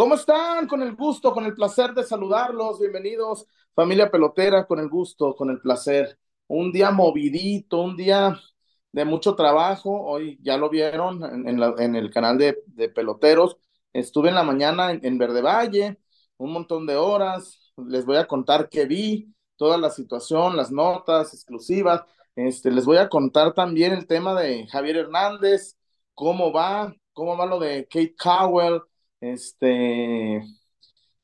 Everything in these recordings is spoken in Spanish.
¿Cómo están? Con el gusto, con el placer de saludarlos. Bienvenidos, familia pelotera, con el gusto, con el placer. Un día movidito, un día de mucho trabajo. Hoy ya lo vieron en, el canal de, peloteros. Estuve en la mañana en, en Verde Valle, un montón de horas. Les voy a contar qué vi, toda la situación, las notas exclusivas. Este, les voy a contar también el tema de Javier Hernández, cómo va, cómo va lo de Kate Cowell, este,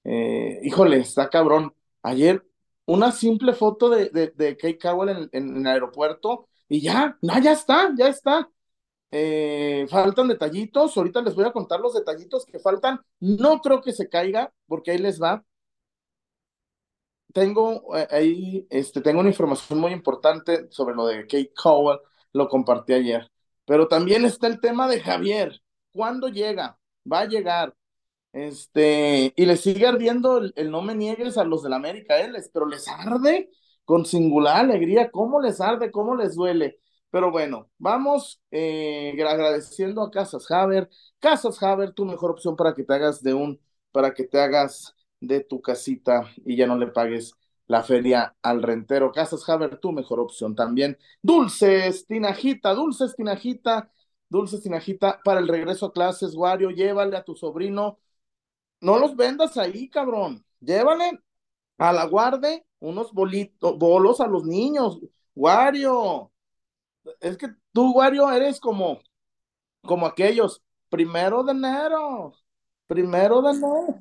eh, híjole, está cabrón. Ayer, una simple foto de, de, Kate Cowell en, el aeropuerto y ya, no, ya está, ya está. Eh, faltan detallitos, ahorita les voy a contar los detallitos que faltan. No creo que se caiga, porque ahí les va. Tengo eh, ahí, este, tengo una información muy importante sobre lo de Kate Cowell, lo compartí ayer. Pero también está el tema de Javier. ¿Cuándo llega? Va a llegar. Este, y le sigue ardiendo el, no me niegues a los del América, él, pero les arde con singular alegría, cómo les arde, cómo les duele. Pero bueno, vamos eh, agradeciendo a Casas Haber. Casas Haber, tu mejor opción para que te hagas de un, para que te hagas de tu casita y ya no le pagues la feria al rentero. Casas Haber, tu mejor opción también. Dulces, tinajita, dulces, tinajita, dulces, tinajita para el regreso a clases, Wario, llévale a tu sobrino no los vendas ahí, cabrón. Llévale a la guardia unos bolitos, bolos a los niños. Wario. Es que tú, Wario, eres como, como aquellos. Primero de enero. Primero de enero.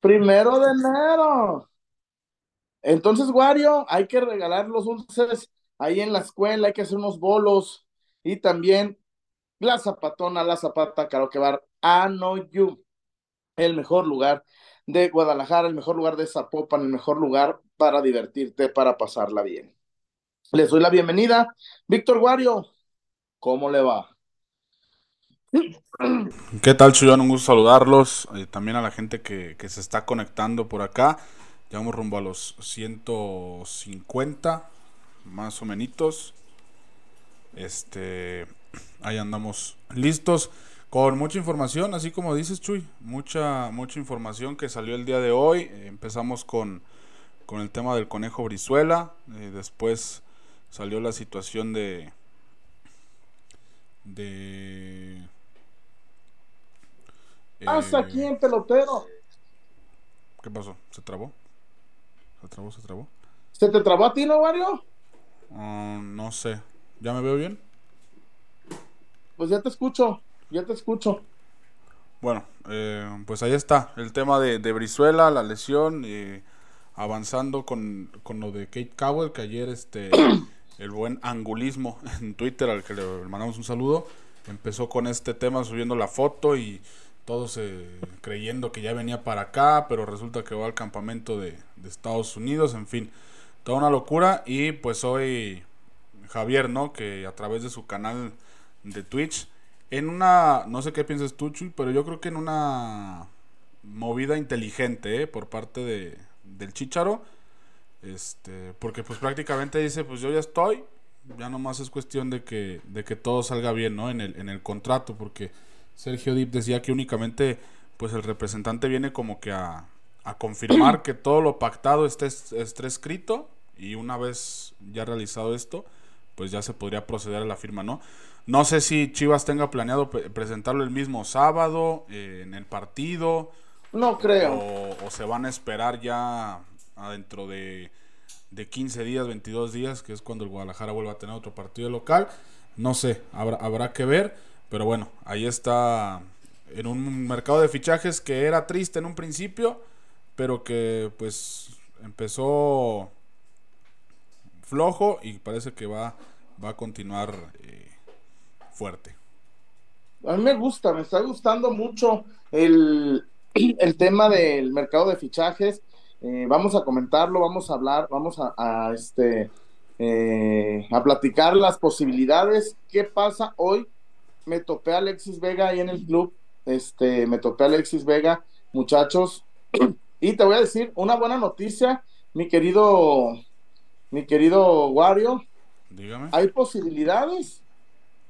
Primero de enero. Entonces, Wario, hay que regalar los dulces ahí en la escuela, hay que hacer unos bolos. Y también la zapatona, la zapata, caro que va a no you el mejor lugar de Guadalajara, el mejor lugar de Zapopan, el mejor lugar para divertirte, para pasarla bien. Les doy la bienvenida. Víctor Guario, ¿cómo le va? ¿Qué tal, Chuyón? Un gusto saludarlos. y también a la gente que, se está conectando por acá. Llevamos rumbo a los 150, más o menos. Este, ahí andamos listos. Con mucha información, así como dices Chuy, mucha, mucha información que salió el día de hoy. Eh, empezamos con, con, el tema del conejo Brizuela, eh, después salió la situación de... de Hasta aquí en pelotero. ¿Qué pasó? ¿Se trabó? ¿Se trabó? ¿Se trabó? ¿Se te trabó a ti, no, Mario? Ah, no sé. ¿Ya me veo bien? Pues ya te escucho ya te escucho. Bueno, eh, pues ahí está el tema de, de Brizuela, la lesión, eh, avanzando con, lo de Kate Cowell, que ayer este el buen angulismo en Twitter, al que le mandamos un saludo, empezó con este tema subiendo la foto y todos eh, creyendo que ya venía para acá, pero resulta que va al campamento de, de Estados Unidos, en fin, toda una locura y pues hoy Javier, ¿no? Que a través de su canal de Twitch en una, no sé qué piensas tú, Chuy, pero yo creo que en una movida inteligente ¿eh? por parte de, del Chicharo, este, porque pues prácticamente dice, pues yo ya estoy, ya nomás es cuestión de que, de que todo salga bien, ¿no? En el, en el contrato, porque Sergio Dip decía que únicamente, pues el representante viene como que a, a confirmar que todo lo pactado esté, esté escrito y una vez ya realizado esto, pues ya se podría proceder a la firma, ¿no? No sé si Chivas tenga planeado presentarlo el mismo sábado eh, en el partido. No creo. O, se van a esperar ya adentro de, de 15 días, 22 días, que es cuando el Guadalajara vuelva a tener otro partido local. No sé, habrá, habrá que ver. Pero bueno, ahí está en un mercado de fichajes que era triste en un principio, pero que pues empezó flojo y parece que va, va a continuar eh, fuerte. A mí me gusta, me está gustando mucho el, el tema del mercado de fichajes. Eh, vamos a comentarlo, vamos a hablar, vamos a, este eh, a platicar las posibilidades. ¿Qué pasa hoy? Me topé a Alexis Vega ahí en el club. Este, me topé a Alexis Vega, muchachos. Y te voy a decir una buena noticia, mi querido, mi querido Wario. Dígame. Hay posibilidades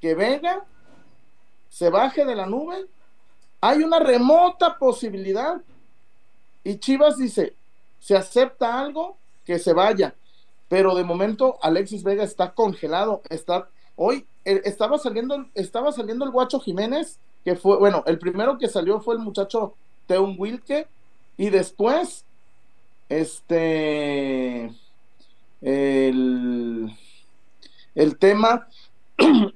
que se baje de la nube, hay una remota posibilidad Y Chivas dice, se acepta algo, que se vaya. Pero de momento Alexis Vega está congelado, está hoy eh, estaba saliendo estaba saliendo el Guacho Jiménez, que fue, bueno, el primero que salió fue el muchacho Teun Wilke y después este el, el tema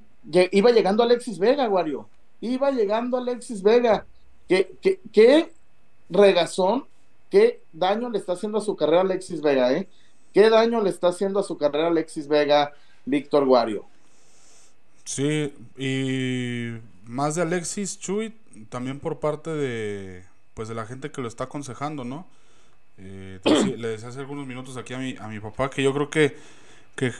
iba llegando Alexis Vega, Wario. Iba llegando Alexis Vega. ¿Qué, qué, qué regazón, qué daño le está haciendo a su carrera Alexis Vega, eh? ¿Qué daño le está haciendo a su carrera Alexis Vega, Víctor Wario? Sí, y más de Alexis Chuy, también por parte de pues de la gente que lo está aconsejando, ¿no? Eh, le decía hace algunos minutos aquí a mi, a mi papá que yo creo que, que,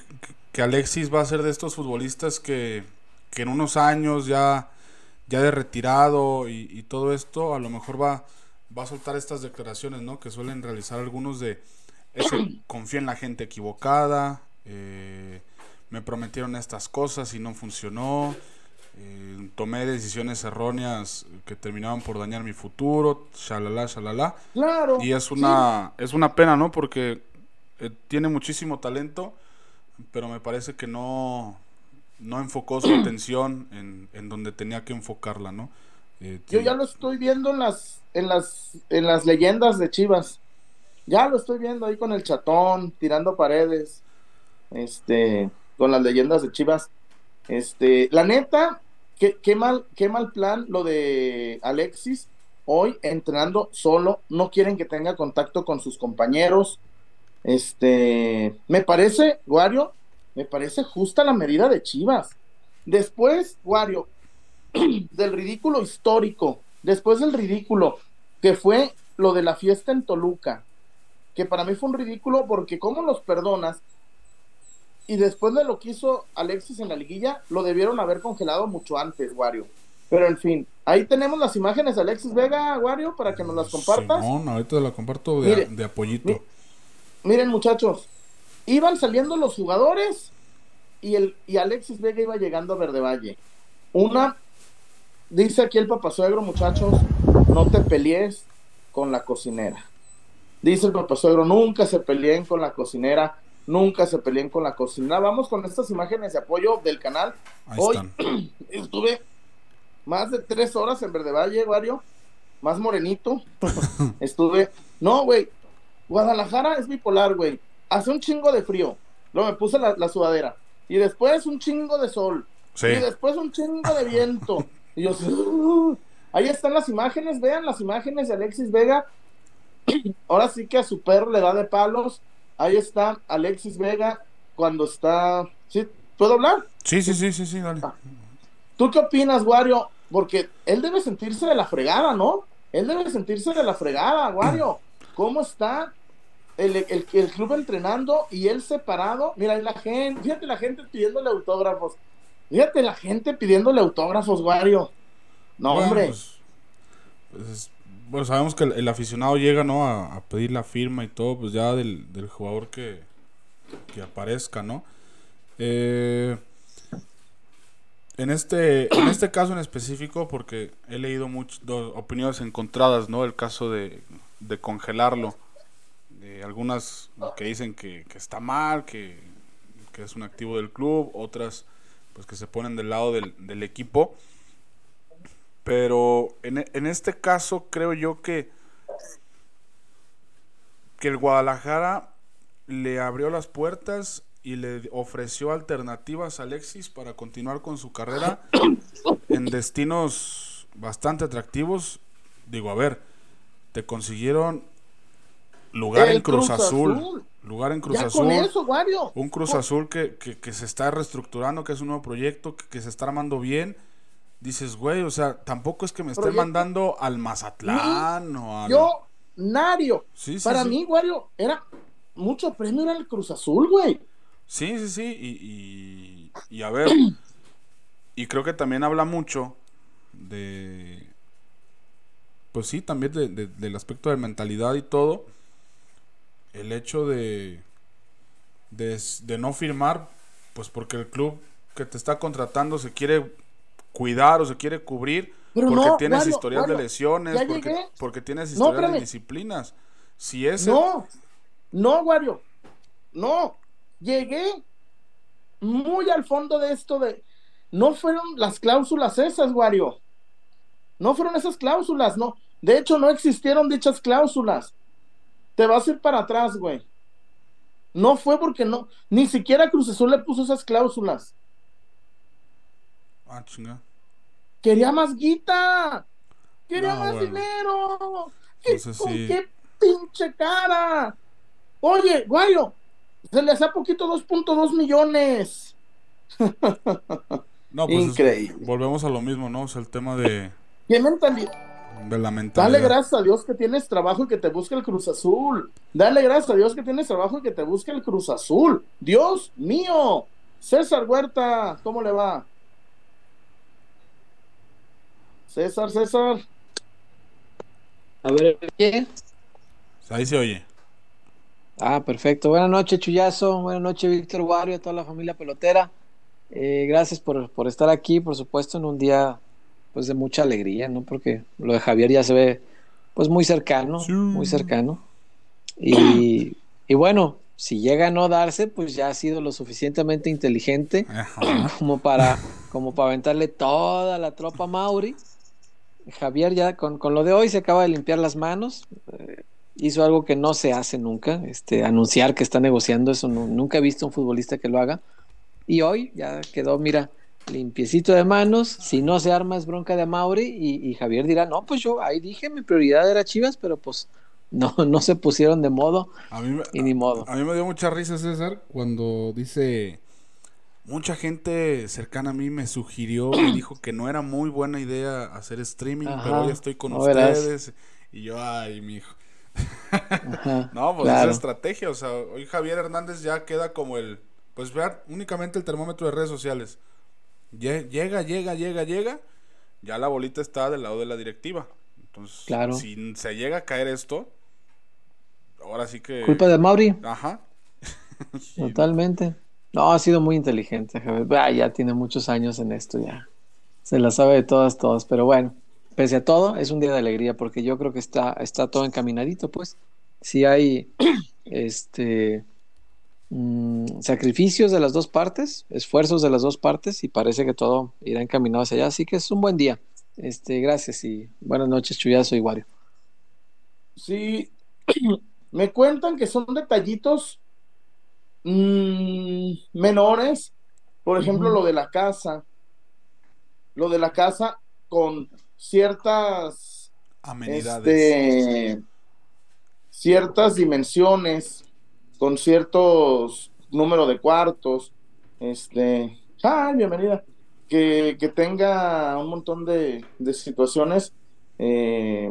que Alexis va a ser de estos futbolistas que, que en unos años ya, ya de retirado y, todo esto, a lo mejor va, va a soltar estas declaraciones, ¿no? Que suelen realizar algunos de ese confía en la gente equivocada, eh, me prometieron estas cosas y no funcionó, eh, tomé decisiones erróneas que terminaban por dañar mi futuro, shalala, shalala. Claro. Y es una, es una pena, ¿no? Porque eh, tiene muchísimo talento, pero me parece que no, no enfocó su atención en, en donde tenía que enfocarla, ¿no? Eh, Yo ya lo estoy viendo en las, en las, en las leyendas de Chivas. Ya lo estoy viendo ahí con el chatón, tirando paredes. Este, con las leyendas de Chivas. Este, la neta, qué, mal, qué mal plan lo de Alexis. Hoy entrenando solo, no quieren que tenga contacto con sus compañeros. Este, me parece, Wario, me parece justa la medida de Chivas. Después, Wario, del ridículo histórico, después del ridículo que fue lo de la fiesta en Toluca, que para mí fue un ridículo porque ¿cómo los perdonas? Y después de lo que hizo Alexis en la liguilla, lo debieron haber congelado mucho antes, Wario. Pero en fin, ahí tenemos las imágenes de Alexis Vega, Wario, para que nos las compartas. No, ahorita la comparto de, de apoyito. miren, muchachos, iban saliendo los jugadores y, el, y Alexis Vega iba llegando a Verde Valle. Una, dice aquí el papasuegro, muchachos, no te pelees con la cocinera. Dice el papasuegro, nunca se peleen con la cocinera, nunca se peleen con la cocinera. Vamos con estas imágenes de apoyo del canal. Hoy estuve más de tres horas en Verde Valle, Wario, más morenito. estuve, no, güey, Guadalajara es bipolar, güey hace un chingo de frío. Luego me puse la, sudadera. Y después un chingo de sol. Y después un chingo de viento. y yo, ahí están las imágenes, vean las imágenes de Alexis Vega. Ahora sí que a su perro le da de palos. Ahí está Alexis Vega cuando está. ¿Sí? ¿Puedo hablar? Sí, sí, sí, sí, sí, dale. Ah. ¿Tú qué opinas, Wario? Porque él debe sentirse de la fregada, ¿no? Él debe sentirse de la fregada, Wario. ¿Cómo está el, el, club entrenando y él separado. Mira, la gente, fíjate la gente pidiéndole autógrafos. Fíjate la gente pidiéndole autógrafos, Wario. No, hombre. Pues, pues, bueno, sabemos que el, aficionado llega, ¿no? A, pedir la firma y todo, pues ya del, jugador que, que aparezca, ¿no? Eh, en este, en este caso en específico, porque he leído muchas opiniones encontradas, ¿no? El caso de, de congelarlo algunas que dicen que, está mal, que, es un activo del club, otras pues que se ponen del lado del, equipo. Pero en, en, este caso creo yo que, que el Guadalajara le abrió las puertas y le ofreció alternativas a Alexis para continuar con su carrera en destinos bastante atractivos. Digo, a ver, te consiguieron lugar en Cruz, Azul. Lugar en Cruz Azul. Un Cruz Azul que, que, se está reestructurando, que es un nuevo proyecto, que, se está armando bien. Dices, güey, o sea, tampoco es que me esté mandando al Mazatlán o al... Yo, Nario. Para mí, Wario, era mucho premio era el Cruz Azul, güey. Sí, sí, sí. Y, y, a ver, y creo que también habla mucho de... Pues sí, también del aspecto de mentalidad y todo el hecho de, de, no firmar, pues porque el club que te está contratando se quiere cuidar o se quiere cubrir Pero porque no, tienes Wario, historial de lesiones, porque, tienes No, historial de disciplinas. Si es No, no, Wario. No. Llegué muy al fondo de esto de. No fueron las cláusulas esas, Wario. No fueron esas cláusulas, no. De hecho, no existieron dichas cláusulas. Te vas a ir para atrás, güey. No fue porque no. Ni siquiera Cruz Azul le puso esas cláusulas. Ah, chinga. Quería más guita. Quería No, más bueno. dinero. ¿Qué- Entonces ¿Con sí. qué pinche cara? Oye, Guayo, se le hace poquito 2.2 millones. No, pues es- Increíble. volvemos a lo mismo, ¿no? O sea, el tema de, ¿Qué mentalidad? de la Dale gracias a Dios que tienes trabajo y que te busque el Cruz Azul. Dale gracias a Dios que tienes trabajo y que te busque el Cruz Azul. Dios mío. César Huerta, ¿cómo le va? César, César. A ver, ¿qué? Ahí se oye. Ah, perfecto. Buenas noches, Chuyazo. Buenas noches, Víctor Wario, a toda la familia pelotera. Eh, gracias por, por estar aquí, por supuesto, en un día pues de mucha alegría, ¿no? Porque lo de Javier ya se ve pues muy cercano, Sí. muy cercano. Y, y bueno, si llega a no darse, pues ya ha sido lo suficientemente inteligente Ajá. como para, como para aventarle toda la tropa a Mauri. Javier ya con, con lo de hoy se acaba de limpiar las manos. eh, hizo algo que no se hace nunca, este, anunciar que está negociando, eso no- nunca he visto un futbolista que lo haga. Y hoy ya quedó, mira, limpiecito de manos, si no se arma es bronca de Mauri y, y Javier dirá, no, pues yo ahí dije, mi prioridad era Chivas, pero pues no, no se pusieron de modo A mí, me- y ni modo. a mí me dio mucha risa César cuando dice mucha gente cercana a mí me sugirió y dijo que no era muy buena idea hacer streaming, Ajá, pero hoy estoy con no verás. ustedes y yo ay, mi hijo. No, pues claro. esa estrategia, o sea, hoy Javier Hernández ya queda como el pues vean únicamente el termómetro de redes sociales. Lle- Llega, llega, llega, llega, ya la bolita está del lado de la directiva. Entonces, Claro. si se llega a caer esto, ahora sí que Culpa de Mauri. Ajá. Totalmente. No, ha sido muy inteligente, Javier. Ah, ya tiene muchos años en esto, ya. Se la sabe de todas, todas. Pero bueno, pese a todo, es un día de alegría porque yo creo que está, está todo encaminadito, pues. Sí hay este mm, sacrificios de las dos partes, esfuerzos de las dos partes, y parece que todo irá encaminado hacia allá. Así que es un buen día. Este, gracias y buenas noches, Chuyazo y Wario. Sí, me cuentan que son detallitos mm, menores, por ejemplo, lo de la casa, lo de la casa con ciertas, Amenidades. este, ciertas dimensiones, con ciertos número de cuartos, este, ay, bienvenida, que, que tenga un montón de, de situaciones, eh,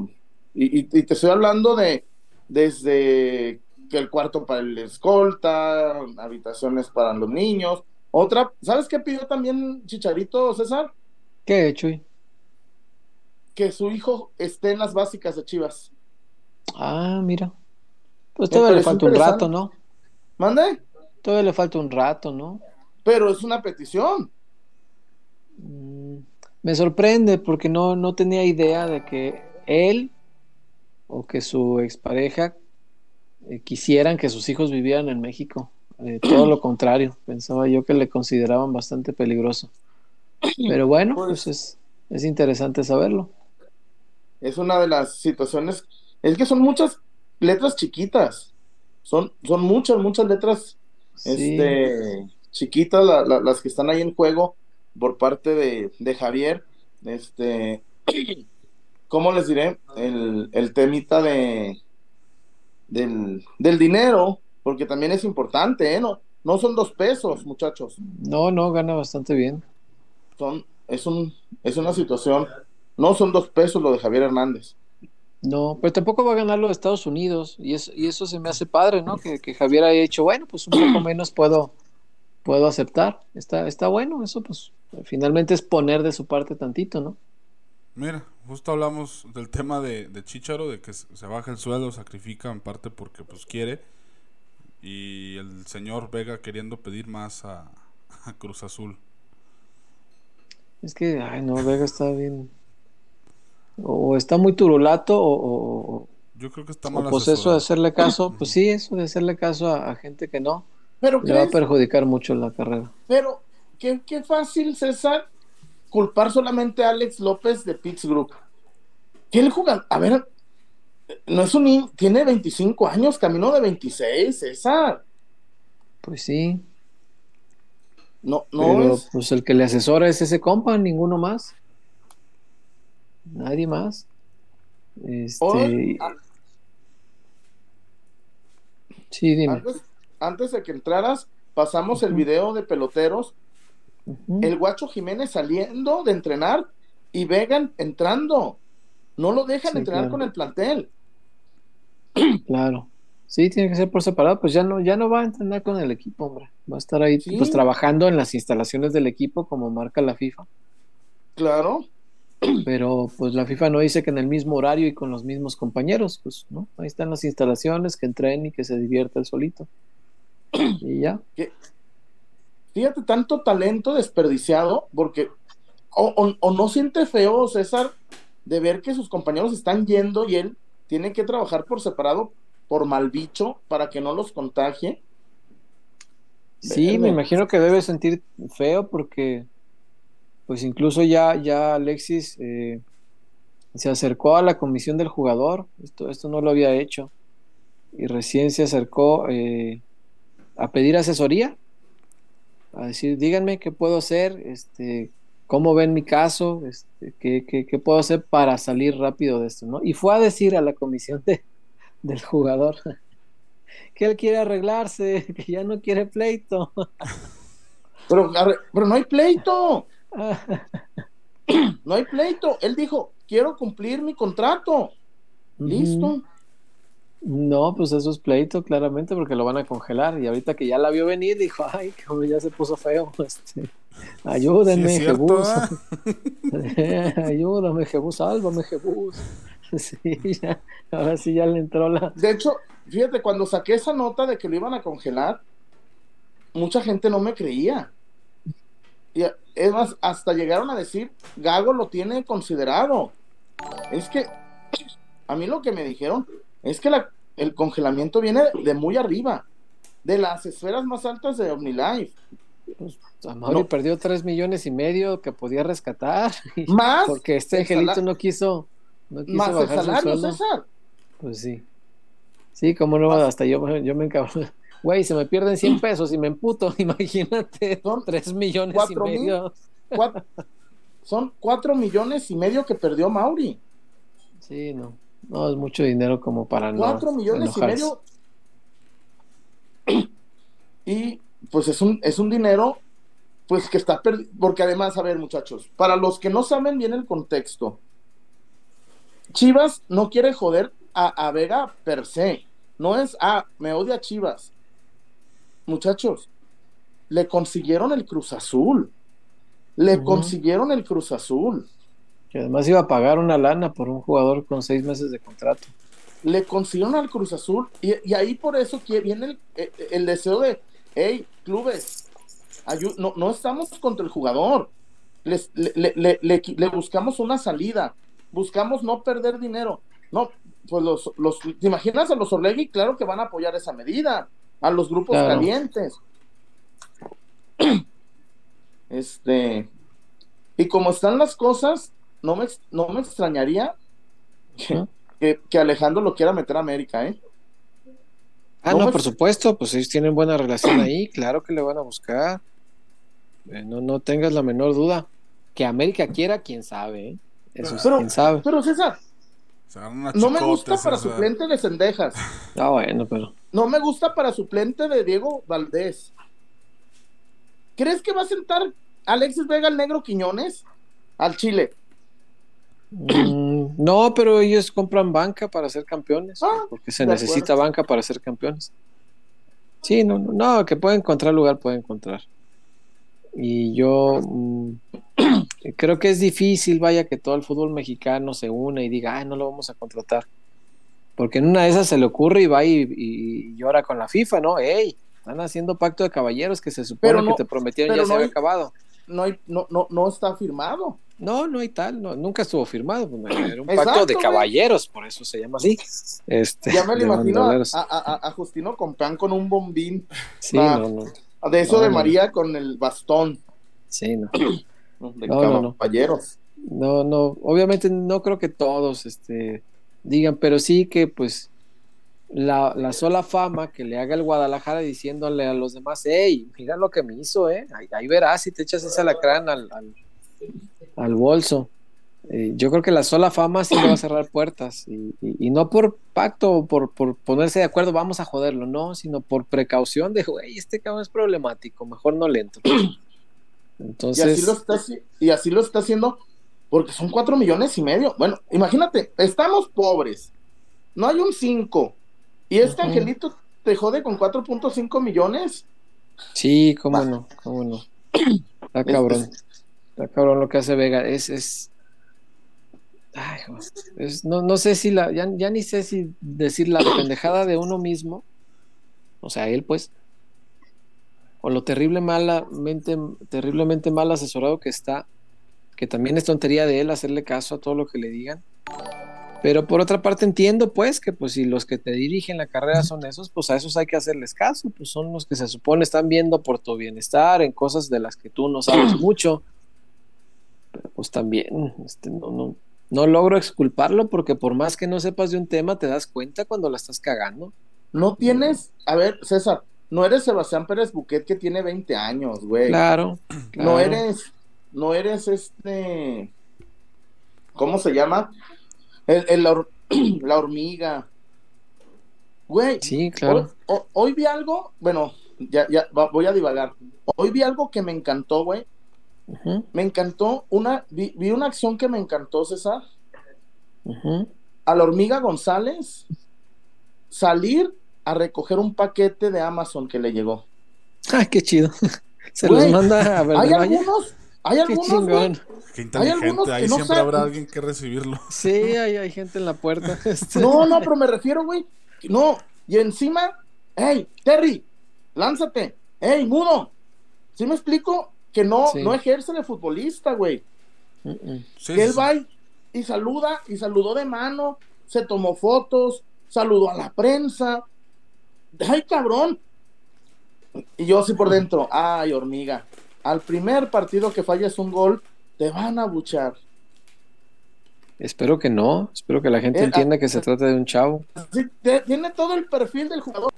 y te estoy hablando de desde que el cuarto para el escolta, habitaciones para los niños, otra, ¿sabes qué pidió también Chicharito César? ¿Qué, Chuy? Que su hijo esté en las básicas de Chivas. Ah, mira. Pues todavía le falta un rato, ¿no? ¿Mande? Todavía le falta un rato, ¿no? Pero es una petición. Mm, Me sorprende porque no, no tenía idea de que él o que su expareja eh, quisieran que sus hijos vivieran en México. Eh, todo lo contrario, pensaba yo que le consideraban bastante peligroso. Pero bueno, Pues- pues es, es interesante saberlo. Es una de las situaciones. Es que son muchas letras chiquitas. Son, son muchas, muchas letras Sí, este, chiquitas la- la- las que están ahí en juego por parte de, de Javier. Este, ¿cómo les diré? El, el temita de del, del dinero, porque también es importante, ¿eh? No, no son dos pesos, muchachos. no, no, gana bastante bien. Son, es un, es una situación, no son dos pesos lo de Javier Hernández. No, pero tampoco va a ganar los Estados Unidos y eso, y eso se me hace padre, ¿no? Que, que Javier haya dicho, bueno, pues un poco menos puedo, puedo aceptar. Está, está bueno, eso pues finalmente es poner de su parte tantito, ¿no? Mira, justo hablamos del tema de, de Chicharo, de que se baja el sueldo, sacrifica en parte porque pues quiere. Y el señor Vega queriendo pedir más a, a Cruz Azul. Es que, ay, no, Vega está bien, O está muy turulato o, yo creo que está mal Pues eso de hacerle caso, pues sí, eso de hacerle caso a, gente que no, pero le va a perjudicar mucho la carrera. Pero qué, qué fácil, César, culpar solamente a Alex López de Pitts Group. Que él juega, a ver, no es un tiene 25 años, camino de 26, César. Pues sí. No, no es... pues el que le asesora es ese compa, ninguno más. Nadie más. Este... Sí, dime. Antes, de que entraras, pasamos el video de peloteros. El guacho Jiménez saliendo de entrenar y Vegan entrando. No lo dejan entrenar con el plantel. Claro. Sí, tiene que ser por separado, pues ya no, ya no va a entrenar con el equipo, hombre. Va a estar ahí pues trabajando en las instalaciones del equipo como marca la FIFA. Claro. Pero pues la FIFA no dice que en el mismo horario y con los mismos compañeros, pues, ¿no? Ahí están las instalaciones, que entrene y que se divierta el solito. y ya. Fíjate, tanto talento desperdiciado, porque o, o no siente feo César de ver que sus compañeros están yendo y él tiene que trabajar por separado por mal bicho para que no los contagie. Sí, me imagino que debe sentir feo porque pues incluso ya, ya Alexis eh, se acercó a la comisión del jugador, esto, esto no lo había hecho, y recién se acercó eh, a pedir asesoría, a decir, díganme qué puedo hacer, este, cómo ven mi caso, este, qué, qué, puedo hacer para salir rápido de esto, ¿no? Y fue a decir a la comisión de, del jugador que él quiere arreglarse, que ya no quiere pleito. Pero, pero no hay pleito. No hay pleito. Él dijo, quiero cumplir mi contrato. Listo. No, pues eso es pleito, claramente, porque lo van a congelar. Y ahorita que ya la vio venir, dijo, ay, que ya se puso feo. Este, ayúdenme, Jebus. Ayúdame, Jebus, sálvame, Jebus. Sí, ya, ahora sí ya le entró la. De hecho, fíjate, cuando saqué esa nota de que lo iban a congelar, mucha gente no me creía. Y es más, hasta llegaron a decir, Gago lo tiene considerado. Es que a mí lo que me dijeron es que el congelamiento viene de muy arriba, de las esferas más altas de OmniLife. Pues, perdió tres millones y medio que podía rescatar. Más. Porque este angelito no quiso, no quiso más el salario, César. Pues sí. Sí, como no, hasta yo, yo me encabro güey, se me pierden 100 pesos y me emputo, imagínate, son 3 millones y medio. son 4 millones y medio que perdió Mauri. Sí, no, no es mucho dinero como para no. 4 millones y medio. Y pues es un, es un dinero pues que está perdido, porque además, a ver muchachos, para los que no saben bien el contexto, Chivas no quiere joder a, a Vega per se, no es, ah, me odia Chivas, muchachos, le consiguieron el Cruz Azul. Le consiguieron el Cruz Azul. Que además iba a pagar una lana por un jugador con seis meses de contrato. Le consiguieron al Cruz Azul y, ahí por eso que viene el, deseo de, hey, clubes, no, no, estamos contra el jugador. Les, le, buscamos una salida. Buscamos no perder dinero. No, pues los, los, ¿te imaginas a los Orlegui? Claro que van a apoyar esa medida a los grupos calientes. Este, y como están las cosas, no me, no me extrañaría que, Alejandro lo quiera meter a América, ¿eh? Ah, no, por supuesto, pues ellos tienen buena relación ahí, claro que le van a buscar. Eh, no, no tengas la menor duda. Que América quiera, quién sabe, ¿eh? Eso pero, quién sabe. Pero César, no me gusta para suplente de Cendejas. Ah, bueno, pero. No me gusta para suplente de Diego Valdés. ¿Crees que va a sentar Alexis Vega al negro Quiñones? Al Chile. Mm, no, pero ellos compran banca para ser campeones. Ah, porque se necesita banca para ser campeones. Sí, no, no, no, que puede encontrar lugar, puede encontrar. Y yo mm, creo que es difícil, vaya, que todo el fútbol mexicano se une y diga, ay, no lo vamos a contratar. Porque en una de esas se le ocurre y va y, llora con la FIFA, ¿no? ¡Ey! Están haciendo pacto de caballeros que se supone que te prometían ya se había acabado. No, no, no, no está firmado. No, no hay tal, no, nunca estuvo firmado. Pues, era un pacto de caballeros, por eso se llama así. Este, ya me lo imagino a, a, a, Justino Compeán con un bombín. Sí, no, no. De eso de María con el bastón. Sí, no. de caballeros. No, no, obviamente no creo que todos este, digan, pero sí que pues la, la, sola fama que le haga el Guadalajara diciéndole a los demás, hey, mira lo que me hizo, eh, ahí, verás si te echas ese alacrán al, al, bolso. Eh, yo creo que la sola fama sí le va a cerrar puertas y, no por pacto, por, por ponerse de acuerdo, vamos a joderlo, no, sino por precaución de, güey, este cabrón es problemático, mejor no le entro. Entonces, y así, lo está, y así lo está haciendo porque son cuatro millones y medio. Bueno, imagínate, estamos pobres, no hay un 5 y este angelito te jode con 4.5 millones. Sí, cómo no, cómo no. Está cabrón. Está cabrón lo que hace Vega. Es, es... Ay, no, no, sé si la, ya, ya, ni sé si decir la pendejada de uno mismo, o sea, él pues, o lo terrible malamente, terriblemente mal asesorado que está, que también es tontería de él hacerle caso a todo lo que le digan. Pero por otra parte entiendo pues que pues si los que te dirigen la carrera son esos, pues a esos hay que hacerles caso, pues son los que se supone están viendo por tu bienestar en cosas de las que tú no sabes mucho. Pero pues también este, no, no, no logro exculparlo porque por más que no sepas de un tema te das cuenta cuando la estás cagando. No tienes, a ver César, no eres Sebastián Pérez Buquet que tiene 20 años, güey. Claro, claro. No eres, no eres este, ¿cómo se llama? El, la, hormiga. Güey. Sí, claro. Hoy, vi algo, bueno, ya, ya voy a divagar. Hoy vi algo que me encantó, güey. Me encantó una, vi, una acción que me encantó, César. A la hormiga González salir a recoger un paquete de Amazon que le llegó. Ay, qué chido. Se los manda a ver. Hay algunos, hay algunos, Qué inteligente, ahí siempre habrá alguien que recibirlo. Sí, hay, hay gente en la puerta. Este. No, no, pero me refiero, güey. No, y encima, hey, Terry, lánzate. Hey, mudo. ¿Sí me explico? Que no, no ejerce de futbolista, güey. que él va y, saluda, y saludó de mano, se tomó fotos, saludó a la prensa. Ay, cabrón. Y yo así por dentro, ay, hormiga. Al primer partido que falles un gol, te van a buchar. Espero que no, espero que la gente eh, entienda ah, que se trata de un chavo. tiene todo el perfil del jugador.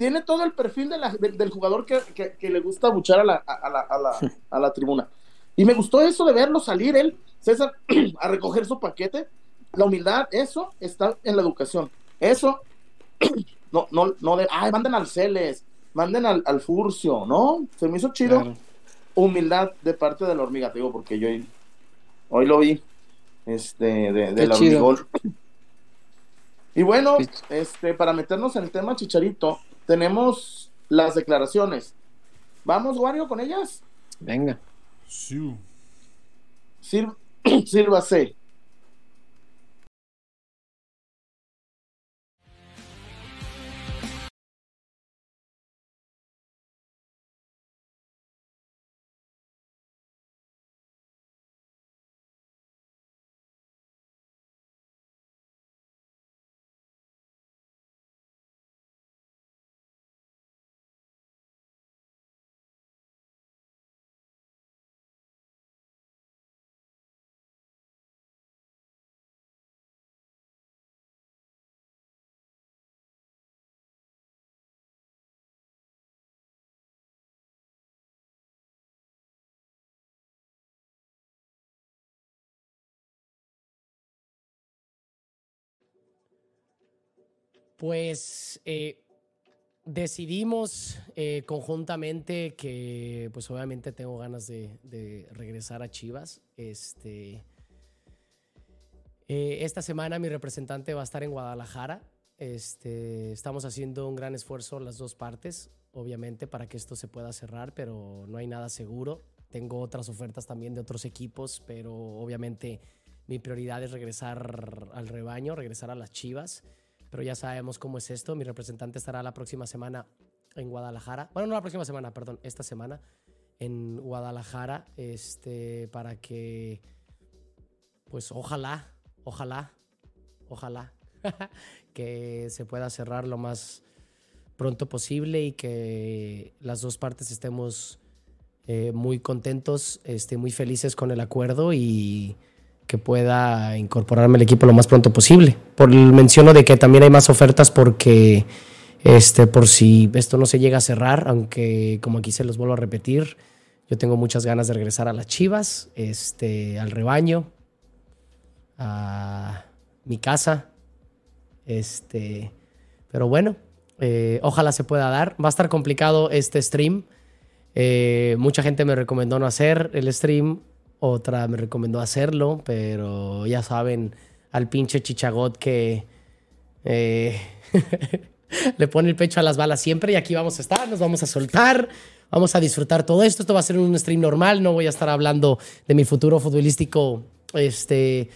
Tiene todo el perfil del jugador que, le gusta buchar a la, a, la, tribuna. Y me gustó eso de verlo salir él, César, a recoger su paquete. La humildad, eso está en la educación. Eso, no, no, no de, ay, manden al Celes, manden al, Furcio, ¿no? Se me hizo chido humildad de parte de la hormiga, te digo, porque yo hoy, lo vi, este, de, la hormigón. Y bueno, este, para meternos en el tema, Chicharito, tenemos las declaraciones. ¿Vamos, Wario, con ellas? Venga. Sí. sírvase. Pues eh, decidimos eh, conjuntamente que, pues obviamente tengo ganas de, regresar a Chivas. Este, eh, esta semana mi representante va a estar en Guadalajara. Este, estamos haciendo un gran esfuerzo las dos partes, obviamente, para que esto se pueda cerrar, pero no hay nada seguro. Tengo otras ofertas también de otros equipos, pero obviamente mi prioridad es regresar al rebaño, regresar a las Chivas pero ya sabemos cómo es esto. Mi representante estará la próxima semana en Guadalajara. Bueno, no la próxima semana, perdón, esta semana en Guadalajara, este, para que, pues ojalá, ojalá, ojalá, que se pueda cerrar lo más pronto posible y que las dos partes estemos eh, muy contentos, este, muy felices con el acuerdo y que pueda incorporarme al equipo lo más pronto posible. Por el menciono de que también hay más ofertas porque este, por si esto no se llega a cerrar, aunque como aquí se los vuelvo a repetir, yo tengo muchas ganas de regresar a las Chivas, este, al rebaño, a mi casa, este, pero bueno, eh, ojalá se pueda dar. Va a estar complicado este stream. Eh, mucha gente me recomendó no hacer el stream, otra me recomendó hacerlo, pero ya saben al pinche chichagot que eh, le pone el pecho a las balas siempre y aquí vamos a estar, nos vamos a soltar, vamos a disfrutar todo esto. Esto va a ser un stream normal, no voy a estar hablando de mi futuro futbolístico este,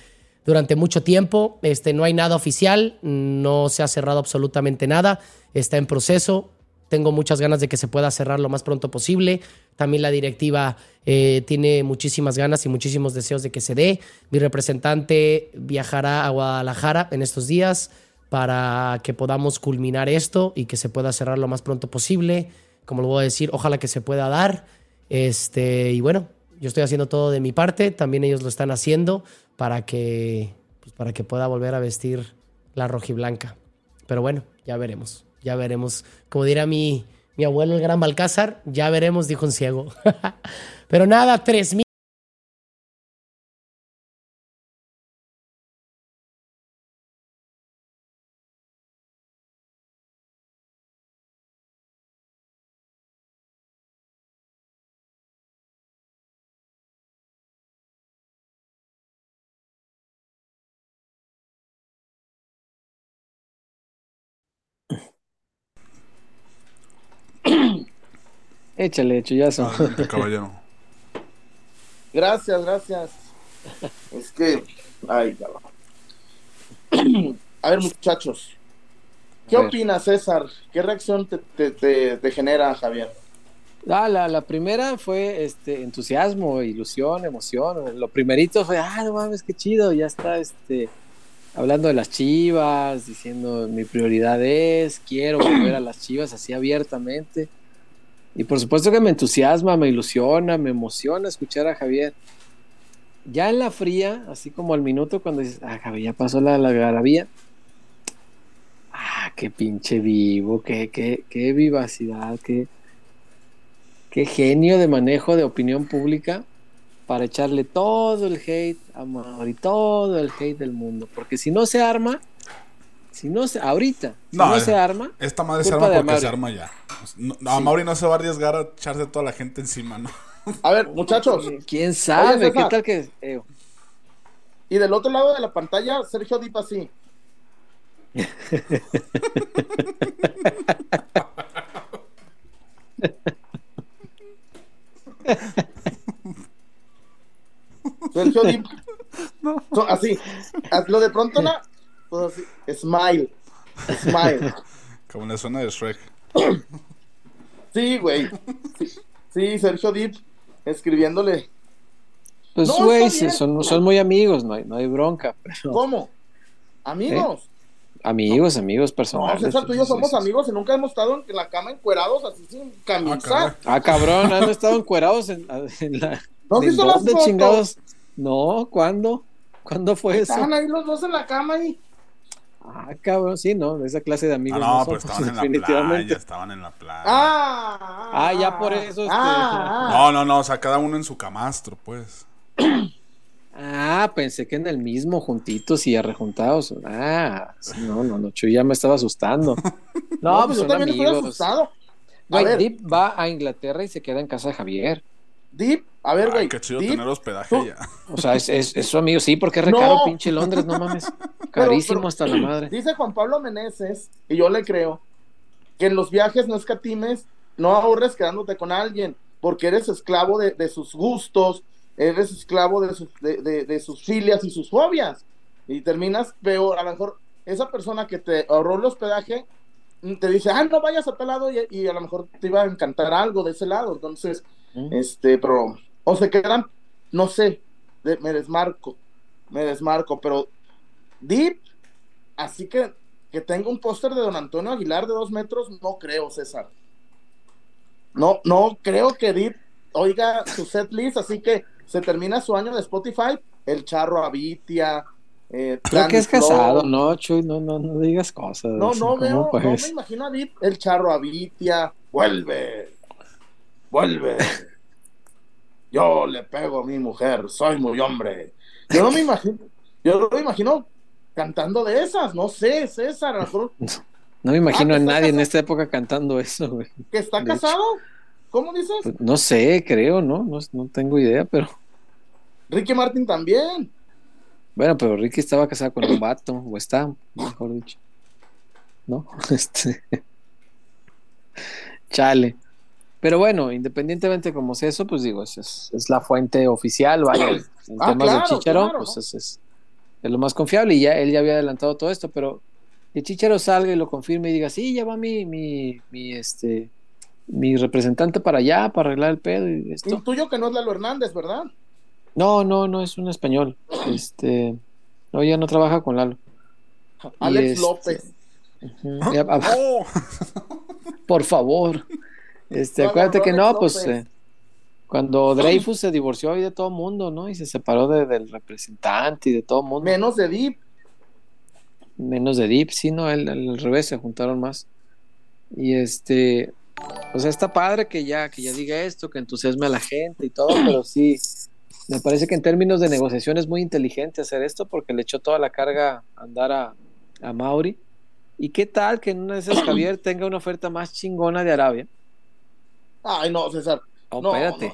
durante mucho tiempo. Este, no hay nada oficial, no se ha cerrado absolutamente nada, está en proceso. Tengo muchas ganas de que se pueda cerrar lo más pronto posible. También la directiva eh, tiene muchísimas ganas y muchísimos deseos de que se dé. Mi representante viajará a Guadalajara en estos días para que podamos culminar esto y que se pueda cerrar lo más pronto posible. Como lo voy a decir, ojalá que se pueda dar. Este, y bueno, yo estoy haciendo todo de mi parte, también ellos lo están haciendo para que, pues, para que pueda volver a vestir la rojiblanca. Pero bueno, ya veremos, ya veremos. Como dirá mi, mi abuelo, el gran Balcázar, ya veremos, dijo un ciego. Pero nada, 3000. Échale, chullazo. Adelante, caballero. Gracias, gracias. Es que, ay, cabrón. A ver, muchachos, ¿qué opinas, César? ¿Qué reacción te, te- te- te genera, Javier? Ah, la, la primera fue este entusiasmo, ilusión, emoción. Lo primerito fue, ah, no mames, qué chido, ya está este hablando de las chivas, diciendo mi prioridad es, quiero volver a las chivas así abiertamente. Y por supuesto que me entusiasma, me ilusiona, me emociona escuchar a Javier. Ya en la fría, así como al minuto cuando dices, ah, Javier, ya pasó la, la garabía. Ah, qué pinche vivo, qué, qué, qué vivacidad, qué, qué genio de manejo de opinión pública para echarle todo el hate a Mauri, todo el hate del mundo. Porque si no se arma, si no se, ahorita, si No, no, se arma, Esta madre se arma porque se arma ya. No, no, a Mauri no se va a arriesgar a echarse toda la gente encima, ¿no? A ver, muchachos, quién sabe, qué tal que. eh, y del otro lado de la pantalla, Sergio Dip así. Sergio Dip. So- así. Hazlo de pronto, ¿no? Así. Smile. Smile. Como en la zona de Shrek. Sí, güey. Sí, sí, Sergio Dip escribiéndole. Pues, No, güey, son, son muy amigos, no hay, no hay bronca. Pero ¿Cómo? Amigos. amigos, amigos No, personales. César, tú y yo somos sí, sí. amigos y nunca hemos estado en la cama encuerados así sin camisa. caray. Ah, cabrón, han estado encuerados en, en la. ¿No has ¿En visto las fotos? chingados? No, ¿cuándo? ¿Cuándo fue eso? Estaban ahí los dos en la cama y Ah, cabrón, sí, no, esa clase de Ah, amigos. no, no pues somos, estaban en la definitivamente. playa, estaban en la playa. Ah, Ah, ya por eso, este- Ah, ah. No, no, no, o sea, cada uno en su camastro, pues. Ah, pensé que en el mismo, juntitos y arrejuntados. Ah, no, no, no, Chuy ya me estaba asustando. No, No, pues pues yo también estoy amigos. asustado. A Güey, Deep va a Inglaterra y se queda en casa de Javier. Deep, a ver, güey. qué chido Deep, tener hospedaje tú- ya. O sea, es, es, es su amigo, sí, porque es No. recaro pinche Londres, no mames. Carísimo pero- hasta la madre. Dice Juan Pablo Meneses, y yo le creo, que en los viajes no escatimes, no ahorres quedándote con alguien, porque eres esclavo de, de sus gustos, eres esclavo de sus, de, de- de sus filias y sus fobias, y terminas peor. A lo mejor esa persona que te ahorró el hospedaje mm, te dice, ah, no vayas a tal lado, y, y a lo mejor te iba a encantar algo de ese lado. Entonces, Este, pero, o se quedan, no sé, me desmarco, me desmarco, pero Deep, así que que tenga un póster de Don Antonio Aguilar de dos metros, no creo, César. No, no creo que Deep oiga su set list, así que se termina su año de Spotify, el Charro Avitia. Eh, creo que es casado, no, Chuy, no, no, no digas cosas. No, no veo, no me imagino a Deep, el Charro Avitia, vuelve, vuelve. Yo le pego a mi mujer, soy muy hombre. Yo no me imagino, yo no me imagino cantando de esas, no sé, César. No, me imagino ah, a nadie en esta época cantando eso, güey. ¿Que está casado? ¿Cómo dices? Pues, no sé, creo, ¿no? ¿no? tengo idea, pero. Ricky Martin también. Bueno, pero Ricky estaba casado con un vato, o está, mejor dicho. ¿No? Este. Chale. Pero bueno, independientemente como sea eso, pues digo, es, es, la fuente oficial, vaya. En ah, temas de Chicharo, pues es, es, es lo más confiable y ya él ya había adelantado todo esto, pero el Chichero salga y lo confirme y diga, sí, ya va mi, mi, mi, este, mi representante para allá, para arreglar el pedo y esto. tuyo que no es Lalo Hernández, ¿verdad? No, no, no, es un español. Este, no, ya no trabaja con Lalo. Alex este, López. por favor. Este, acuérdate que no, pues eh, cuando Dreyfus se divorció ahí de todo el mundo, ¿no? Y se separó del representante y de todo el mundo. Menos de Deep. Menos de Deep, sí, no, al revés, se juntaron más. Y este, o sea, está padre que ya, que ya diga esto, que entusiasme a la gente y todo, pero sí, me parece que en términos de negociación es muy inteligente hacer esto porque le echó toda la carga a andar a, a Mauri. ¿Y qué tal que en una de esas Javier tenga una oferta más chingona de Arabia? Ay, no, César. No, espérate,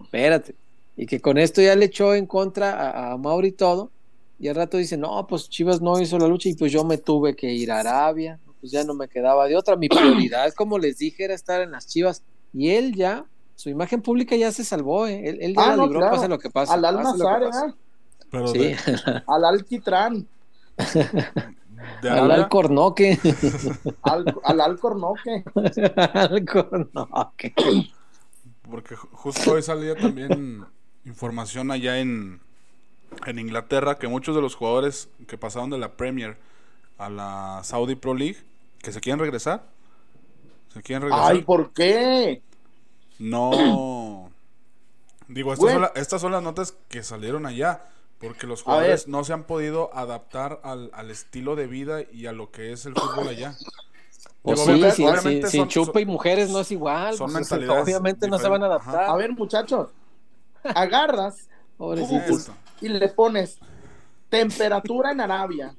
espérate. Y que con esto ya le echó en contra a, Mauri todo. Y al rato dice, no, pues Chivas no hizo la lucha y pues yo me tuve que ir a Arabia. Pues ya no me quedaba de otra. Mi prioridad, como les dije, era estar en las Chivas. Y él ya, su imagen pública ya se salvó, ¿eh? Él, ya ah, la libró, pasa lo que pasa. Al Almazar, ¿eh? Sí. Al Alquitrán. Al Alcornoque. Al, al Alcornoque. Alcornoque porque justo hoy salía también información allá en, en Inglaterra que muchos de los jugadores que pasaron de la Premier a la Saudi Pro League, que se quieren regresar. Se quieren regresar. Ay, ¿por qué? No. Digo, estas, son, las notas que salieron allá. Porque los jugadores no se han podido adaptar al, al, estilo de vida y a lo que es el fútbol allá. Pues sí, sin chupa y mujeres no es igual. Son pues, obviamente no se van a adaptar. A ver, muchachos, agarras y le pones temperatura en Arabia.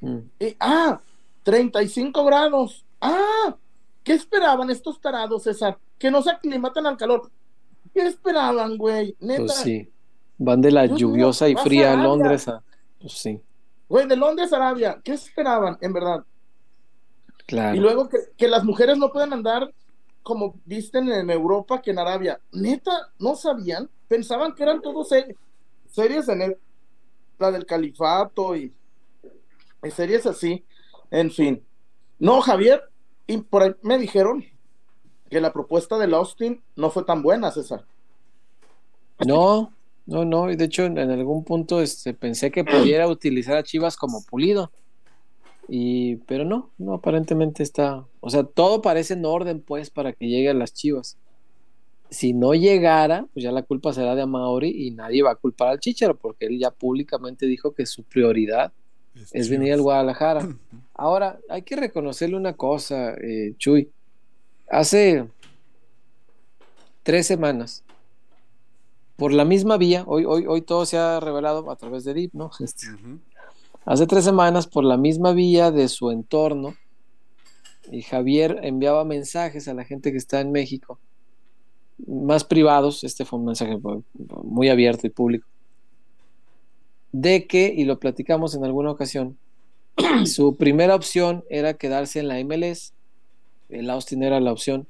Mm. Y, ah, 35 grados. Ah, ¿qué esperaban estos tarados, César? Que no se aclimaten al calor. ¿Qué esperaban, güey? Neta. Pues sí. Van de la lluviosa y fría Londres a. Pues sí. Güey, de Londres a Arabia. ¿Qué esperaban, en verdad? Y luego que, las mujeres no pueden andar como visten en Europa que en Arabia. Neta, no sabían, pensaban que eran todos series en el, la del califato y, series así, en fin. No, Javier, y por ahí me dijeron que la propuesta del Austin no fue tan buena, César. No, no, no, y de hecho en, algún punto este, pensé que pudiera utilizar a Chivas como pulido. Y, pero no, no, aparentemente está, o sea, todo parece en orden pues para que llegue a las Chivas. Si no llegara, pues ya la culpa será de Amauri y nadie va a culpar al Chicharo porque él ya públicamente dijo que su prioridad es, venir al Guadalajara. Ahora, hay que reconocerle una cosa, eh, Chuy. Hace tres semanas, por la misma vía, hoy, hoy, hoy todo se ha revelado a través de DIP, ¿no? Este, Hace tres semanas, por la misma vía de su entorno, y Javier enviaba mensajes a la gente que está en México, más privados, este fue un mensaje muy abierto y público, de que, y lo platicamos en alguna ocasión, su primera opción era quedarse en la MLS, el Austin era la opción,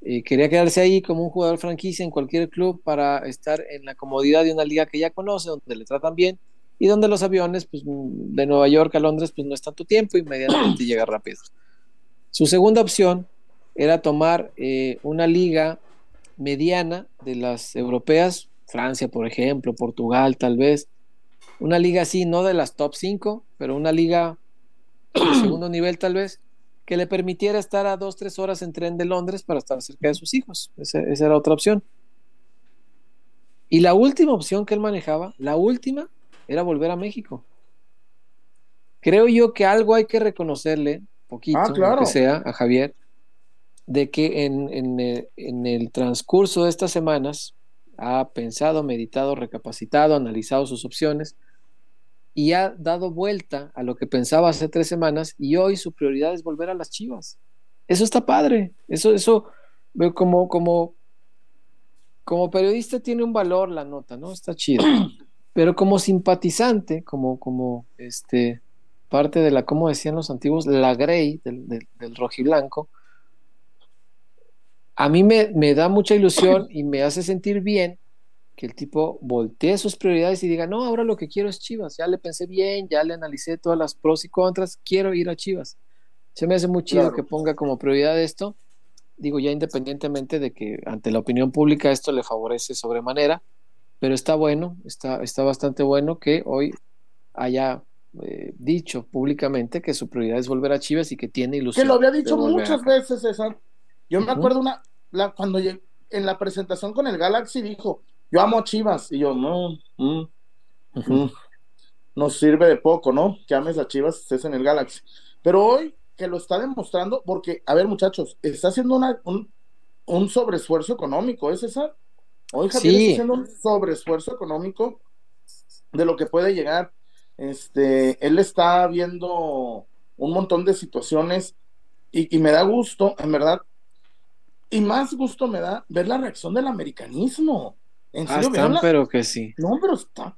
y quería quedarse ahí como un jugador franquicia en cualquier club para estar en la comodidad de una liga que ya conoce, donde le tratan bien y donde los aviones pues, de Nueva York a Londres pues no es tanto tiempo, inmediatamente llega rápido. Su segunda opción era tomar eh, una liga mediana de las europeas, Francia, por ejemplo, Portugal, tal vez. Una liga así, no de las top 5, pero una liga de segundo nivel, tal vez, que le permitiera estar a dos, tres horas en tren de Londres para estar cerca de sus hijos. Esa, esa era otra opción. Y la última opción que él manejaba, la última, era volver a México. Creo yo que algo hay que reconocerle, poquito, Ah, claro. que sea, a Javier, de que en, en, eh, en el transcurso de estas semanas ha pensado, meditado, recapacitado, analizado sus opciones y ha dado vuelta a lo que pensaba hace tres semanas y hoy su prioridad es volver a las Chivas. Eso está padre. Eso, eso, veo como, como, como periodista tiene un valor la nota, ¿no? Está chido. Pero como simpatizante, como, como este, parte de la, como decían los antiguos, la Grey del, del, del rojiblanco, a mí me, me da mucha ilusión y me hace sentir bien que el tipo voltee sus prioridades y diga, no, ahora lo que quiero es Chivas, ya le pensé bien, ya le analicé todas las pros y contras, quiero ir a Chivas. Se me hace muy chido Claro. que ponga como prioridad esto, digo ya independientemente de que ante la opinión pública esto le favorece sobremanera, pero está bueno, está, está bastante bueno que hoy haya eh, dicho públicamente que su prioridad es volver a Chivas y que tiene ilusión. Que lo había dicho muchas veces, César. Yo me acuerdo una, la, cuando en la presentación con el Galaxy dijo, yo amo a Chivas. Y yo, no, mm, mm, nos sirve de poco, ¿no? Que ames a Chivas, estés en el Galaxy. Pero hoy que lo está demostrando, porque, a ver, muchachos, está haciendo una, un, un sobreesfuerzo económico, ¿es César? Hoy Javier Sí. está haciendo un sobreesfuerzo económico de lo que puede llegar. Este, él está viendo un montón de situaciones y, y me da gusto, en verdad, y más gusto me da ver la reacción del americanismo. En Ah, serio, están, ¿vieron la- pero que sí. no, pero está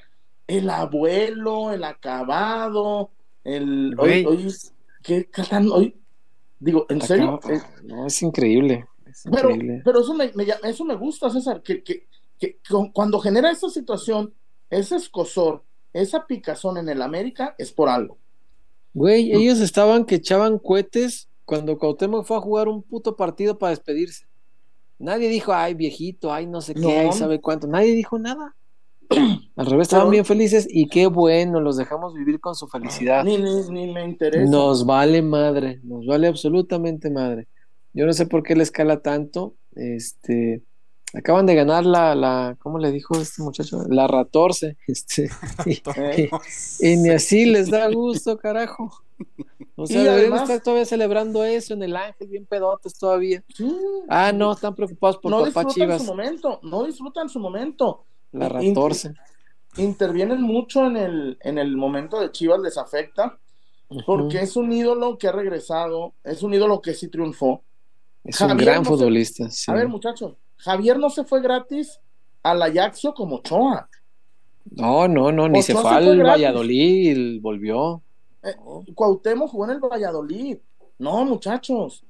el abuelo, el acabado, el Güey. hoy, hoy, ¿qué tan hoy? Digo, ¿en serio? Acaba- Eh, No, es increíble. Es pero, increíble. pero eso me, me eso me gusta, César, que, que, que cu- cuando genera esa situación, ese escosor, esa picazón en el América, es por algo. Güey, ellos estaban que echaban cohetes cuando Cuauhtémoc fue a jugar un puto partido para despedirse. Nadie dijo, ay, viejito, ay, no sé qué, No. ay, sabe cuánto. Nadie dijo nada. Al revés, estaban bien felices y qué bueno, los dejamos vivir con su felicidad. Ni, ni, ni me interesa. Nos vale madre, nos vale absolutamente madre. Yo no sé por qué le escala tanto. Este, acaban de ganar la, la, ¿cómo le dijo este muchacho? La ratorce. Este, y, y ni así les da gusto, carajo. O sea, deberían estar todavía celebrando eso en el Ángel, bien pedotes todavía. Sí. Ah, no, están preocupados por no papá disfrutan Chivas. su momento, no disfrutan su momento. La ratorce. Intervienen mucho en el, en el momento de Chivas, les afecta, porque es un ídolo que ha regresado, es un ídolo que sí triunfó. Es un gran no se- futbolista. sí. A ver, muchachos, Javier no se fue gratis al Ajaxio como Ochoa. No, no, no, ni se Ochoa fue se al fue gratis. Valladolid y volvió. Eh. Cuauhtémoc jugó en el Valladolid. No, muchachos.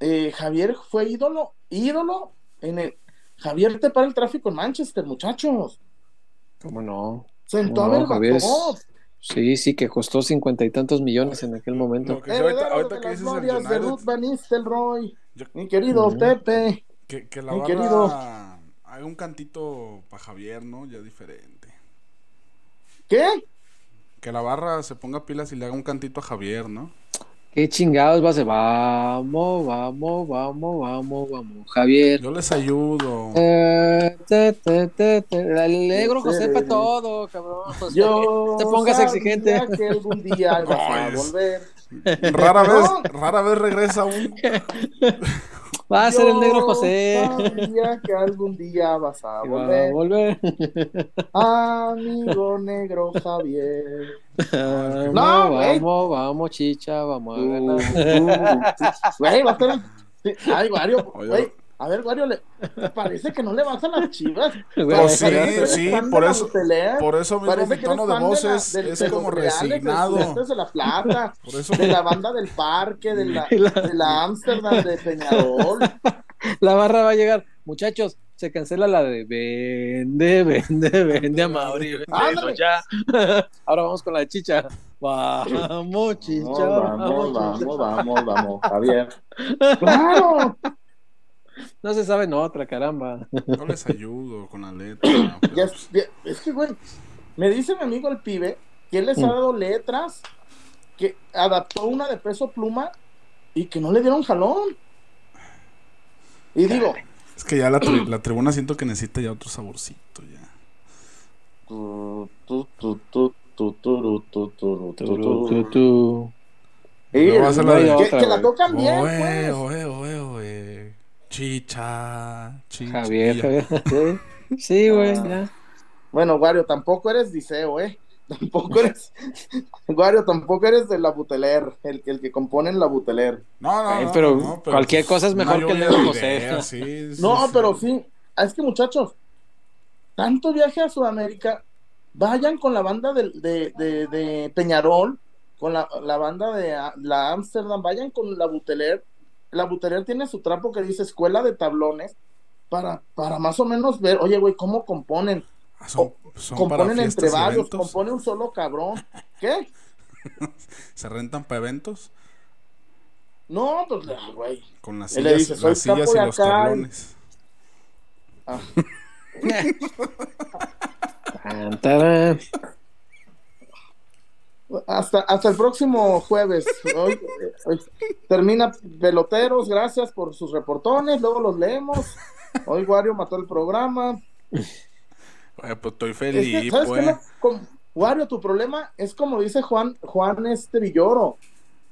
Eh, Javier fue ídolo, ídolo en el. Javier te para el tráfico en Manchester, muchachos. ¿Cómo no? Sentó a No, ver Javier es- Sí, sí, que costó cincuenta y tantos millones en aquel momento. Lo que ahorita, ahorita que dices el glorias de United, Ruth Van Nistelrooy. Yo- Mi querido Ujú. Pepe. que, que la Mi barra querido. haga un cantito para Javier, ¿no? Ya diferente. ¿Qué? Que la barra se ponga pilas y le haga un cantito a Javier, ¿no? ¿Qué chingados va a hacer? Vamos, vamos, vamos, vamos, vamos. Javier. Yo les ayudo. Eh, te, te, te, te. El negro José para todo, cabrón. Sea, Yo te pongas exigente. que algún día ibas a volver. Rara vez, rara vez regresa un. Va a ser el negro José. Sabía que algún día vas a Y va a volver. volver. Amigo negro Javier. Vamos, No, güey. vamos, vamos, chicha, vamos a Uh, ganar. uh, Güey, va a estar. sí, Ay, Wario, Oye. güey. A ver, Wario, le... parece que no le vas a las chivas. Pues sí, sí, por eso-. Por eso mismo mi tono de voz es, de como los reales, de resignado. La Plata, Por eso de la banda del parque, de la, de la Ámsterdam, de Peñarol. La barra va a llegar. Muchachos, se cancela la de vende, vende, vende a Mauri. Ya. Ahora vamos con la chicha. Vamos, chicha. Vamos, vamos, vamos, vamos, vamos, Javier. ¡Claro! No se saben otra, caramba. No les ayudo con la letra. pero, Ya es, ya- es que, güey, me dice mi amigo el pibe que él les ha Mm. dado letras, que adaptó una de peso pluma y que no le dieron jalón. Y digo, es que ya la, tri- la tribuna siento que necesita ya otro saborcito ya. que- la tocan bien, pues. Chicha, chicha. Javier, Javier. Sí, Sí, güey, Ah. ya. Bueno, Wario, tampoco eres Diceo, ¿eh? Tampoco eres. Wario, tampoco eres de la Buteler, el, el que compone en la Buteler. No, no, Ay, no, pero cualquier cosa es mejor que Leo de José. sí, sí, No, sí. pero sí. ah, Es que, muchachos, tanto viaje a Sudamérica, vayan con la banda de, de, de- de Peñarol, con la, la banda de ah, la Amsterdam, vayan con la Buteler. La Buteler tiene su trapo que dice Escuela de Tablones, para, para más o menos ver, oye, güey, ¿cómo componen? Ah, son, componen entre y varios, compone un solo cabrón. ¿Qué? Se rentan para eventos No, pues, ah, güey. con las sillas, dice, "Soy las sillas y los acá". tablones. Ah, Tan, tarán. Hasta, hasta el próximo jueves. Hoy, hoy termina Peloteros, gracias por sus reportones, luego los leemos. Hoy Wario mató el programa. Oye, pues estoy Es feliz, que, ¿sabes qué? pues. Con- Wario, tu problema es como dice Juan, Juan este Villoro.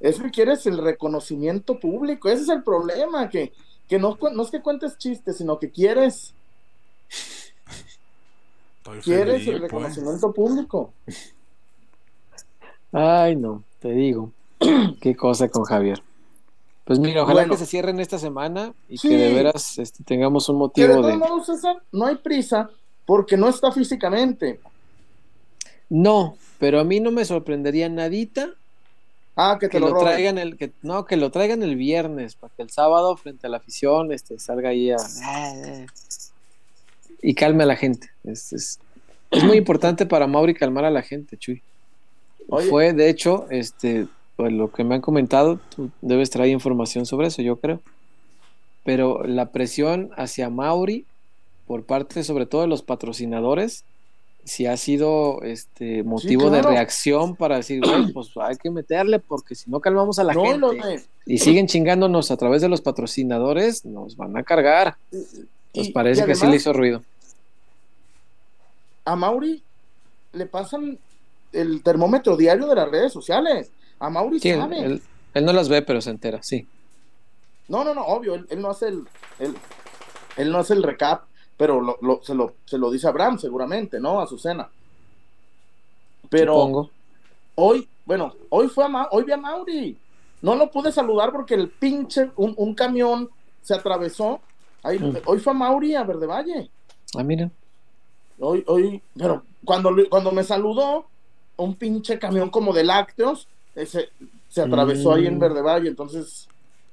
Es que quieres el reconocimiento público. Ese es el problema, que, que no, no es que cuentes chistes, sino que quieres, Estoy quieres feliz, el pues. reconocimiento público. Ay, no, te digo. Qué cosa con Javier. Pues mira, ojalá Bueno. que se cierren esta semana y Sí. que de veras este, tengamos un motivo de... César, no hay prisa porque no está físicamente. No, pero a mí no me sorprendería nadita Ah, que te que lo, traigan el que no que lo traigan el viernes para que el sábado frente a la afición este salga ahí a y calme a la gente es, es, es muy importante para Mauri calmar a la gente Chuy Oye. fue de hecho este pues lo que me han comentado tú debes traer información sobre eso yo creo pero la presión hacia Mauri por parte sobre todo de los patrocinadores si ha sido este motivo claro. de reacción para decir, güey, pues hay que meterle porque si no calmamos a la No, gente y siguen chingándonos a través de los patrocinadores, nos van a cargar. Pues y- parece y que sí le hizo ruido. A Mauri le pasan el termómetro diario de las redes sociales. A Mauri Sí, él, sabe. él- él no las ve, pero se entera, sí. No, no, no, obvio, él, él no hace el, él, él no hace el recap, pero lo, lo- se, lo, se lo dice a Abraham seguramente, ¿no? A Azucena. Pero Supongo. hoy, bueno, hoy fue a Ma- hoy vi a Mauri. No lo pude saludar porque el pinche, un, un camión se atravesó. Ahí, Mm. Hoy fue a Mauri a Verde Valle. Ah, mira. Hoy, hoy, pero cuando, cuando me saludó, un pinche camión como de lácteos ese, se atravesó ahí en Mm. Verde Valle, entonces.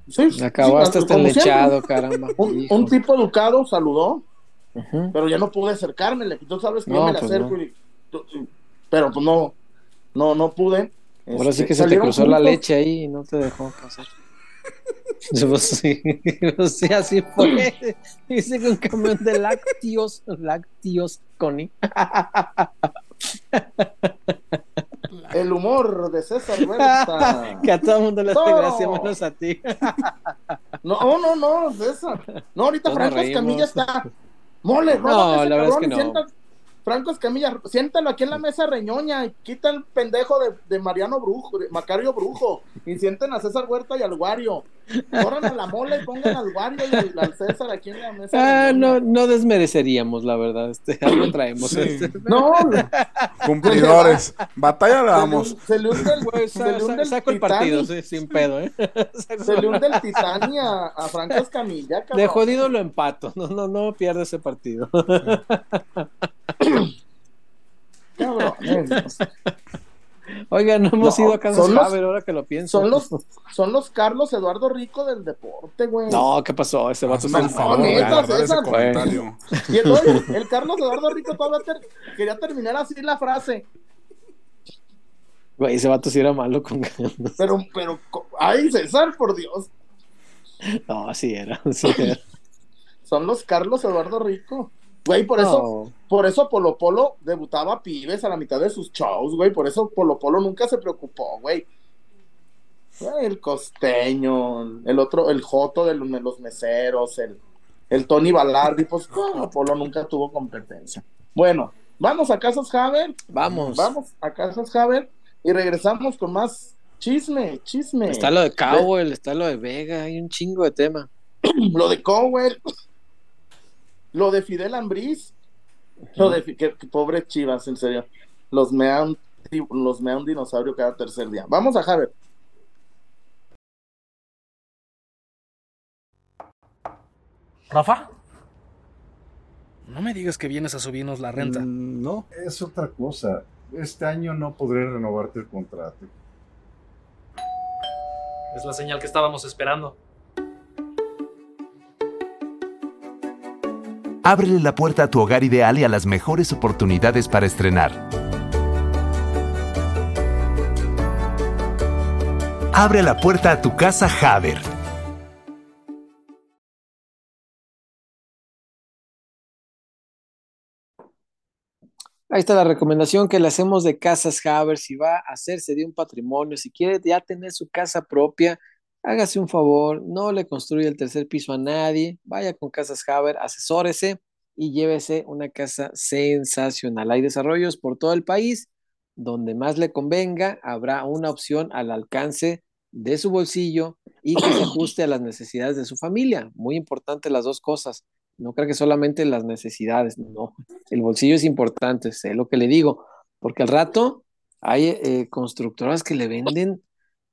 Sí, Acabaste sí, hasta como lechado, caramba. Un, tipo educado saludó, pero ya no pude acercármele. Tú sabes que yo me le pues acerco y. Pero pues no, no, no pude. Ahora sí Este, que se te cruzó la leche ahí y no te dejó pasar. Pues sí, pues sí, así fue. Dice que un camión de lácteos, lácteos, Connie. El humor de César Huerta. que a todo el mundo le hace No. gracia, menos a ti. No, no, no, César. No, ahorita Todos Franco Escamilla está. Mole, No, ese la verdad es que no. Franco Escamilla, siéntalo aquí en la mesa reñoña y quita el pendejo de, de Mariano Brujo, de Macario Brujo, y sienten a César Huerta y al Guario. Corran a la mole y pongan al Guario y al, al César aquí en la mesa. Ah, no, no desmereceríamos, la verdad. Este, algo traemos. Sí. este. No, Cumplidores. Batalla le- damos. Se le hunde el, Güey, se le hunde el saco el partido, sí, sin pedo, ¿eh? Saco- Se le hunde el Titani a, a Franco Escamilla, cabrón. De jodido lo empato. No, no, no pierde ese partido. Cabrones. Oiga, no hemos No, ido a Kansas son los- Haber, ahora que lo pienso. Son los, son los Carlos Eduardo Rico del deporte, güey. No, ¿qué pasó? Ese vato es el un. Y el, Carlos Eduardo Rico todavía ter- quería terminar así la frase. Güey, ese vato sí era malo con ganas. Pero, pero, ay, César, por Dios. No, sí era, sí era. son los Carlos Eduardo Rico. Güey, por eso, por eso Polo Polo debutaba pibes a la mitad de sus shows, güey. Por eso Polo Polo nunca se preocupó, güey. El costeño, el otro, el Joto de los, meseros, el, el Tony Balardi, pues Polo Polo nunca tuvo competencia. Bueno, vamos a Casas Haber, Vamos. vamos a Casas Haber y regresamos con más chisme, chisme. Está lo de Cowell, está lo de Vega, hay un chingo de tema. lo de Cowell, lo de Fidel Ambriz, lo de que, que pobre Chivas, en serio. Los mea un, ti- los mea un dinosaurio cada tercer día. Vamos a Javier. ¿Rafa? No me digas que vienes a subirnos la renta. Mm, No, es otra cosa. Este año no podré renovarte el contrato. Es la señal que estábamos esperando. Ábrele la puerta a tu hogar ideal y a las mejores oportunidades para estrenar. Abre la puerta a tu casa Haber. Ahí está la recomendación que le hacemos de Casas Haber. Si va a hacerse de un patrimonio, si quiere ya tener su casa propia, hágase un favor, no le construya el tercer piso a nadie, vaya con Casas Haber, asesórese y llévese una casa sensacional. Hay desarrollos por todo el país, donde más le convenga, habrá una opción al alcance de su bolsillo y que se ajuste a las necesidades de su familia. Muy importante las dos cosas. No creo que solamente las necesidades, no. El bolsillo es importante, sé lo que le digo, porque al rato hay eh, constructoras que le venden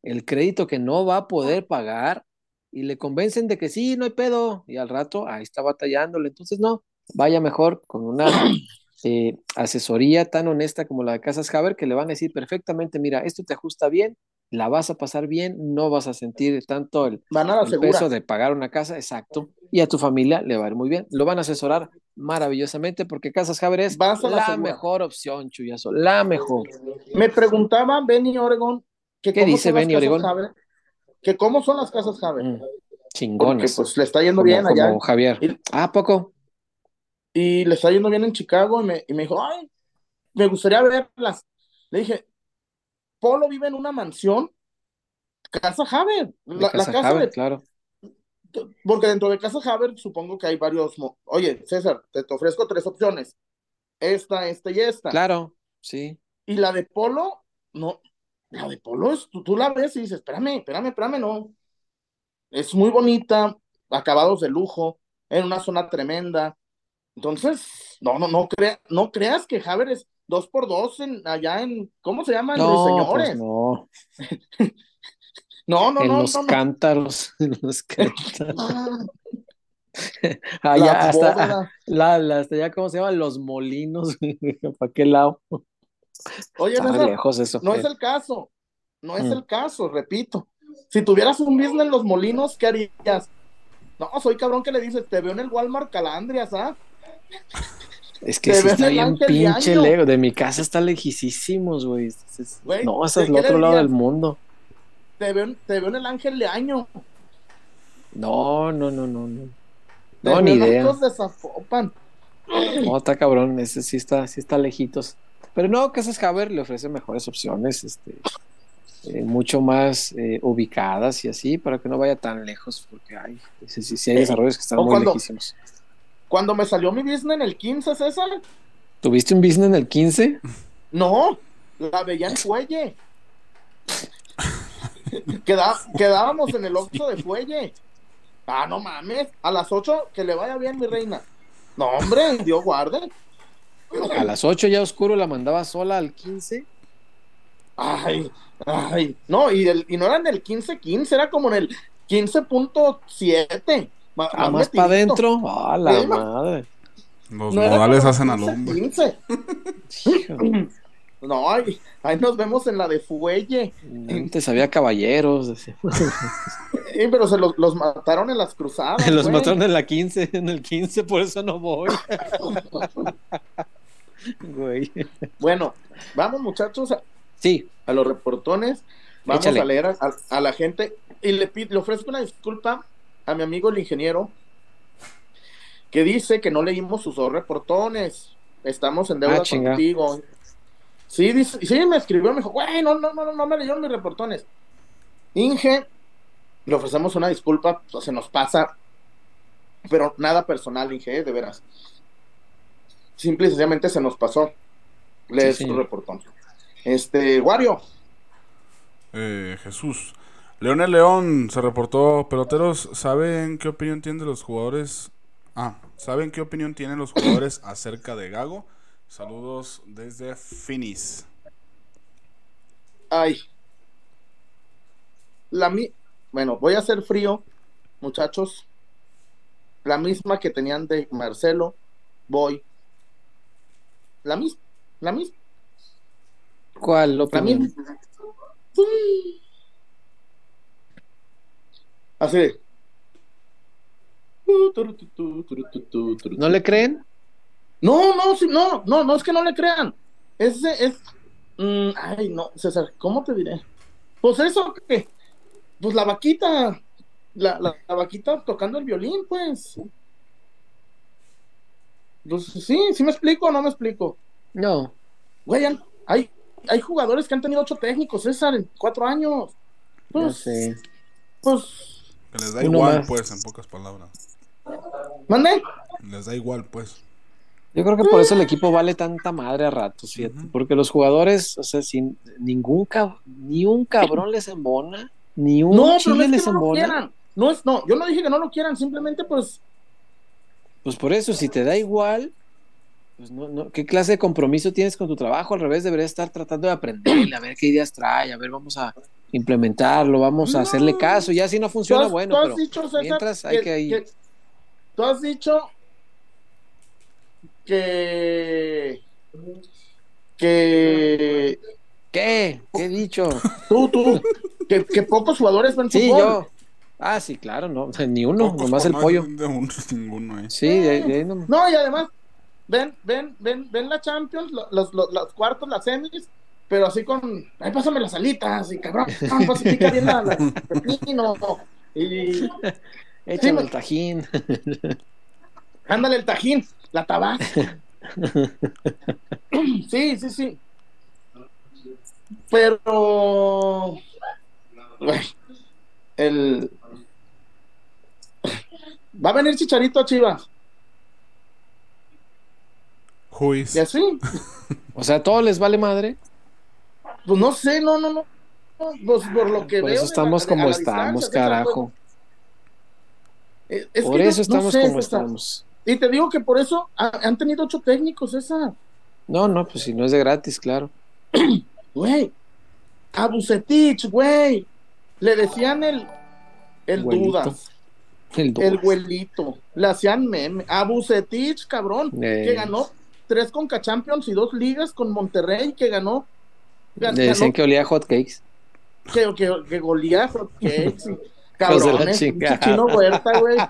el crédito que no va a poder pagar y le convencen de que sí, no hay pedo, y al rato ahí está batallándole. Entonces, no, vaya mejor con una eh, asesoría tan honesta como la de Casas Haber que le van a decir perfectamente, mira, esto te ajusta bien, la vas a pasar bien, no vas a sentir tanto el, peso de pagar una casa, exacto, y a tu familia le va a ir muy bien. Lo van a asesorar maravillosamente porque Casas Haber es la la mejor opción, Chuyazo, la mejor. Me preguntaba Benny Oregon que ¿Qué dice Benny Oregón? Que cómo son las casas Javier. Mm, Porque Chingones. pues le está yendo como, bien allá. como Javier. Y- Ah, ¿a poco? y le está yendo bien en Chicago y me, y me dijo, ay, me gustaría verlas. Le dije, Polo vive en una mansión, Casa De la, la Casa Haber, de, claro. porque dentro de Casa Haber supongo que hay varios, oye, César, te, te ofrezco tres opciones, esta, esta y esta. Claro, sí. Y la de Polo, no, la de Polo es, tú, tú la ves y dices, espérame, espérame, espérame, no. Es muy bonita, acabados de lujo, en una zona tremenda. Entonces, no, no, no, crea, no creas que Haber es dos por dos en, allá en, ¿cómo se llama? En No, Ruiseñores. pues no. No, no, en no, los no, cántaros, en los cántaros. Ah, Allá hasta, la, la- hasta allá, ¿cómo se llama? Los molinos. ¿Para qué lado? Oye, Está César, lejos eso. no es el caso, no es Mm. el caso, repito. Si tuvieras un business en los molinos, ¿qué harías? No, soy cabrón que le dices, te veo en el Walmart Calandrias, ¿ah? Es que sí está bien pinche lejos. De mi casa está lejísimos, güey. No, ese es ¿de el otro lado del mundo. Te veo, en- te veo en el Ángel de Año. No, no, no, no, no. No, ni idea. Altos de Zapopan. No, está cabrón, ese sí está, sí está lejitos. Pero no, Casas Haber le ofrece mejores opciones, este, eh, mucho más eh, ubicadas y así, para que no vaya tan lejos, porque hay, Eh, desarrollos que están muy cuando- lejísimos. Cuando me salió mi business en el 15, César, ¿Tuviste un business en el 15? no, la veía en Fuelle. Queda- quedábamos en el Oxxo de Fuelle. Ah, no mames, a las 8 que le vaya bien, mi reina. No, hombre, Dios guarde. A las 8 ya oscuro la mandaba sola al 15. Ay, ay. No, y, el, y no era en el 15-15, era como en el 15.7. Ma- Ah, más para adentro. Ah, la Sí, ma- madre. Los No modales hacen al 15, hombre. 15. Hijo, No, ahí, ahí nos vemos en la de Fuelle. Antes había caballeros. Eh, pero se los, los mataron en las cruzadas. Los güey. mataron en la 15, en el 15, por eso no voy. Güey. Bueno, vamos muchachos a, Sí, a los reportones. Vamos Échale. a leer a, a- a la gente. Y le, le ofrezco una disculpa a mi amigo el ingeniero. que dice que no leímos sus dos reportones. Estamos en deuda Ah, contigo. Sí, dice, sí, me escribió, me dijo, güey, no, no, no, no, no me leyeron mis reportones. Inge, le ofrecemos una disculpa, pues, se nos pasa, pero nada personal, Inge, eh, de veras. Simple y sencillamente se nos pasó. Leer Sí, reportón. Este, Wario, Eh, Jesús. Leonel León se reportó. Peloteros, ¿saben qué opinión tienen los jugadores? Ah, ¿saben qué opinión tienen los jugadores acerca de Gago? Saludos desde Finis. ay. La mi bueno, voy a hacer frío, muchachos. La misma que tenían de Marcelo, voy. La misma, la misma. ¿Cuál La opinión? misma. Así de. ¿No le creen? No, no, sí, no, no, no es que no le crean. Ese es. mm, ay, no, César, ¿cómo te diré? Pues eso que. Pues la vaquita. La, la, la vaquita tocando el violín, pues. Pues sí, sí me explico o no me explico. No. Güey, hay, hay jugadores que han tenido ocho técnicos, César, en cuatro años. No Pues, sé. pues, Que les da igual, más. pues, en pocas palabras. mande. Les da igual, pues. Yo creo que por eso el equipo vale tanta madre a ratos, fíjate, Ujú. porque los jugadores, o sea, sin ningún cab- ni un cabrón les embona, ni un No, pero no chile es les que no lo embona. quieran. No, es, no, yo no dije que no lo quieran, simplemente pues Pues por eso, si te da igual, pues no, no, ¿qué clase de compromiso tienes con tu trabajo? Al revés, deberías estar tratando de aprenderle, a ver qué ideas trae, a ver, vamos a implementarlo, vamos a No. hacerle caso, ya si no funciona, has- bueno, tú has pero dicho, César, mientras hay que ir. tú has dicho que que ¿qué? ¿Qué he dicho? tú, tú, que, que pocos jugadores ven Sí, yo. Ah, sí, claro, no, ni uno, Pocos nomás el no pollo. hay de un- ninguno, eh. Sí, de ahí- de ahí no- No, y además, ven, ven, ven, ven la Champions, lo- los, los, los cuartos, las semis, pero así con, ay, pásame las alitas, y cabrón, pacifica bien la, la pepino, y Échame Sí, el tajín. ándale el tajín, la tabasco. Sí, sí, sí. Pero, el, va a venir Chicharito a Chivas, Juiz. y así, O sea, todo les vale madre. Pues no sé, no, no, no. Pues por lo que Por veo. eso estamos la- como estamos, carajo. Es Por eso no estamos sé, como César. estamos. Y te digo que por eso ha- han tenido ocho técnicos, esa. No, no, pues si no es de gratis, claro. Güey. A Bucetich, güey. Le decían el. El. Dudas. El El güelito. Le hacían meme. A Bucetich, cabrón. Eh. Que ganó tres Conca Champions y dos ligas con Monterrey. Que ganó. gan- Le decían ganó que olía hot cakes. que, que, que golía hot cakes cabrones, chino huerta, güey.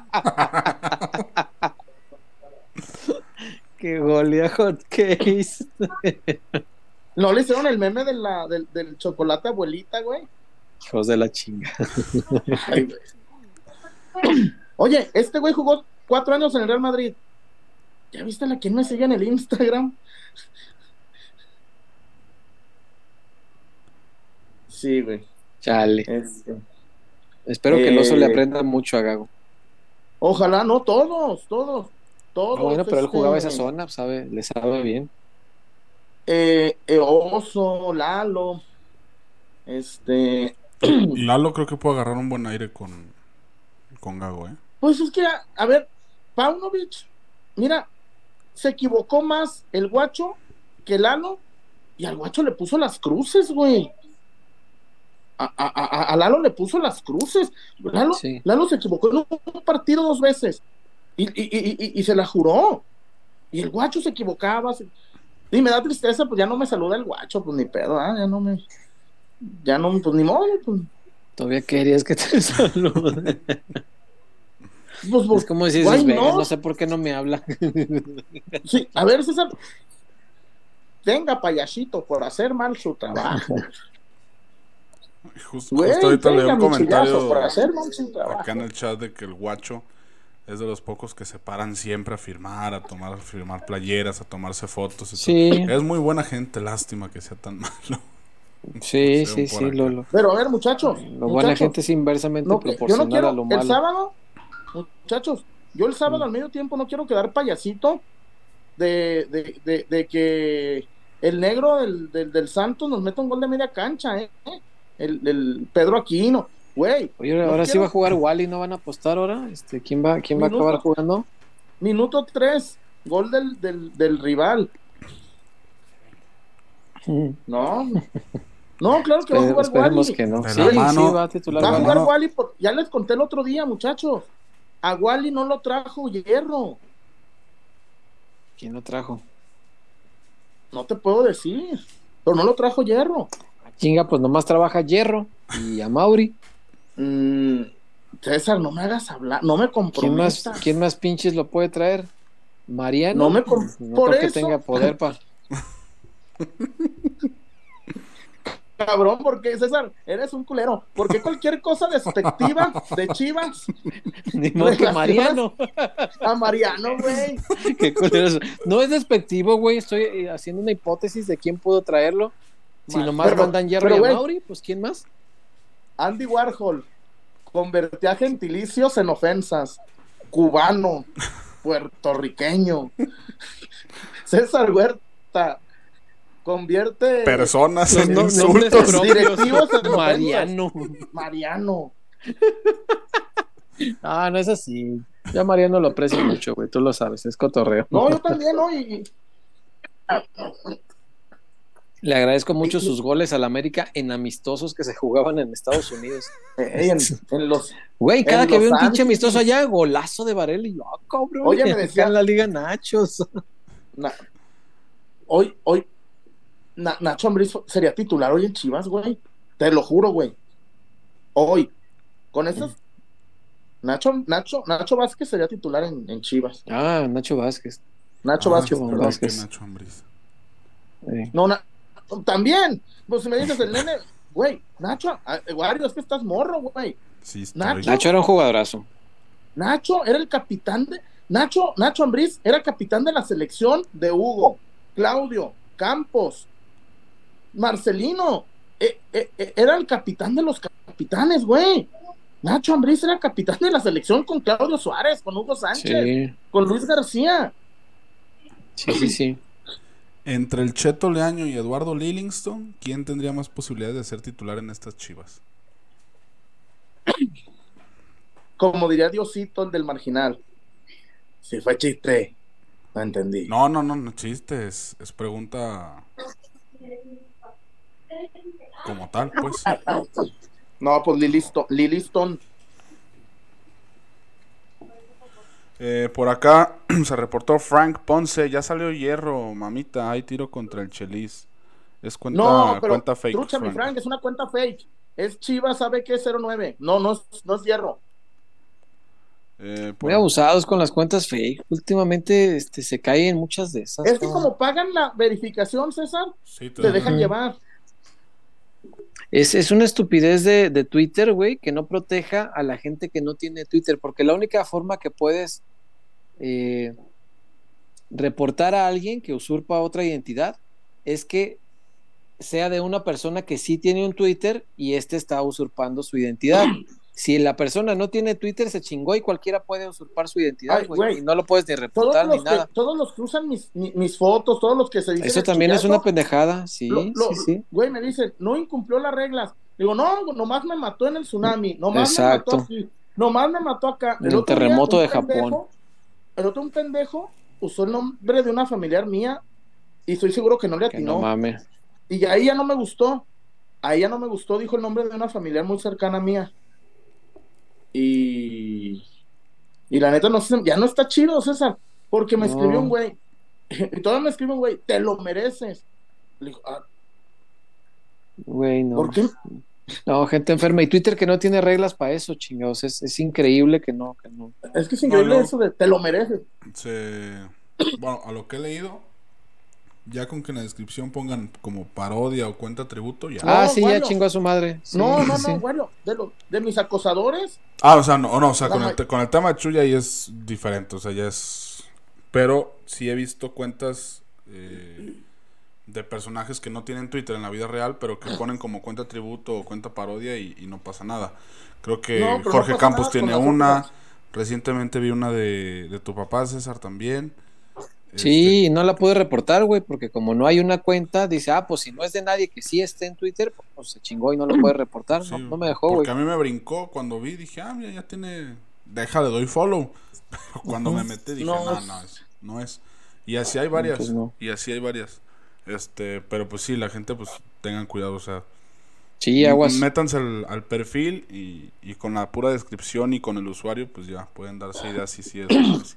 Que olía a hot cakes. No le hicieron el meme de la, del, del chocolate abuelita, güey. Hijos de la chinga. Ay, güey. Oye, este güey jugó cuatro años en el Real Madrid. ¿Ya viste a quién me sigue en el Instagram? Sí, güey. Chale. Este, Espero que el oso le Eh. aprenda mucho a Gago. Ojalá, no, todos, todos, todos. Ah, bueno, pero él este, jugaba esa zona, sabe, le sabe bien. Eh, eh, Oso, Lalo, este, Lalo creo que puede agarrar un buen aire con, con Gago, ¿eh? Pues es que, a, a ver, Paunovic, mira, se equivocó más el guacho que Lalo, y al guacho le puso las cruces, güey. A, a- a- Lalo le puso las cruces. Lalo, Sí. Lalo se equivocó en un partido dos veces y, y- y- y- y se la juró. Y el guacho se equivocaba. se- Y me da tristeza, pues ya no me saluda el guacho, pues ni pedo, ¿ah? ya no me. Ya no, pues ni modo, pues. Todavía querías que te salude. pues, pues, Es como decir, Why Vegas, not? no sé por qué no me habla. Sí, a ver, César. Tenga payasito por hacer mal su trabajo. Justo, Güey, justo ahorita leí un por comentario hacer mal su trabajo. acá en el chat de que el guacho es de los pocos que se paran siempre a firmar, a tomar, a firmar playeras, a tomarse fotos. y todo. Sí. Es muy buena gente, lástima que sea tan malo. Sí, Sean sí, sí, acá. lo, lo- Pero a ver, muchachos. lo buena gente es inversamente no, yo no proporcional quiero a lo el malo. sábado, muchachos, yo el sábado al medio tiempo no quiero quedar payasito de, de, de, de que el negro del, del, del Santos nos meta un gol de media cancha, ¿eh? El, el Pedro Aquino, güey. Oye, no ahora sí va a jugar Wally, ¿no van a apostar ahora? Este, ¿quién va, quién va a acabar jugando? Minuto 3, gol del, del, del rival. Mm. No, no, claro que va a jugar Esperemos Wally. que no. Sí, mano- sí, va a titular. Va jugar Wally, por- ya les conté el otro día, muchachos. A Wally no lo trajo Hierro. ¿Quién lo trajo? No te puedo decir. Pero no lo trajo Hierro. Chinga, pues nomás trabaja Hierro y a Mauri. Mm, César, no me hagas hablar. No me ¿Quién más, comprometas. ¿Quién más pinches lo puede traer? Mariano. No me com- No por creo que tenga poder para. Cabrón, porque César, eres un culero. Porque cualquier cosa despectiva de Chivas Ni modo que Relacionas- Mariano. a Mariano, güey. Qué culero es. No es despectivo, güey. Estoy eh, haciendo una hipótesis de quién pudo traerlo. Si nomás mandan Hierro pero, y a. Mauri, pues ¿quién más? Andy Warhol convertía gentilicios en ofensas. Cubano, puertorriqueño. César Huerta convierte Personas en insultos. propios. directivos en Mariano. Mariano. Ah, no es así. Yo a Mariano lo aprecio mucho, güey. Tú lo sabes, es cotorreo. No, yo también, ¿no? Y, Le agradezco mucho sus goles al América en amistosos que se jugaban en Estados Unidos. eh, en, en los Güey, cada En que veo un pinche amistoso allá, golazo de Varela y yo, ah, cabrón. Oye, me acá decía- en la Liga Nachos. Na- hoy, hoy, Na- Nacho Ambriz sería titular hoy en Chivas, güey. Te lo juro, güey. Hoy, con esas. Nacho, Nacho, Nacho Vázquez sería titular en, en Chivas. Ah, Nacho Vázquez. Nacho Ah, Vázquez, Nacho perdón. Vázquez. que Nacho Ambriz. Eh, No, na- también. Pues si me dices el nene, güey, Nacho, ah, Wario, es que estás morro, güey. Sí, estoy. Nacho. Nacho era un jugadorazo. Nacho era el capitán de. Nacho, Nacho Ambriz era capitán de la selección de Hugo, Claudio, Campos, Marcelino. Eh, eh, eh, era el capitán de los capitanes, güey. Nacho Ambriz era capitán de la selección con Claudio Suárez, con Hugo Sánchez, Sí, con Luis García. sí, sí, sí. Entre el Cheto Leaño y Eduardo Lillingston, ¿quién tendría más posibilidades de ser titular en estas chivas? Como diría Diosito, el del marginal. Si fue chiste, no entendí. No, no, no, no chiste, es, es pregunta como tal, pues. No, pues Liliston, Liliston. Eh, por acá se reportó Frank Ponce, ya salió hierro, mamita, hay tiro contra el Chelis. Es cuenta, No, pero cuenta fake. trucha, mi Frank. Frank, es una cuenta fake. Es Chivas, sabe que es 09. No, no es, no es hierro. Eh, por- Muy abusados con las cuentas fake. Últimamente este, se caen muchas de esas. Es que ¿no? como pagan la verificación, César, sí, te dejan llevar. Es, es una estupidez de, de Twitter, güey, que no proteja a la gente que no tiene Twitter, porque la única forma que puedes eh, reportar a alguien que usurpa otra identidad es que sea de una persona que sí tiene un Twitter y este está usurpando su identidad. Si la persona no tiene Twitter, se chingó y cualquiera puede usurpar su identidad, güey, y no lo puedes ni reportar ni que, nada. todos los que usan mis, mi- mis fotos, todos los que se dicen. Eso también es una pendejada, sí, lo- lo- sí, sí. Güey, me dicen, no incumplió las reglas. Digo, no, nomás me mató en el tsunami, nomás Exacto. me mató nomás me mató acá. En el terremoto de pendejo- Japón. El otro, un pendejo, usó el nombre de una familiar mía y estoy seguro que no le Que no atinó. mames. Y ahí ya no me gustó. Ahí ya no me gustó, dijo el nombre de una familiar muy cercana mía. Y. Y la neta, no sé, ya no está chido, César. Porque me No. escribió un güey. Y todavía me escribe un güey, te lo mereces. Le digo, ah, Güey, no. ¿por qué? No, gente enferma. Y Twitter que no tiene reglas para eso, chingados. Es, es increíble que no, que no. Es que es increíble No, no. eso de te lo mereces. se- bueno, a lo que he leído, Ya con que en la descripción pongan como parodia o cuenta tributo, ya. Ah, No, sí, ya chingó a su madre. Sí, no, no, sí, no, sí. bueno, de, lo- de mis acosadores, Ah, o sea, no, no, o sea, con el, con el tema de Chuya ahí es diferente, o sea, ya es... Pero sí he visto cuentas eh, de personajes que no tienen Twitter en la vida real, pero que ponen como cuenta tributo o cuenta parodia y, y no pasa nada. Creo que No, pero no Jorge Campos tiene una, recientemente vi una de, de tu papá, César, también. Sí, no la pude reportar, güey, porque como no hay una cuenta, dice, ah, pues si no es de nadie que sí esté en Twitter, pues se chingó y no lo puede reportar. Este, No, me dejó, Porque güey. a mí me brincó cuando vi, dije, ah, mira, ya tiene... Deja, le doy follow. Pero cuando me metí dije, No, no, es- no, es, no es. Y así hay varias. pues no. Y así hay varias. Este, pero pues sí, la gente pues tengan cuidado, o sea, Sí, aguas. métanse al, al perfil y, y con la pura descripción y con el usuario, pues ya pueden darse ideas si sí es.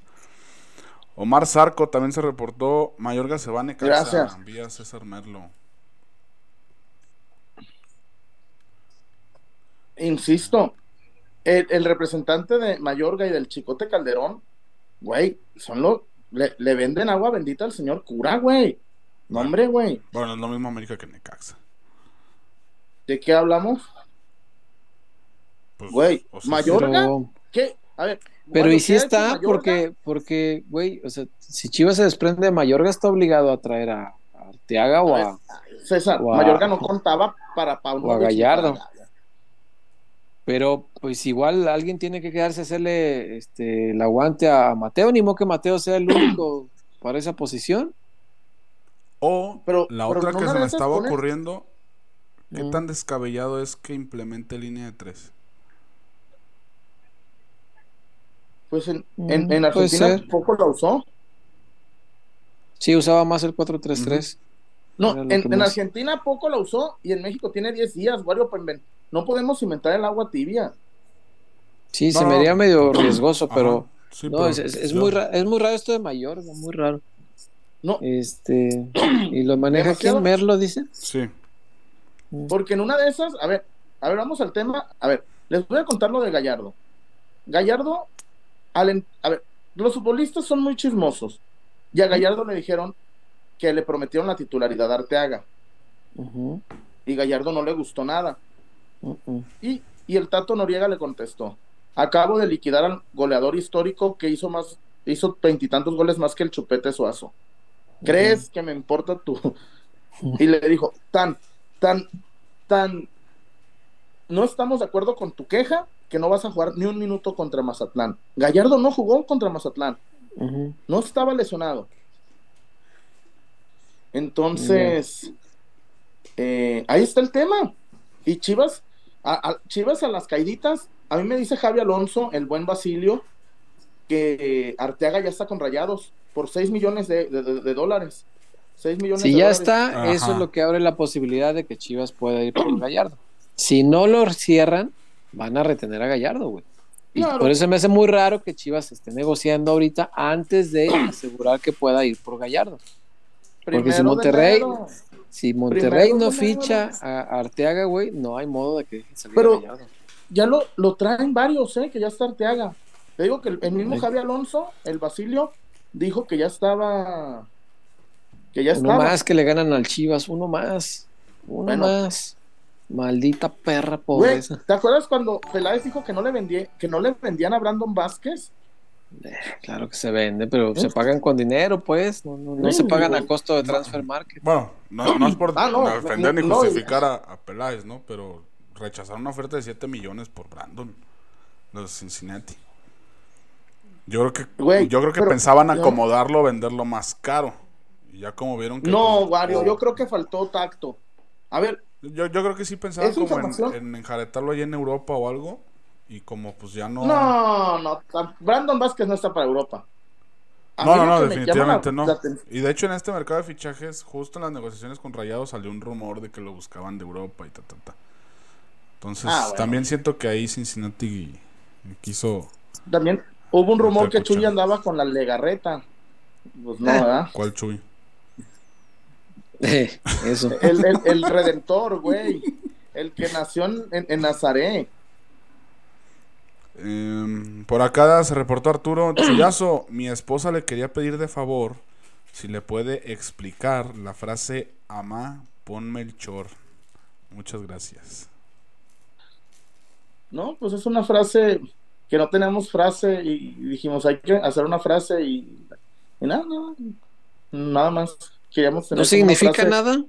Omar Zarco también se reportó, Mayorga se va a Necaxa, Gracias. vía César Merlo. insisto, el, el representante de Mayorga y del Chicote Calderón, güey, son los, le, le venden agua bendita al señor cura, güey. No, hombre, güey. Bueno, es lo mismo América que Necaxa. ¿De qué hablamos? Pues, Güey, o sea, Mayorga, Pero, ¿qué? A ver. Pero bueno, y sí ¿qué ha hecho está, porque, porque, güey, o sea, si Chivas se desprende de Mayorga, está obligado a traer a, a Arteaga o a, César, o a- Mayorga no contaba para Pauno. o a Gallardo. Pero pues igual alguien tiene que quedarse a hacerle este, el aguante a Mateo, ni modo que Mateo sea el único para esa posición. O Pero- la pero otra que se me estaba ocurriendo, ¿qué Mm. tan descabellado es que implemente línea de tres? Pues en, Mm, en, en puede Argentina poco la usó. Sí, usaba más el 4-3-3. No, Era en, lo que en más- Argentina poco la usó y en México tiene 10 días, Wario, pues, No podemos inventar el agua tibia. Sí, No, se no, me haría medio riesgoso, pero sí, no, pero es, es- muy ra- es muy raro esto de Mayor, muy raro. No, Este, y lo maneja quién, Merlo, dice. Sí. porque en una de esas, a ver, a ver, vamos al tema. A ver, les voy a contar lo de Gallardo. Gallardo, a ver, los futbolistas son muy chismosos. Y a Gallardo le dijeron que le prometieron la titularidad a Arteaga. Y Gallardo no le gustó nada. y el Tato Noriega le contestó: Acabo de liquidar al goleador histórico que hizo más, hizo veintitantos goles más que el Chupete Suazo. ¿Crees que me importa tú? Y le dijo: tan, tan, tan. No estamos de acuerdo con tu queja que no vas a jugar ni un minuto contra Mazatlán. Gallardo no jugó contra Mazatlán, no estaba lesionado. Entonces, eh, ahí está el tema. Y Chivas, a, a- Chivas a las caiditas, a mí me dice Javi Alonso, el buen Basilio, que eh, Arteaga ya está con rayados por 6 millones de, de- de- de dólares. 6 millones Si de ya dólares. está, Ajá. eso es lo que abre la posibilidad de que Chivas pueda ir por Gallardo. Si no lo cierran, van a retener a Gallardo, güey. Y por eso me hace muy raro que Chivas esté negociando ahorita antes de asegurar que pueda ir por Gallardo. Porque si Monterrey, si Monterrey no ficha a Arteaga, güey, no hay modo de que salga Pero- Gallardo. ya lo, lo traen varios, ¿eh? Que ya está Arteaga. Te digo que el, el mismo Sí. Javi Alonso, el Basilio, dijo que ya estaba. Que ya Uno estaba. más que le ganan al Chivas, uno más, uno Bueno. más. Maldita perra Güey, pobreza. ¿te acuerdas cuando Peláez dijo que no le vendía, que no le vendían a Brandon Vázquez? Eh, Claro que se vende, pero se pagan con dinero, pues. No, no, no Sí, se pagan güey. a costo de transfer market. Bueno, no, no es por Ah, no, defender no, ni no, justificar a, a Peláez, ¿no? Pero rechazaron una oferta de 7 millones por Brandon, los Cincinnati. Yo creo que, Güey, yo creo que pero- pensaban acomodarlo, venderlo más caro. Y ya como vieron que... No, pues, Wario, oh, yo creo que faltó tacto. A ver, Yo, yo creo que sí pensaban ¿Es como en, enjaretarlo allá en Europa o algo. Y como pues ya no... no, no, Brandon Vázquez no está para Europa. A No, no, no, definitivamente no. Y de hecho en este mercado de fichajes, justo en las negociaciones con Rayados salió un rumor de que lo buscaban de Europa y ta, ta, ta. Entonces Ah, bueno. también siento que ahí Cincinnati quiso... También hubo un rumor que. Chuy andaba con la legarreta. Pues no. ¿verdad? ¿Cuál Chuy? Eh, Eso. El, el, el redentor, güey. El que nació en, en- Nazaret. Em, por acá se reportó Arturo Chuyazo. Mi esposa le quería pedir de favor si le puede explicar la frase ama, ponme el chor. Muchas gracias. No, pues es una frase que no tenemos frase y dijimos hay que hacer una frase y, y nada, nada, nada más. Queríamos tener ¿No una significa frase- nada?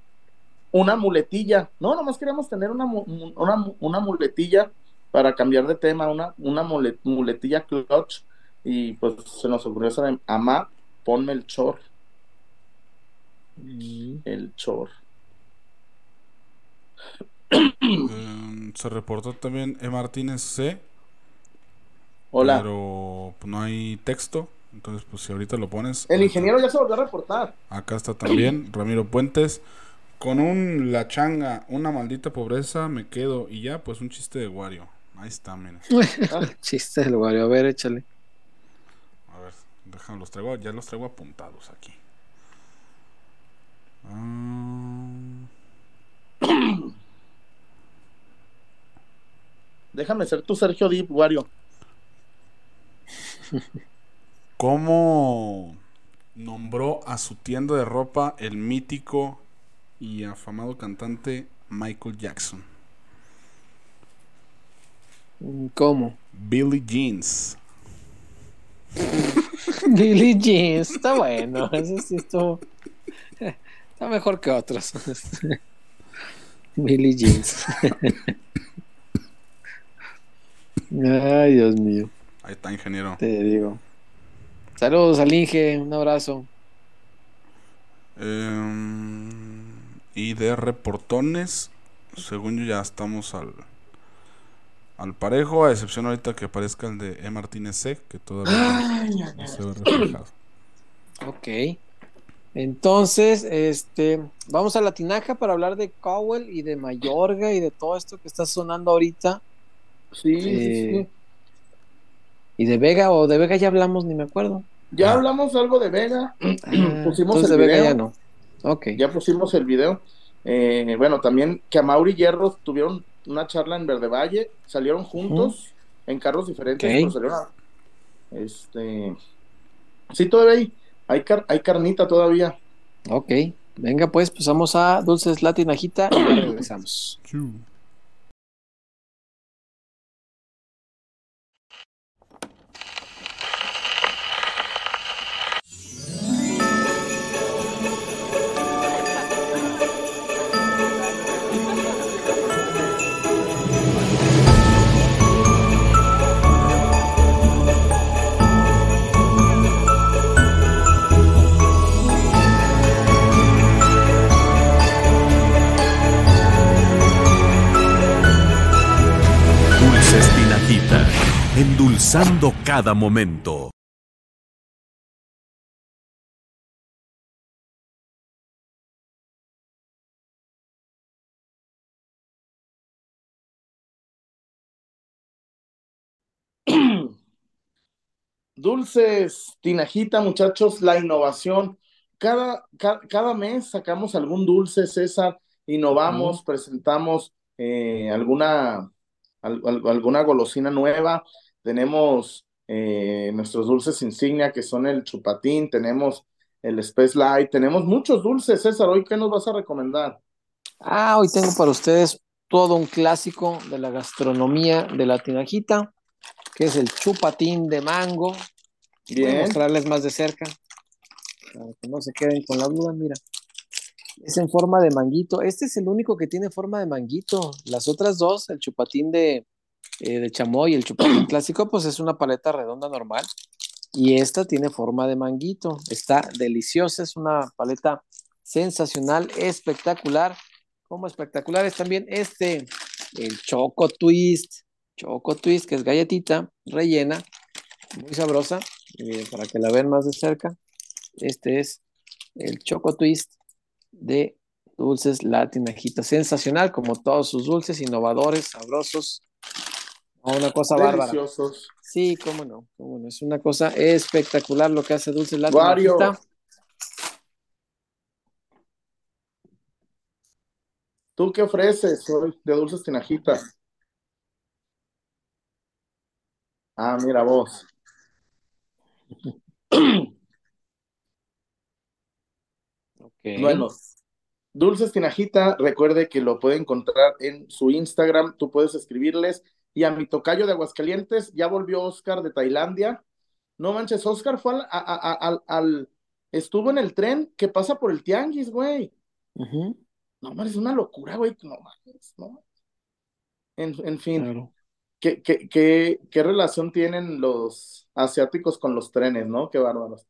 Una muletilla. No, nomás queríamos tener una, una, mu- una muletilla para cambiar de tema, una, una mule- muletilla clutch. Y pues se nos ocurrió esa de Amá, ponme el chor. El chor. Eh, se reportó también E. Martínez C. Hola. Pero pues, no hay texto. Entonces, pues si ahorita lo pones. El ahorita- ingeniero ya se volvió a reportar. Acá está también Ramiro Puentes. Con un La Changa, una maldita pobreza, me quedo. Y ya, pues un chiste de Wario. Ahí está, miren. Chiste del Wario. A ver, échale. A ver, déjame, los traigo, ya los traigo apuntados aquí. Ah, Déjame ser tu Sergio Deep, Wario. ¿Cómo nombró a su tienda de ropa el mítico y afamado cantante Michael Jackson? ¿Cómo? Billy Jeans. Billy Jeans. Está bueno. Eso sí estuvo. Está mejor que otros. Billy Jeans. Ay, Dios mío. Ahí está, ingeniero. Te digo. Saludos al Inge. Un abrazo. Em, y de reportones, según yo ya estamos al al parejo, a excepción ahorita que aparezca el de E. Martínez C, que todavía no- no se ve reflejado. Ok. Entonces, este, vamos a la tinaja para hablar de Cowell y de Mayorga y de todo esto que está sonando ahorita. Sí, sí, Eh, sí. Y de Vega, o de Vega ya hablamos, ni me acuerdo. Ya hablamos algo de Vega. Ah, pusimos entonces el de Vega video. ya no. Ok. Ya pusimos el video. Eh, bueno, también que a Mauri Hierros tuvieron una charla en Verde Valle, salieron juntos en carros diferentes, pero salieron a- este sí todavía hay, hay, car- hay carnita todavía. Ok. Venga, pues, pues vamos a Dulces Latinajita y regresamos. Endulzando cada momento. Dulces, Tinajita, muchachos, la innovación. Cada, ca- cada, mes sacamos algún dulce, César, innovamos, presentamos eh, alguna, al- al- alguna golosina nueva. Tenemos eh, nuestros dulces insignia que son el chupatín, tenemos el Space Light, tenemos muchos dulces, César. Hoy, ¿qué nos vas a recomendar? Ah, hoy tengo para ustedes todo un clásico de la gastronomía de la tinajita, que es el chupatín de mango. Voy a Bien. mostrarles más de cerca, para que no se queden con la duda, mira. Es en forma de manguito. Este es el único que tiene forma de manguito. Las otras dos, el chupatín de, eh, de chamoy el chupatín clásico, pues es una paleta redonda normal. Y esta tiene forma de manguito. Está deliciosa, es una paleta sensacional, espectacular. Como espectacular es también este, el Choco Twist. Choco Twist, que es galletita rellena, muy sabrosa. Y miren, para que la vean más de cerca, este es el Choco Twist de Dulces Latinajita. Sensacional, como todos sus dulces, innovadores, sabrosos. Una cosa bárbara. Deliciosos. Sí, cómo no, cómo no. Es una cosa espectacular lo que hace Dulces Wario. Latinajita. ¿Tú qué ofreces hoy de dulces Tinajita? Ah, mira vos. Ok. Bueno, Dulces Tinajita, recuerde que lo puede encontrar en su Instagram, tú puedes escribirles. Y a mi tocayo de Aguascalientes, ya volvió Oscar de Tailandia. No manches, Oscar fue al, a- a- a- al, al- estuvo en el tren que pasa por el tianguis, güey. No mames, es una locura, güey. No mames, no. En, en fin, claro. ¿qué, qué, qué, qué relación tienen los asiáticos con los trenes, no? Qué bárbaros.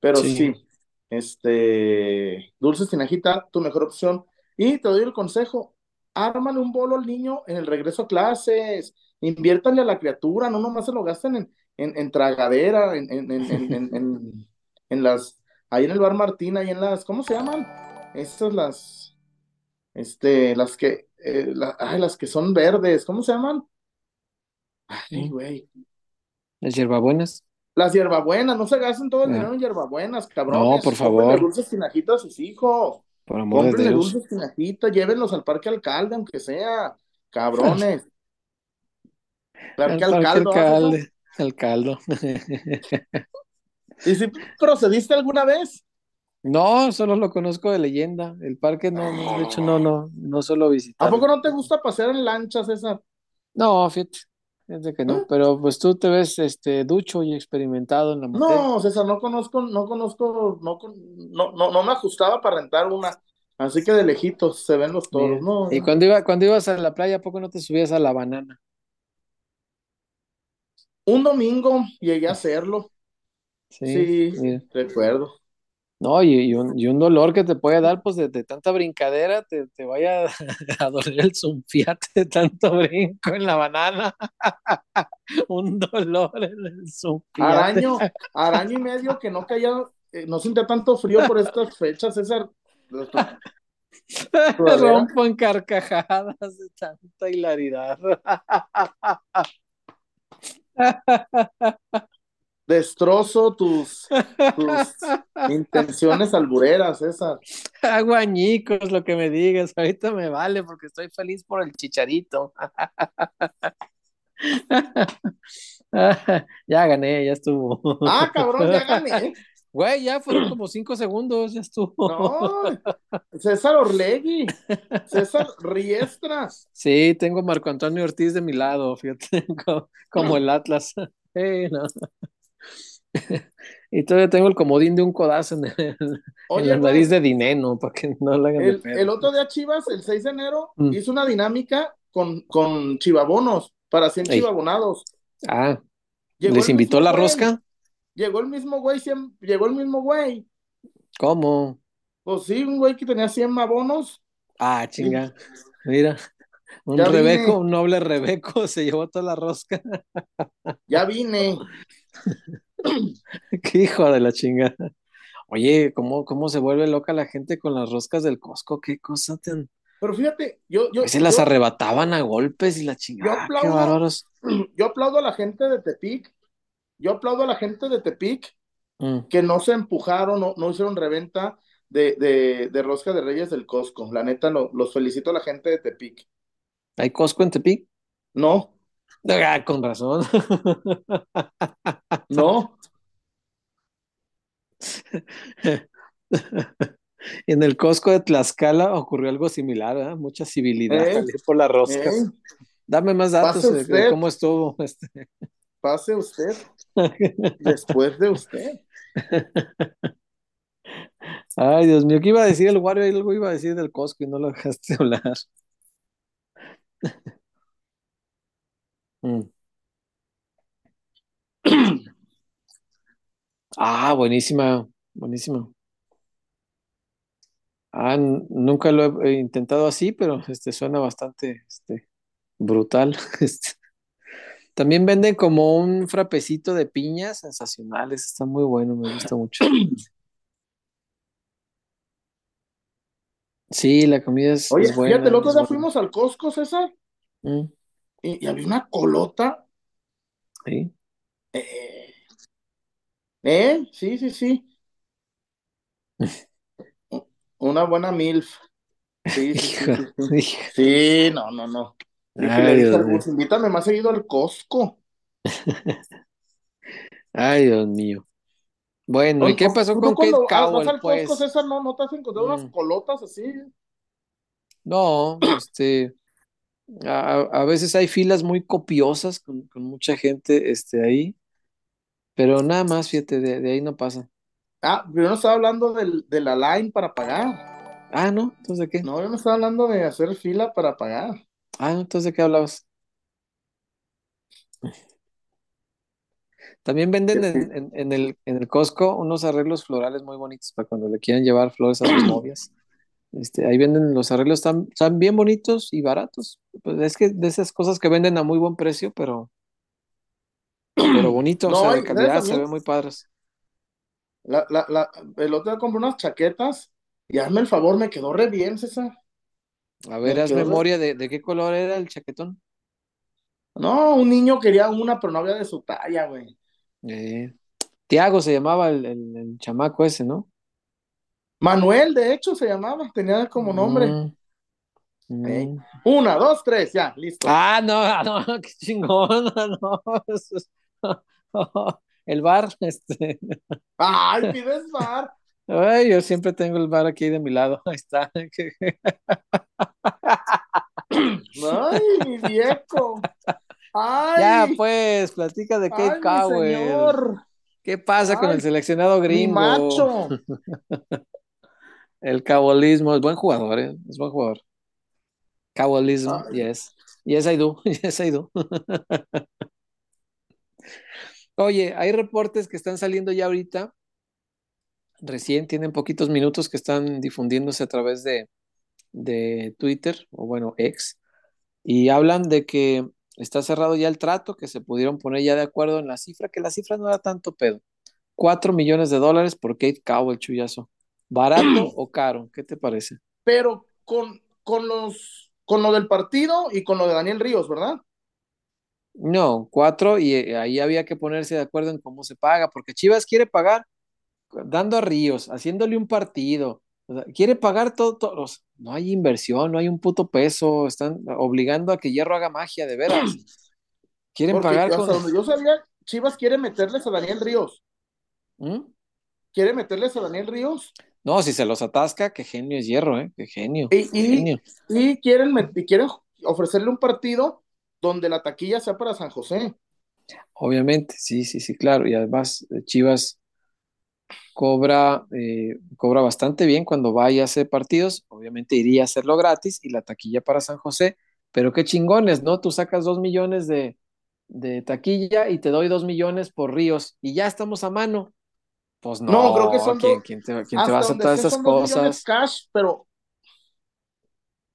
Pero Sí. sí, este, Dulces Tinajita, tu mejor opción. Y te doy el consejo, ármale un bolo al niño en el regreso a clases, inviértanle a la criatura, no nomás se lo gasten en, en, en tragadera, en, en, en, en, en- en- en las, ahí en el bar Martín, ahí en las, ¿cómo se llaman? Estas las, este, las que, eh, la- ay, las que son verdes, ¿cómo se llaman? Ay, güey. Las hierbabuenas. Las hierbabuenas, no se gasten todo el Ah. dinero en hierbabuenas, cabrones. No, por favor. Dulces tinajitas a sus hijos. Por amor de Dios. dulces llévenlos al parque alcalde, aunque sea. Cabrones. Parque Al parque alcalde, ¿vas a alcalde. Al caldo. ¿Y si procediste alguna vez? No, solo lo conozco de leyenda. El parque no, no, de hecho no, no, no suelo ¿A visitarlo. poco no te gusta pasear en lanchas, César? No, fíjate, fíjate que no. ¿Ah? Pero pues tú te ves este ducho y experimentado en la materia. No, César, no conozco, no conozco, no, no, no, no me ajustaba para rentar una. Así que de lejitos se ven los toros. No, Y cuando iba, cuando ibas a la playa, ¿a poco no te subías a la banana? un domingo llegué a hacerlo. Sí, recuerdo. No, y, y un, y un dolor que te puede dar, pues de, de tanta brincadera, te, te vaya a doler el zumpiate de tanto brinco en la banana. Un dolor en el zumpiate. Araño, araño y medio que no caía, eh, no sentía tanto frío por estas fechas, César. Me rompo en carcajadas de tanta hilaridad. Destrozo tus, tus intenciones albureras, César. Hago añicos lo que me digas, ahorita me vale porque estoy feliz por el chicharito. Ya gané, ya estuvo. Ah, cabrón, ya gané. Güey, ya fueron como cinco segundos, ya estuvo. No, César Orlegui, César Riestra. Sí, tengo a Marco Antonio Ortiz de mi lado, fíjate, co- como el Atlas. Eh, no. Y todavía tengo el comodín de un codazo en, el- en la nariz de Dineno, para que no le hagan el, el otro día Chivas, el 6 de enero, Mm. hizo una dinámica con, con chivabonos para 100 Ey. chivabonados. Ah, Llegó ¿les invitó la güey, rosca? Llegó el mismo güey, 100 llegó el mismo güey. ¿Cómo? Pues sí, un güey que tenía 100 abonos. Ah, chinga. Mira, un Ya rebeco, vine. un noble rebeco se llevó toda la rosca. Ya vine. Qué hijo de la chingada. Oye, ¿cómo, cómo se vuelve loca la gente con las roscas del Costco? Qué cosa tan... Pero fíjate, yo, yo, Se las yo, arrebataban a golpes y la yo chingada. Qué aplaudo, bárbaros. yo aplaudo a la gente de Tepic. Yo aplaudo a la gente de Tepic Mm. que no se empujaron, no, no hicieron reventa de, de, de rosca de Reyes del Costco. La neta, lo- los felicito a la gente de Tepic. ¿Hay Costco en Tepic? No, Ah, con razón. no. En el Costco de Tlaxcala ocurrió algo similar, ¿eh? Mucha civilidad ir por las roscas. ey, Dame más datos de, cómo estuvo. Este. pase usted, después de usted. Ay, Dios mío, ¿qué iba a decir el Wario? Algo iba a decir del Costco y no lo dejaste hablar. Mm. Ah, buenísima, buenísima. Ah, n- nunca lo he intentado así, pero este suena bastante este, brutal. Este, también venden como un frapecito de piña, sensacionales, está muy bueno, me gusta mucho. Sí, la comida es, Oye, es fíjate, el otro es día buena. fuimos al Costco, César, Mm, y, y había una colota. sí. Eh, ¿eh? Sí, sí, sí. Una buena MILF. Sí, sí, sí, Hijo, sí, sí. hijo. Sí, no, no, no. Ay, Dios mío. Gus, invítame más seguido al Costco. Ay, Dios mío. Bueno, ¿y qué pasó ¿Tú con Kate vas Cowell, al pues? Costco, César, no, no te has encontrado unas Mm. colotas así? No, este, a, a veces hay filas muy copiosas con, con mucha gente este, ahí, pero nada más, fíjate, de, de ahí no pasa. Ah, pero yo no estaba hablando del, de la line para pagar. Ah, ¿no? ¿Entonces de qué? No, yo no estaba hablando de hacer fila para pagar. Ah, ¿no? ¿entonces de qué hablabas? También venden en, en- en el, en el Costco unos arreglos florales muy bonitos para cuando le quieran llevar flores a sus novias. Este, ahí venden los arreglos, están, están bien bonitos y baratos. Pues es que de esas cosas que venden a muy buen precio, pero, pero bonito, o No, sea, y de ¿sabes calidad, se ven muy padres. La, la, la, el otro día compré unas chaquetas y hazme el favor, me quedó re bien, César. A ver, Me haz re- memoria de, de qué color era el chaquetón. No, un niño quería una, pero no había de su talla, güey. Eh, Tiago se llamaba el, el- el chamaco ese, ¿no? Manuel, de hecho, se llamaba, tenía como nombre. Mm, mm. Ey. Una, dos, tres, ya, listo. Ah, no, no, qué chingón, no, eso es- El bar, este, Ay, pides bar. ay, yo siempre tengo el bar aquí de mi lado, ahí está. Ay, mi viejo. Ay, Ya, pues, platica de Kate ay, mi Cowell. señor. ¿Qué pasa con el seleccionado Mi gringo? macho. El cabolismo, es buen jugador, ¿eh? Es buen jugador. Cabolismo, Ay. yes. Yes, I do. Yes, I do. Oye, hay reportes que están saliendo ya ahorita. Recién tienen poquitos minutos que están difundiéndose a través de, de Twitter, o bueno, ex, y hablan de que está cerrado ya el trato, que se pudieron poner ya de acuerdo en la cifra, que la cifra no era tanto pedo. Cuatro millones de dólares por Kate Cowell, chullazo. ¿Barato o caro? ¿Qué te parece? Pero con, con los, con lo del partido y con lo de Daniel Ríos, ¿verdad? No, cuatro, y eh, ahí había que ponerse de acuerdo en cómo se paga, porque Chivas quiere pagar dando a Ríos, haciéndole un partido, o sea, quiere pagar todo, todo, no hay inversión, no hay un puto peso, están obligando a que Hierro haga magia, de veras. Quieren Porque pagar hasta con... donde yo sabía, Chivas quiere meterles a Daniel Ríos. ¿Mm? ¿Quiere meterles a Daniel Ríos? No, si se los atasca, qué genio es Hierro, ¿eh? Qué genio, Y, qué y- genio. y quieren, y quieren ofrecerle un partido donde la taquilla sea para San José. Obviamente, sí, sí, sí, claro. Y además, eh, Chivas cobra, eh, cobra bastante bien cuando va y hace partidos. Obviamente iría a hacerlo gratis y la taquilla para San José. Pero qué chingones, ¿no? Tú sacas dos millones de, de taquilla y te doy dos millones por Ríos y ya estamos a mano. Pues no, No, creo que son ¿quién, dos- quién te, quién te Hasta va a aceptar sé esas son cosas? cash, pero,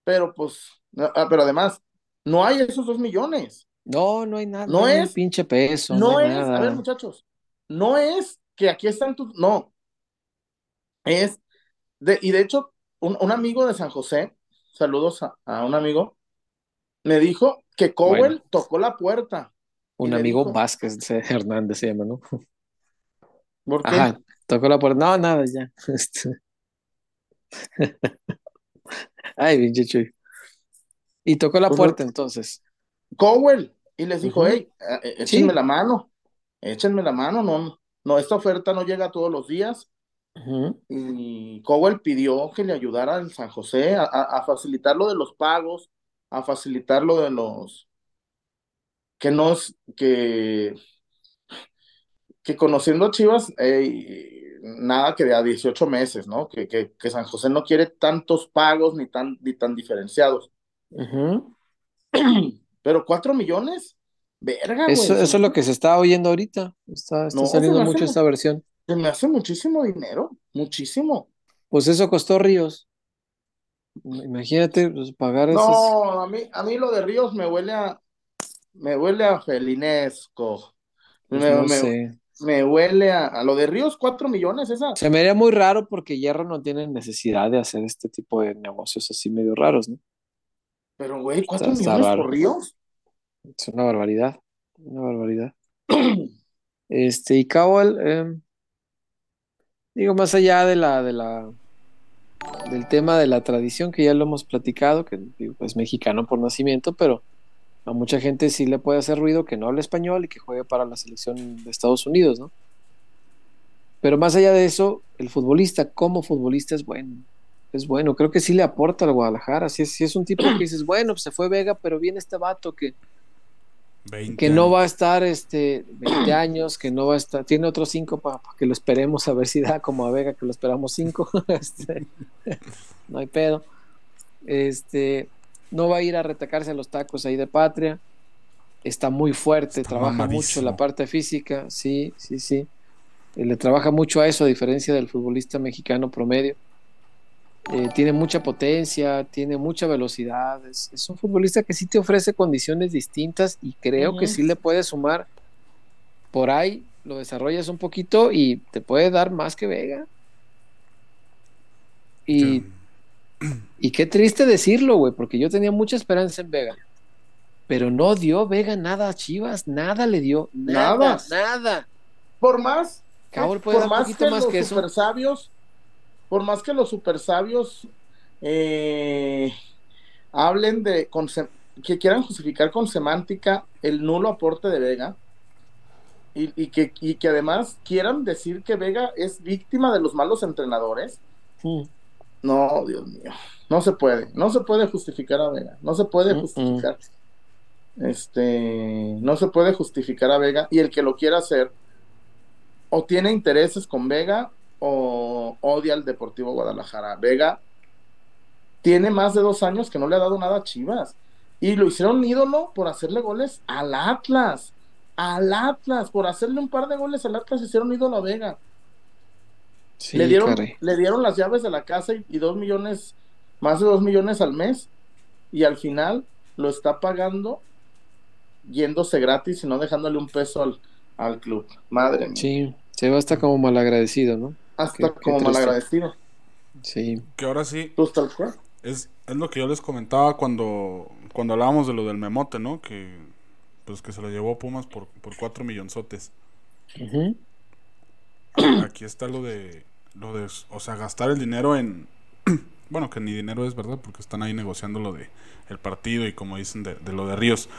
pero pues, ah, pero además, no hay esos dos millones. No, no hay nada, No es- pinche peso, No no es, a ver, muchachos, no es que aquí están tus, no, es, de, y de hecho, un, un amigo de San José, saludos a, a un amigo, me dijo que Cowell Bueno. tocó la puerta. Un amigo dijo, Vázquez Hernández se llama, ¿no? ¿Por qué? Ajá, tocó la puerta. No, nada, ya. Este. Ay, pinche Chuy. Y tocó la Pues, puerta entonces. Cowell, y les dijo, hey, eh, eh, échenme Sí. la mano, échenme la mano, no, no, esta oferta no llega todos los días. Y Cowell pidió que le ayudara al San José a, a- a facilitar lo de los pagos, a facilitar lo de los que no es que que conociendo a Chivas eh, nada que de a 18 meses, ¿no? Que, que, que San José no quiere tantos pagos ni tan ni tan diferenciados. Pero cuatro millones, verga, güey. Eso, eso es lo que se está oyendo ahorita. Está, está No, saliendo mucho mu- esta versión. se me hace muchísimo dinero, muchísimo. Pues eso costó Ríos. Imagínate pues, pagar esos. No, a mí, a mí lo de Ríos me huele a, me huele a felinesco. pues, Me, no me- sé. Me huele a, a lo de Ríos, cuatro millones, esa. Se me haría muy raro porque Hierro no tiene necesidad de hacer este tipo de negocios así medio raros, ¿no? Pero, güey, cuatro Está- está millones por Ríos. Es una barbaridad. Una barbaridad. Este, y Cowell, eh, digo, más allá de la, de la, del tema de la tradición, que ya lo hemos platicado, que digo, es mexicano por nacimiento, pero a mucha gente sí le puede hacer ruido que no hable español y que juegue para la selección de Estados Unidos, ¿no? pero más allá de eso, el futbolista como futbolista es bueno. Es bueno, creo que sí le aporta al Guadalajara. Si es, si es un tipo que dices, bueno, pues se fue Vega, pero viene este vato que, 20 que no va a estar este 20 años, que no va a estar, tiene otros cinco para que lo esperemos a ver si da como a Vega, que lo esperamos cinco. este, no hay pedo. Este, no va a ir a retacarse a los tacos ahí de patria. Está muy fuerte, Está trabaja mucho la parte física, sí, sí, sí. Eh, Le trabaja mucho a eso, a diferencia del futbolista mexicano promedio. Eh, tiene mucha potencia, tiene mucha velocidad. Es, es un futbolista que sí te ofrece condiciones distintas y creo que sí le puede sumar. Por ahí lo desarrollas un poquito y te puede dar más que Vega. Y, Sí. y qué triste decirlo, güey, porque yo tenía mucha esperanza en Vega. Pero no dio Vega nada a Chivas, nada le dio, nada, Nada. nada. Por más, puede por más que más los que super sabios, por más que los super sabios eh, hablen de con que quieran justificar con semántica el nulo aporte de Vega y, y que, y que además quieran decir que Vega es víctima de los malos entrenadores, Mm. No, Dios mío, no se puede, no se puede justificar a Vega, no se puede justificar. Este, no se puede justificar a Vega y el que lo quiera hacer o tiene intereses con Vega o odia al Deportivo Guadalajara. Vega tiene más de dos años que no le ha dado nada a Chivas y lo hicieron ídolo por hacerle goles al Atlas. Al Atlas, por hacerle un par de goles al Atlas, hicieron ídolo a Vega Sí, le dieron, caray. le dieron las llaves de la casa y, y dos millones, más de dos millones al mes, y al final lo está pagando yéndose gratis y no dejándole un peso al, al club. Madre mía. Sí, se va hasta como malagradecido, ¿no? Hasta qué- como malagradecido. Sí. Que ahora sí, Pues es, es lo que yo les comentaba cuando, cuando hablábamos de lo del memote, ¿no? Que pues que se lo llevó Pumas por, por cuatro millonzotes. Ujú. Aquí está lo de, lo de, o sea, gastar el dinero en, bueno, que ni dinero es, ¿verdad? Porque están ahí negociando lo de el partido y como dicen de, de lo de Ríos.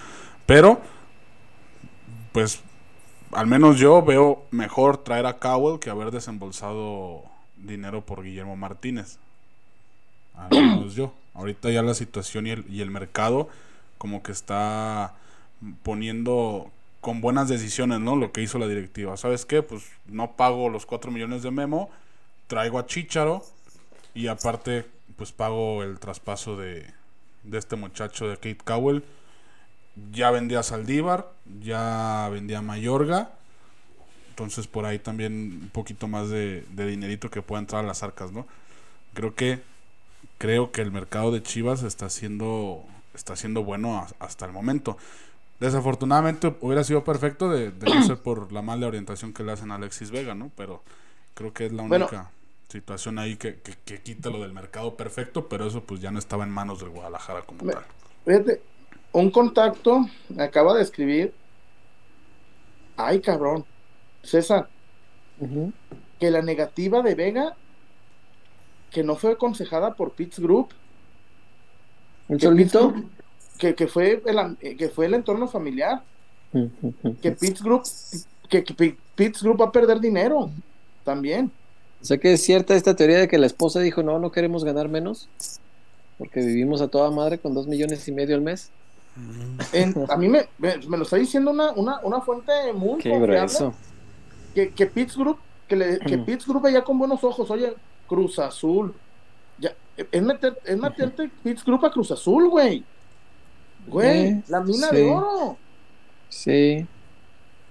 Pero, pues, al menos yo veo mejor traer a Cowell que haber desembolsado dinero por Guillermo Martínez. Al menos yo. Ahorita ya la situación y el, y el mercado como que está poniendo con buenas decisiones, ¿no? Lo que hizo la directiva. ¿Sabes qué? Pues no pago los 4 millones de Memo, traigo a Chicharo y aparte pues pago el traspaso de, de este muchacho de Kate Cowell. Ya vendía a Saldívar, ya vendía a Mayorga. Entonces por ahí también un poquito más de, de dinerito que pueda entrar a las arcas, ¿no? Creo que creo que el mercado de Chivas está siendo está siendo bueno hasta el momento. Desafortunadamente hubiera sido perfecto de, de no ser por la mala orientación que le hacen a Alexis Vega, ¿no? Pero creo que es la Bueno. única situación ahí que, que, que quita lo del mercado perfecto, pero eso pues ya no estaba en manos del Guadalajara como Me- tal. Fíjate, un contacto me acaba de escribir. Ay, cabrón. César, que la negativa de Vega, que no fue aconsejada por Pitts Group, ¿El solito? Pitts Group- que, que fue el, am- eh, que fue el entorno familiar, que Pitts Group, que, que Pi- Pitts Group va a perder dinero también. O sea que es cierta esta teoría de que la esposa dijo, no, no queremos ganar menos, porque vivimos a toda madre con dos millones y medio al mes. En- a mí me, me, me lo está diciendo una, una, una fuente muy Qué confiable, grueso. que, que Pitts Group, que, le, que. Pitts Group veía con buenos ojos, oye, Cruz Azul, ya, es, meter, es meterte Pitts Group a Cruz Azul, güey. Güey, Eh, la mina sí. de oro. Sí.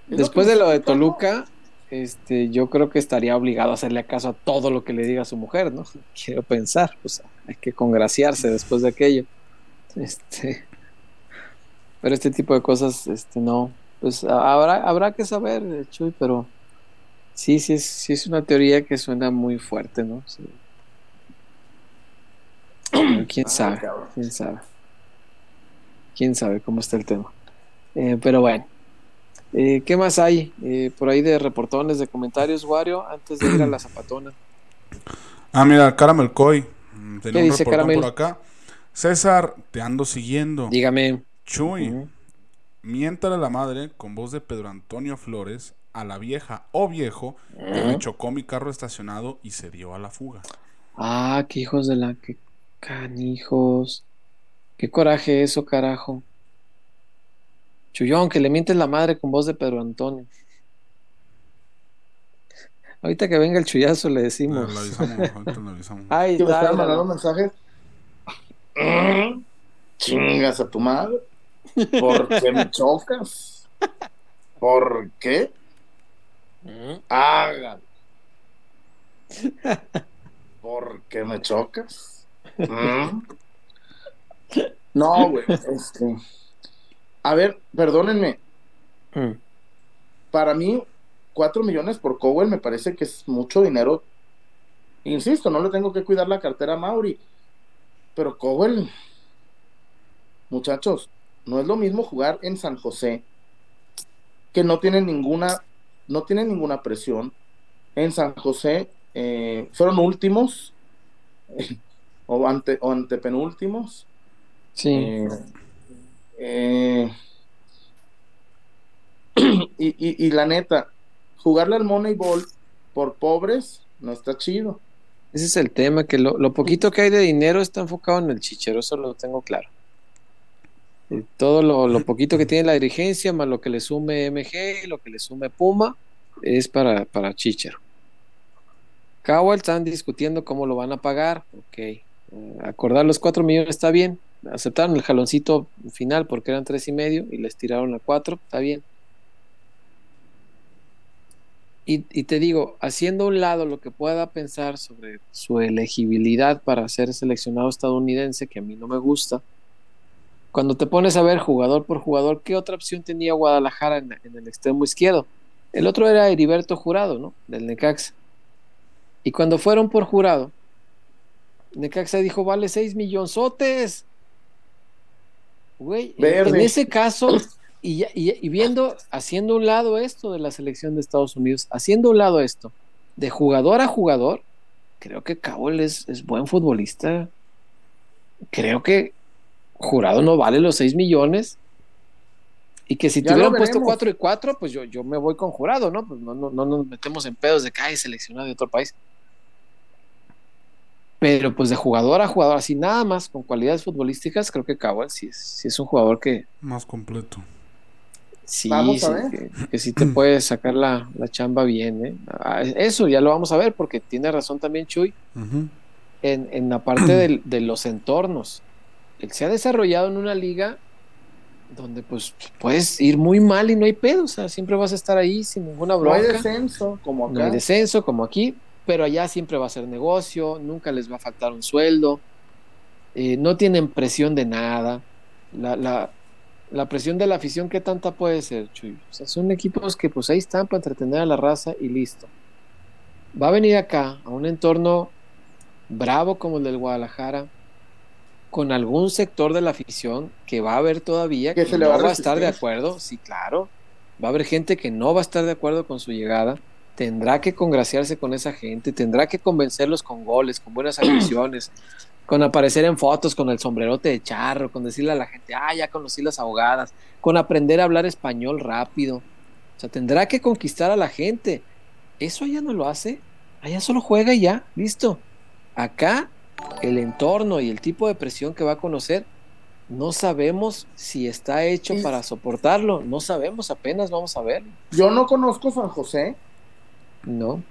Lo Después de lo de. Toluca, este, yo creo que estaría obligado a hacerle caso a todo lo que le diga su mujer, ¿no? Quiero pensar, pues hay que congraciarse después de aquello. Este, pero este tipo de cosas, este, no, pues habrá, habrá que saber, eh, Chuy, pero sí, sí es, sí es una teoría que suena muy fuerte, ¿no? Sí. Pero quién sabe, quién sabe. Quién sabe cómo está el tema. Eh, pero bueno. Eh, ¿Qué más hay eh, por ahí de reportones, de comentarios, Wario, antes de ir a la zapatona? Ah, mira, Caramel Coy. mm, Tenía ¿Qué un dice Caramel? por acá. César, te ando siguiendo. Dígame. Chuy, Ujú. miéntale a la madre con voz de Pedro Antonio Flores a la vieja o viejo que me chocó mi carro estacionado y se dio a la fuga. Ah, qué hijos de la... Qué canijos. Qué coraje eso, carajo. Chullón, que le mientes la madre con voz de Pedro Antonio. Ahorita que venga el chullazo le decimos. Lo avisamos, ahorita lo avisamos. Ahí Que me está, estaban míralo. mandando mensajes. Chingas a tu madre. ¿Por qué me chocas? ¿Por qué? Hágalo. ¿Por qué me chocas? Mm. No, güey. Este. A ver, perdónenme. Mm. Para mí, 4 millones por Cowell me parece que es mucho dinero. Insisto, no le tengo que cuidar la cartera a Mauri. Pero Cowell, muchachos, no es lo mismo jugar en San José, que no tiene ninguna, no tiene ninguna presión. En San José eh, fueron últimos o, ante, o antepenúltimos. Sí. Eh, eh, y, y, y la neta, jugarle al Moneyball por pobres no está chido. Ese es el tema, que lo, lo poquito que hay de dinero está enfocado en el chichero, eso lo tengo claro. Y todo lo, lo poquito que tiene la dirigencia, más lo que le sume MG, lo que le sume Puma, es para, para chichero. Cowell están discutiendo cómo lo van a pagar. Ok. Eh, acordar los 4 millones está bien. Aceptaron el jaloncito final porque eran tres y medio y les tiraron a 4, está bien. Y, te digo, haciendo un lado lo que pueda pensar sobre su elegibilidad para ser seleccionado estadounidense, que a mí no me gusta, cuando te pones a ver jugador por jugador, ¿qué otra opción tenía Guadalajara en, en el extremo izquierdo? El otro era Heriberto Jurado, ¿no? Del Necaxa. Y cuando fueron por Jurado, Necaxa dijo, vale 6 millonzotes. Güey, en ese caso, y, y, y, viendo, haciendo un lado esto de la selección de Estados Unidos, haciendo un lado esto, de jugador a jugador, creo que Cowell es, es buen futbolista. Creo que Jurado no vale los 6 millones. Y que si te hubieran puesto 4 y 4, pues yo, yo me voy con Jurado, ¿no? Pues no, no, no nos metemos en pedos de que hay seleccionado de otro país. Pero pues de jugador a jugador, así nada más con cualidades futbolísticas, creo que Cowell sí es, sí es un jugador que. Más completo. Sí, sí que, que, sí te puede sacar la, la, chamba bien. ¿eh? Eso ya lo vamos a ver, porque tiene razón también Chuy uh -huh. en, en, la parte de, de, los entornos. Él se ha desarrollado en una liga donde pues puedes ir muy mal y no hay pedo, o sea, siempre vas a estar ahí sin ninguna bronca. No hay descenso, como acá. No hay descenso, como aquí, pero allá siempre va a ser negocio, nunca les va a faltar un sueldo, eh, no tienen presión de nada. La, la, la, presión de la afición, ¿qué tanta puede ser, Chuy? O sea, son equipos que pues ahí están para entretener a la raza y listo. Va a venir acá, a un entorno bravo como el del Guadalajara, con algún sector de la afición que va a haber todavía que, se no le va a estar de acuerdo, sí, claro. Va a haber gente que no va a estar de acuerdo con su llegada tendrá que congraciarse con esa gente, tendrá que convencerlos con goles, con buenas actuaciones, con aparecer en fotos con el sombrerote de charro, con decirle a la gente, ah, ya conocí las ahogadas, con aprender a hablar español rápido. O sea, tendrá que conquistar a la gente. Eso allá no lo hace, allá solo juega y ya, listo. Acá, el entorno y el tipo de presión que va a conocer, no sabemos si está hecho para soportarlo, no sabemos, apenas vamos a ver. Yo no conozco San José, no.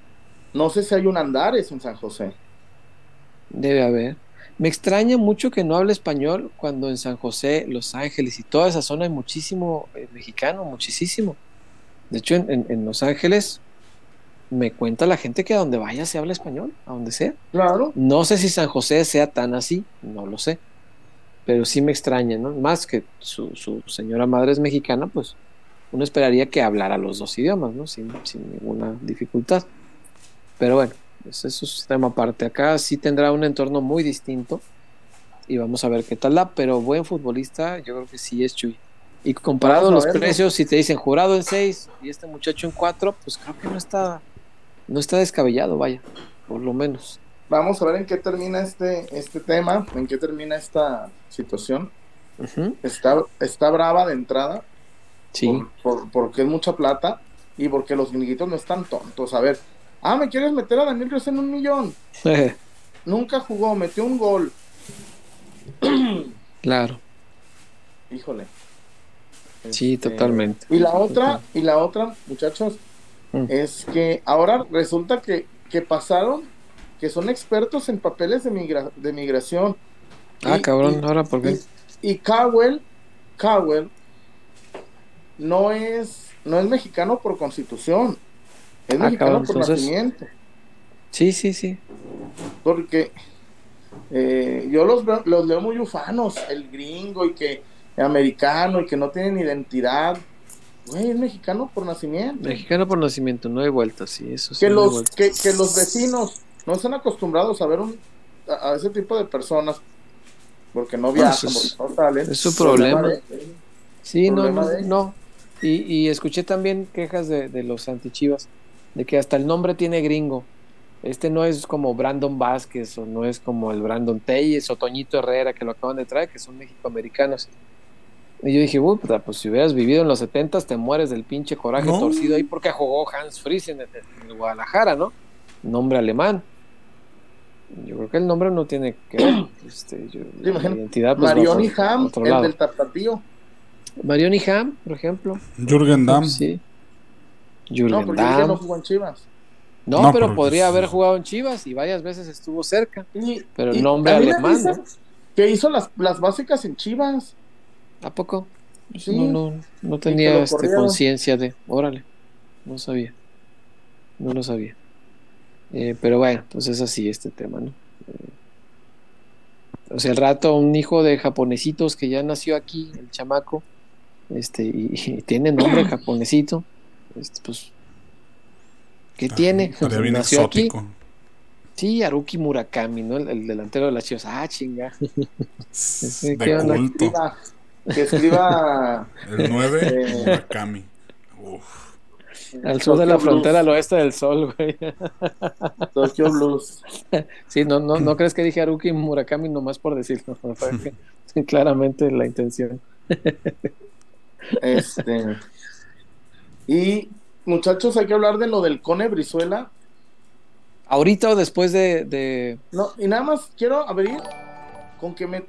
No sé si hay un Andares en San José. Debe haber. Me extraña mucho que no hable español cuando en San José, Los Ángeles y toda esa zona hay muchísimo eh, mexicano, muchísimo. De hecho, en, en, en, Los Ángeles me cuenta la gente que a donde vaya se habla español, a donde sea. Claro. No sé si San José sea tan así, no lo sé. Pero sí me extraña, ¿no? Más que su, su señora madre es mexicana, pues uno esperaría que hablara los dos idiomas, ¿no? Sin, sin ninguna dificultad. Pero bueno, eso es un tema aparte. Acá sí tendrá un entorno muy distinto y vamos a ver qué tal da, pero buen futbolista, yo creo que sí es Chuy. Y comparado los verlo. precios, si te dicen jurado en 6 y este muchacho en 4, pues creo que no está, no está descabellado, vaya, por lo menos. Vamos a ver en qué termina este, este tema, en qué termina esta situación. Uh -huh. está, está brava de entrada, Sí. Por, por, porque es mucha plata. y porque los gringuitos no están tontos. A ver, ah, ¿me quieres meter a Daniel Ríos en un millón? Nunca jugó, metió un gol. claro. Híjole. Sí, Este, totalmente. Y la otra, y la otra, muchachos, Mm. es que ahora resulta que, que pasaron que son expertos en papeles de, migra- de migración. Ah, Y- cabrón, y- ahora por qué. Y, y Cowell, Cowell no es, no es mexicano por constitución, es Ah, mexicano cabrón, por entonces- nacimiento. Sí, sí, sí. Porque eh, yo los, veo- los leo muy ufanos, el gringo y que americano y que no tienen identidad. Güey, es mexicano por nacimiento. Mexicano por nacimiento, no hay vuelta, sí, eso sí. que no los que, que los vecinos no están acostumbrados a ver un, a, a ese tipo de personas porque no viajan, eso es- porque no salen. es su problema. de- Sí, no, no, de- no. Y, y escuché también quejas de, de los antichivas, de que hasta el nombre tiene gringo. Este no es como Brandon Vázquez o no es como el Brandon Telles o Toñito Herrera que lo acaban de traer, que son mexicoamericanos. Y yo dije, "Uy, puta, pues si hubieras vivido en los 70 te mueres del pinche coraje No. torcido ahí porque jugó Hans Fries en, el- en el Guadalajara, ¿no? Nombre alemán. Yo creo que el nombre no tiene que ver. Este, yo- la identidad pues, Marioni Ham, el lado. del tapatío. Marioni Ham, por ejemplo. Jürgen Damm. Sí. No, Jürgen porque yo Damm. no jugó en Chivas. No, No, pero podría haber jugado en Chivas y varias veces estuvo cerca. Y- Pero el nombre alemán, dicen Que hizo las, las básicas en Chivas. ¿A poco? Sí. No, no, no tenía este, conciencia de. Órale. No sabía. No lo sabía. Eh, pero bueno, pues es así este tema, ¿no? Eh, o sea, al rato un hijo de japonesitos que ya nació aquí, el chamaco, este, y, y tiene nombre japonesito, este, pues, ¿qué tiene? Estaría bien nació aquí. exótico. Sí, Haruki Murakami, ¿no? El, el delantero de las Chivas. Ah, chinga. ¿qué De onda? culto. Escriba- que escriba El 9, Eh. Murakami. Uf. Al sur de la frontera, al oeste del sol, güey. Tokyo Blues. Sí, no, no, no crees que dije Haruki Murakami nomás por decirlo. Fue Claramente la intención. Este. Y muchachos, hay que hablar de lo del Cone Brizuela. Ahorita o después de, de- No, y nada más quiero abrir con que me,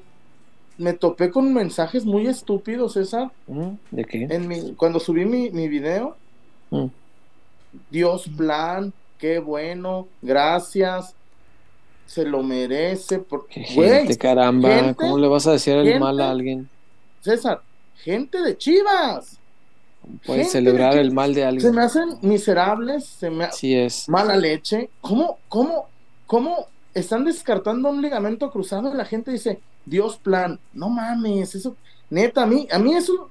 me topé con mensajes muy estúpidos, César. ¿Mm? ¿De qué? En mi, cuando subí mi, mi video, Mm. Dios plan, qué bueno, gracias, se lo merece. Por... Qué gente, caramba. gente- ¿Cómo le vas a decir el gente- mal a alguien? César, gente de Chivas. Gente celebrar el mal de Se alguien. me hacen miserables, se me Sí es. mala leche. ¿Cómo, cómo, cómo están descartando un ligamento cruzado y la gente dice, Dios plan? No mames, eso, neta, a mí, a mí eso,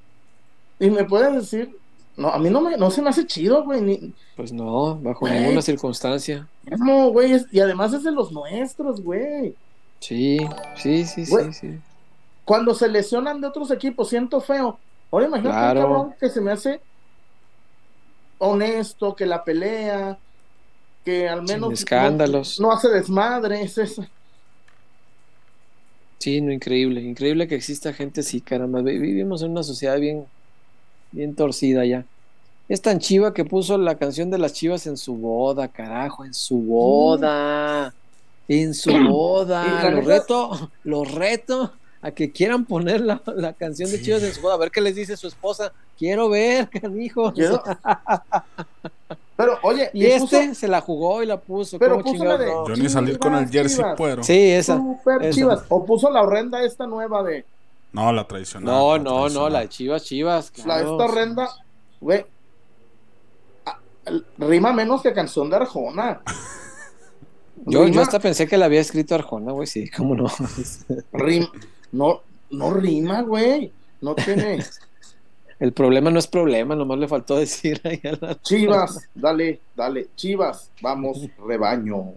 y me puedes decir, no, a mí no, me, no se me hace chido, güey, ni, Pues no, bajo Güey. ninguna circunstancia. no, güey, es- y además es de los nuestros, güey. Sí, sí, sí, sí, sí. Cuando se lesionan de otros equipos, siento feo. Ahora imagínate un Claro. cabrón que se me hace honesto, que la pelea, que al menos no- escándalos. No, hace desmadres, eso. Sí, no, increíble. Increíble que exista gente así, caramba. Vi- Vivimos en una sociedad bien, bien torcida ya. Es tan chiva que puso la canción de las chivas en su boda, carajo, en su boda. En su Y boda. la Lo neta- reto, lo reto a que quieran poner la, la canción de Sí. chivas en su boda. A ver qué les dice su esposa. Quiero ver. Quiero- Pero, oye, Y este puso se la jugó y la puso. Pero ¿Cómo puso la de- no? Yo ni salir con el jersey Chivas. puedo. Sí, esa. super esa. chivas. O puso la horrenda esta nueva de No, la tradicional. No, la no, no, la de chivas, chivas. la claro. esta horrenda, güey. ah, Rima menos que canción de Arjona. Yo, yo Rima- hasta pensé que la había escrito Arjona, güey, sí, cómo no. rim- no, no rima, güey. No tiene. El problema no es problema, nomás le faltó decir ahí a la- Chivas, dale, dale. Chivas, vamos, rebaño.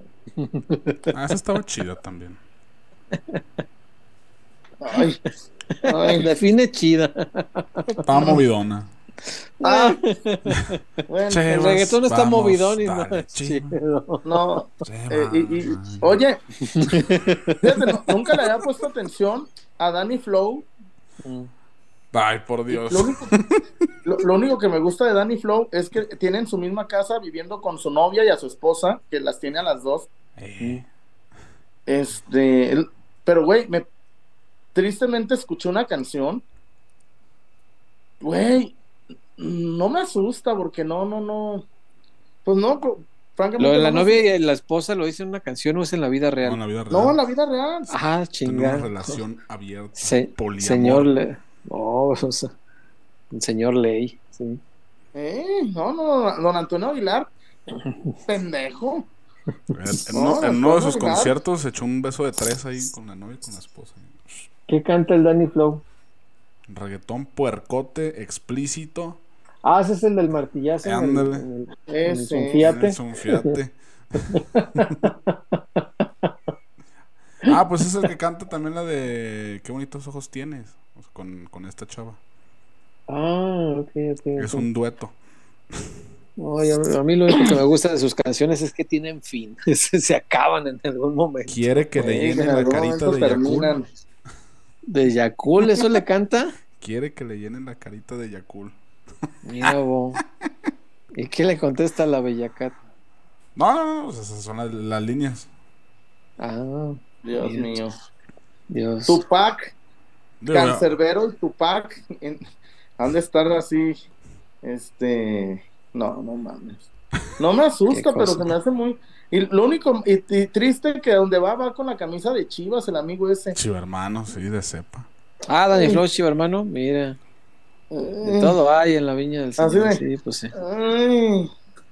Ah, esa estaba chida también. Ay, ay. Define chida. Estaba movidona. Ah, bueno, El reggaetón está vamos, movidón y no es chido. no. Chivas. eh, y- y- oye, fíjate, nunca le había puesto atención a Danny Flow. Mm. Ay, por Dios. Lo único, lo, lo único que me gusta de Danny Flow es que tienen su misma casa viviendo con su novia y a su esposa, que las tiene a las dos. Eh, Este, el- pero güey, me tristemente escuché una canción. Güey, no me asusta porque no, no, no. Pues no, co- Lo francamente. de la no novia y la esposa lo dice en una canción o es en la vida no, en real. la vida real. No, en la vida real. Ah, Tener una chingada. relación abierta. Se- señor Le... No, o sea, un señor ley. Sí. Eh, no, no, don Antonio Aguilar. Pendejo. En, en No, uno, en no, uno de sus conciertos se echó un beso de tres ahí con la novia y con la esposa. ¿Qué canta el Danny Flow? Reggaetón puercote, explícito. Ah, ese es el del martillazo. Ándale. en el- en el Ese. Sonfiate. Es un fiate. ah, pues es el que canta también la de Qué bonitos ojos tienes. o sea, con, con esta chava. Ah, ok, ok. Es un dueto. A, mí lo único que me gusta de sus canciones es que tienen fin. Se, acaban en algún momento. Quiere que le Eh, llenen en la carita de Yakul. ¿De Yakul eso le canta? Quiere que le llenen la carita de Yakul. Mira. ¿Y qué le contesta a la Bellacat? No, no, no, esas son las, las líneas. Ah, Dios Mira. mío. Dios. Tupac, Digo, Cancerbero y Tupac en- han de estar así. Este. No, no mames. No me asusta, pero se me hace muy. Y lo único y, y triste que donde va, va con la camisa de Chivas, el amigo ese. Chivo hermano, sí, de cepa. Ah, Dani Flow, chivo hermano. Mira, de todo hay en la viña del Así Señor. de- Sí, pues sí.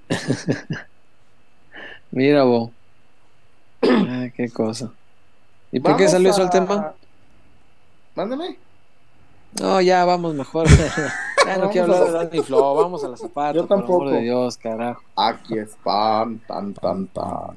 Mira, bo. Ah, qué cosa. ¿Y por qué salió eso el tema? Mándame. No, ya vamos mejor. ya no Vamos quiero a- hablar de Dani Flow. Vamos a la zapata. Yo por amor tampoco. de Dios, carajo. Aquí es pan, tan, tan, tan.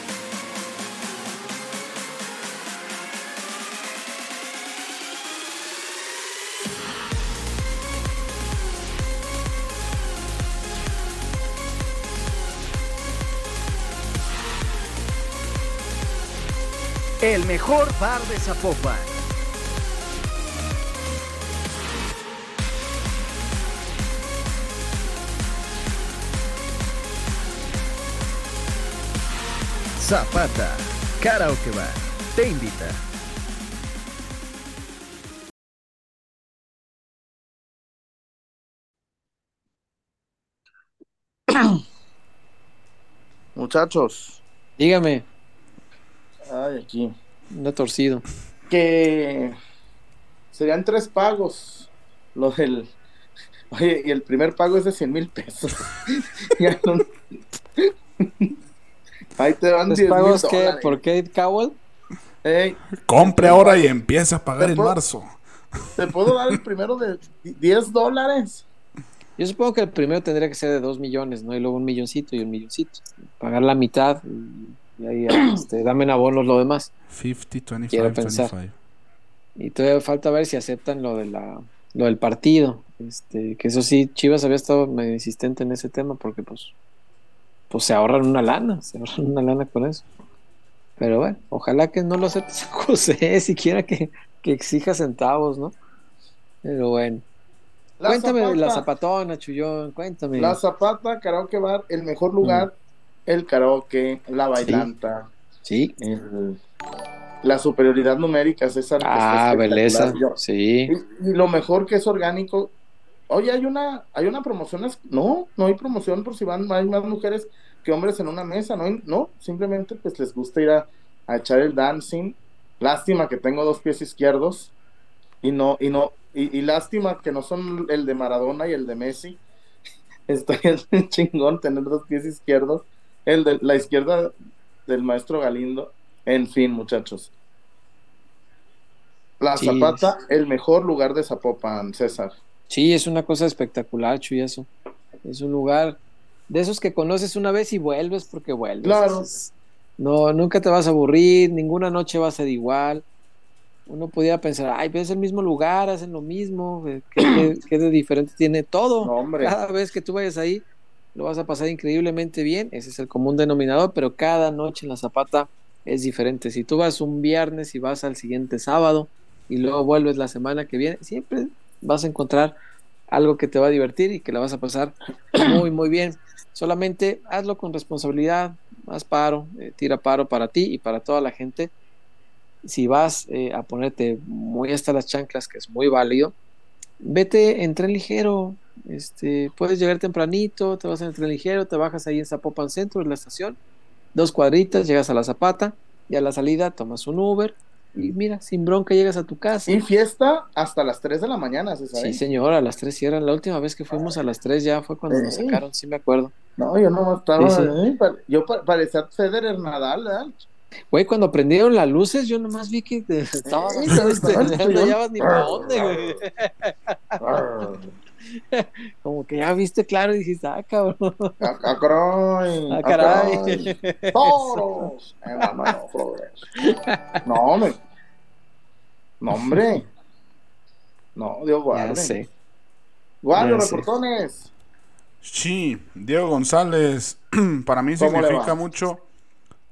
El mejor bar de Zapopan. Zapata, Karaoke Bar, te invita. Muchachos. Dígame, Ay, aquí. anda torcido. que serían tres pagos. Lo del. Oye, y el primer pago es de 100 mil pesos. Ya no- Ahí te van ¿Los 10 mil pagos que dólares. por Kate Cowell? Compre ahora y empiece a pagar ¿Te en puedo- marzo. ¿Te puedo dar el primero de 10 dólares? Yo supongo que el primero tendría que ser de dos millones, ¿no? Y luego un milloncito y un milloncito. Pagar la mitad y, y ahí este, dame en abonos lo demás. 50, 25, Quiero pensar. 25. Y todavía falta ver si aceptan lo de la lo del partido. Este, que eso sí, Chivas había estado medio insistente en ese tema porque pues, pues se ahorran una lana, se ahorran una lana con eso. Pero bueno, ojalá que no lo acepte San José, siquiera que, que exija centavos, ¿no? Pero bueno. La cuéntame de la Zapata. zapatona, Chullón, cuéntame. La Zapata, Karaoke Bar, el mejor lugar, el karaoke, la bailanta, Sí. el- la superioridad numérica, César. Ah, belleza. Yo- Sí. Y, y lo mejor que es orgánico. Oye, hay una, hay una promoción. No, no hay promoción por si van, hay más mujeres que hombres en una mesa. No, hay- no simplemente pues les gusta ir a, a echar el dancing. Lástima que tengo dos pies izquierdos. Y no, y no, y, y lástima que no son el de Maradona y el de Messi. Estaría chingón tener dos pies izquierdos. El de la izquierda del maestro Galindo. En fin, muchachos. La Sí. Zapata, el mejor lugar de Zapopan, César. Sí, es una cosa espectacular, Chuyazo. Es un lugar de esos que conoces una vez y vuelves porque vuelves. Claro. Es- no, nunca te vas a aburrir, ninguna noche va a ser igual. Uno pudiera pensar, ay, pues es el mismo lugar, hacen lo mismo, eh, ¿qué, qué- qué de diferente tiene todo? No, hombre. Cada vez que tú vayas ahí, lo vas a pasar increíblemente bien, ese es el común denominador, pero cada noche en la Zapata es diferente. Si tú vas un viernes y vas al siguiente sábado y luego vuelves la semana que viene, siempre vas a encontrar algo que te va a divertir y que la vas a pasar muy, muy bien. Solamente hazlo con responsabilidad, haz paro, eh, tira paro para ti y para toda la gente. Si vas eh, a ponerte muy hasta las chanclas, que es muy válido, vete en tren ligero. Este, puedes llegar tempranito, te vas en el tren ligero, te bajas ahí en Zapopan Centro, en la estación, dos cuadritas, llegas a la Zapata y a la salida tomas un Uber y mira, sin bronca llegas a tu casa. Y fiesta hasta las 3 de la mañana, ¿se sabe? Sí, señor, a las 3 cierran. La última vez que fuimos a las 3 ya fue cuando nos sacaron, sí me acuerdo. No, yo no estaba. Sí, sí. eh, Yo pa- parecía Federer Nadal, ¿verdad? Güey, cuando prendieron las luces, yo nomás vi que te- este, estaba- ya no hallabas ni para dónde, güey. Como que ya viste claro y dijiste, ah, cabrón. ah, ah, caray, Ah, caray. caray. Toros. Eh, no, no, no, progreso. No, hombre. No, hombre. No, Dios guarde. Ya sé. Sé. reportones. Sí, Diego González, para mí ¿Cómo le significa mucho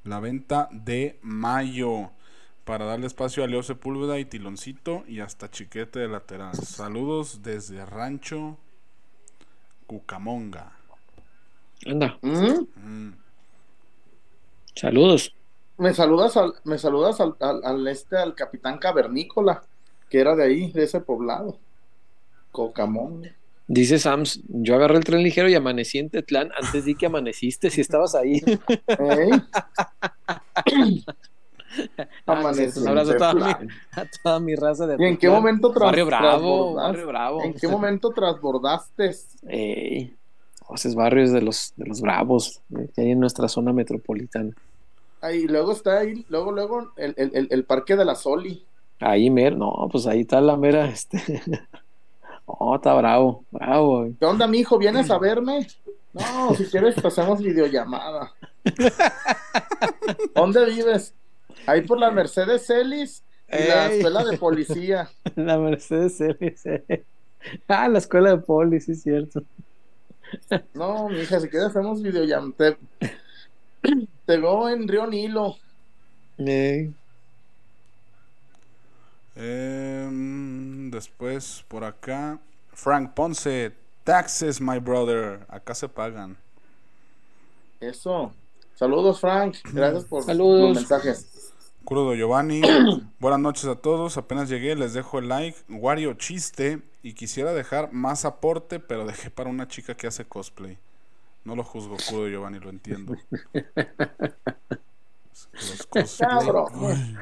la venta de mayo para darle espacio a Leo Sepúlveda y Tiloncito y hasta Chiquete de lateral. Saludos desde Rancho Cucamonga. Anda, ¿Mm? Mm, saludos. Me saludas al, me saludas al, al, al este, al capitán cavernícola, que era de ahí, de ese poblado. Cocamón. Dice Sams, yo agarré el tren ligero y amanecí en Tetlán. Antes di que amaneciste si estabas ahí. ¿Eh? Amanecí un abrazo a toda, mi, a toda mi raza de ¿Y en qué momento tras- Barrio Bravo? Barrio Bravo. ¿En qué momento transbordaste? Ey, esos barrios de los, de los bravos eh, que hay en nuestra zona metropolitana. Ahí, luego está ahí, luego, luego, el, el, el, parque de la Soli. Ahí, mer, no, pues ahí está la mera, este. Oh, está bravo, bravo. güey. ¿Qué onda, mijo? ¿Vienes a verme? No, si quieres, hacemos videollamada. ¿Dónde vives? Ahí por la Mercedes Celis y la escuela de policía. La Mercedes Celis, eh. Ah, la escuela de poli, sí es cierto. No, mija, si quieres, hacemos videollamada. Te, te veo en Río Nilo. Ey, em, después por acá, Frank Ponce, taxes, my brother. Acá se pagan. Eso. Saludos, Frank. Gracias por Saludos. los mensajes. Crudo Giovanni, buenas noches a todos. Apenas llegué, les dejo el like. Wario chiste. Y quisiera dejar más aporte, pero dejé para una chica que hace cosplay. No lo juzgo, Crudo Giovanni, lo entiendo. Los cosplay.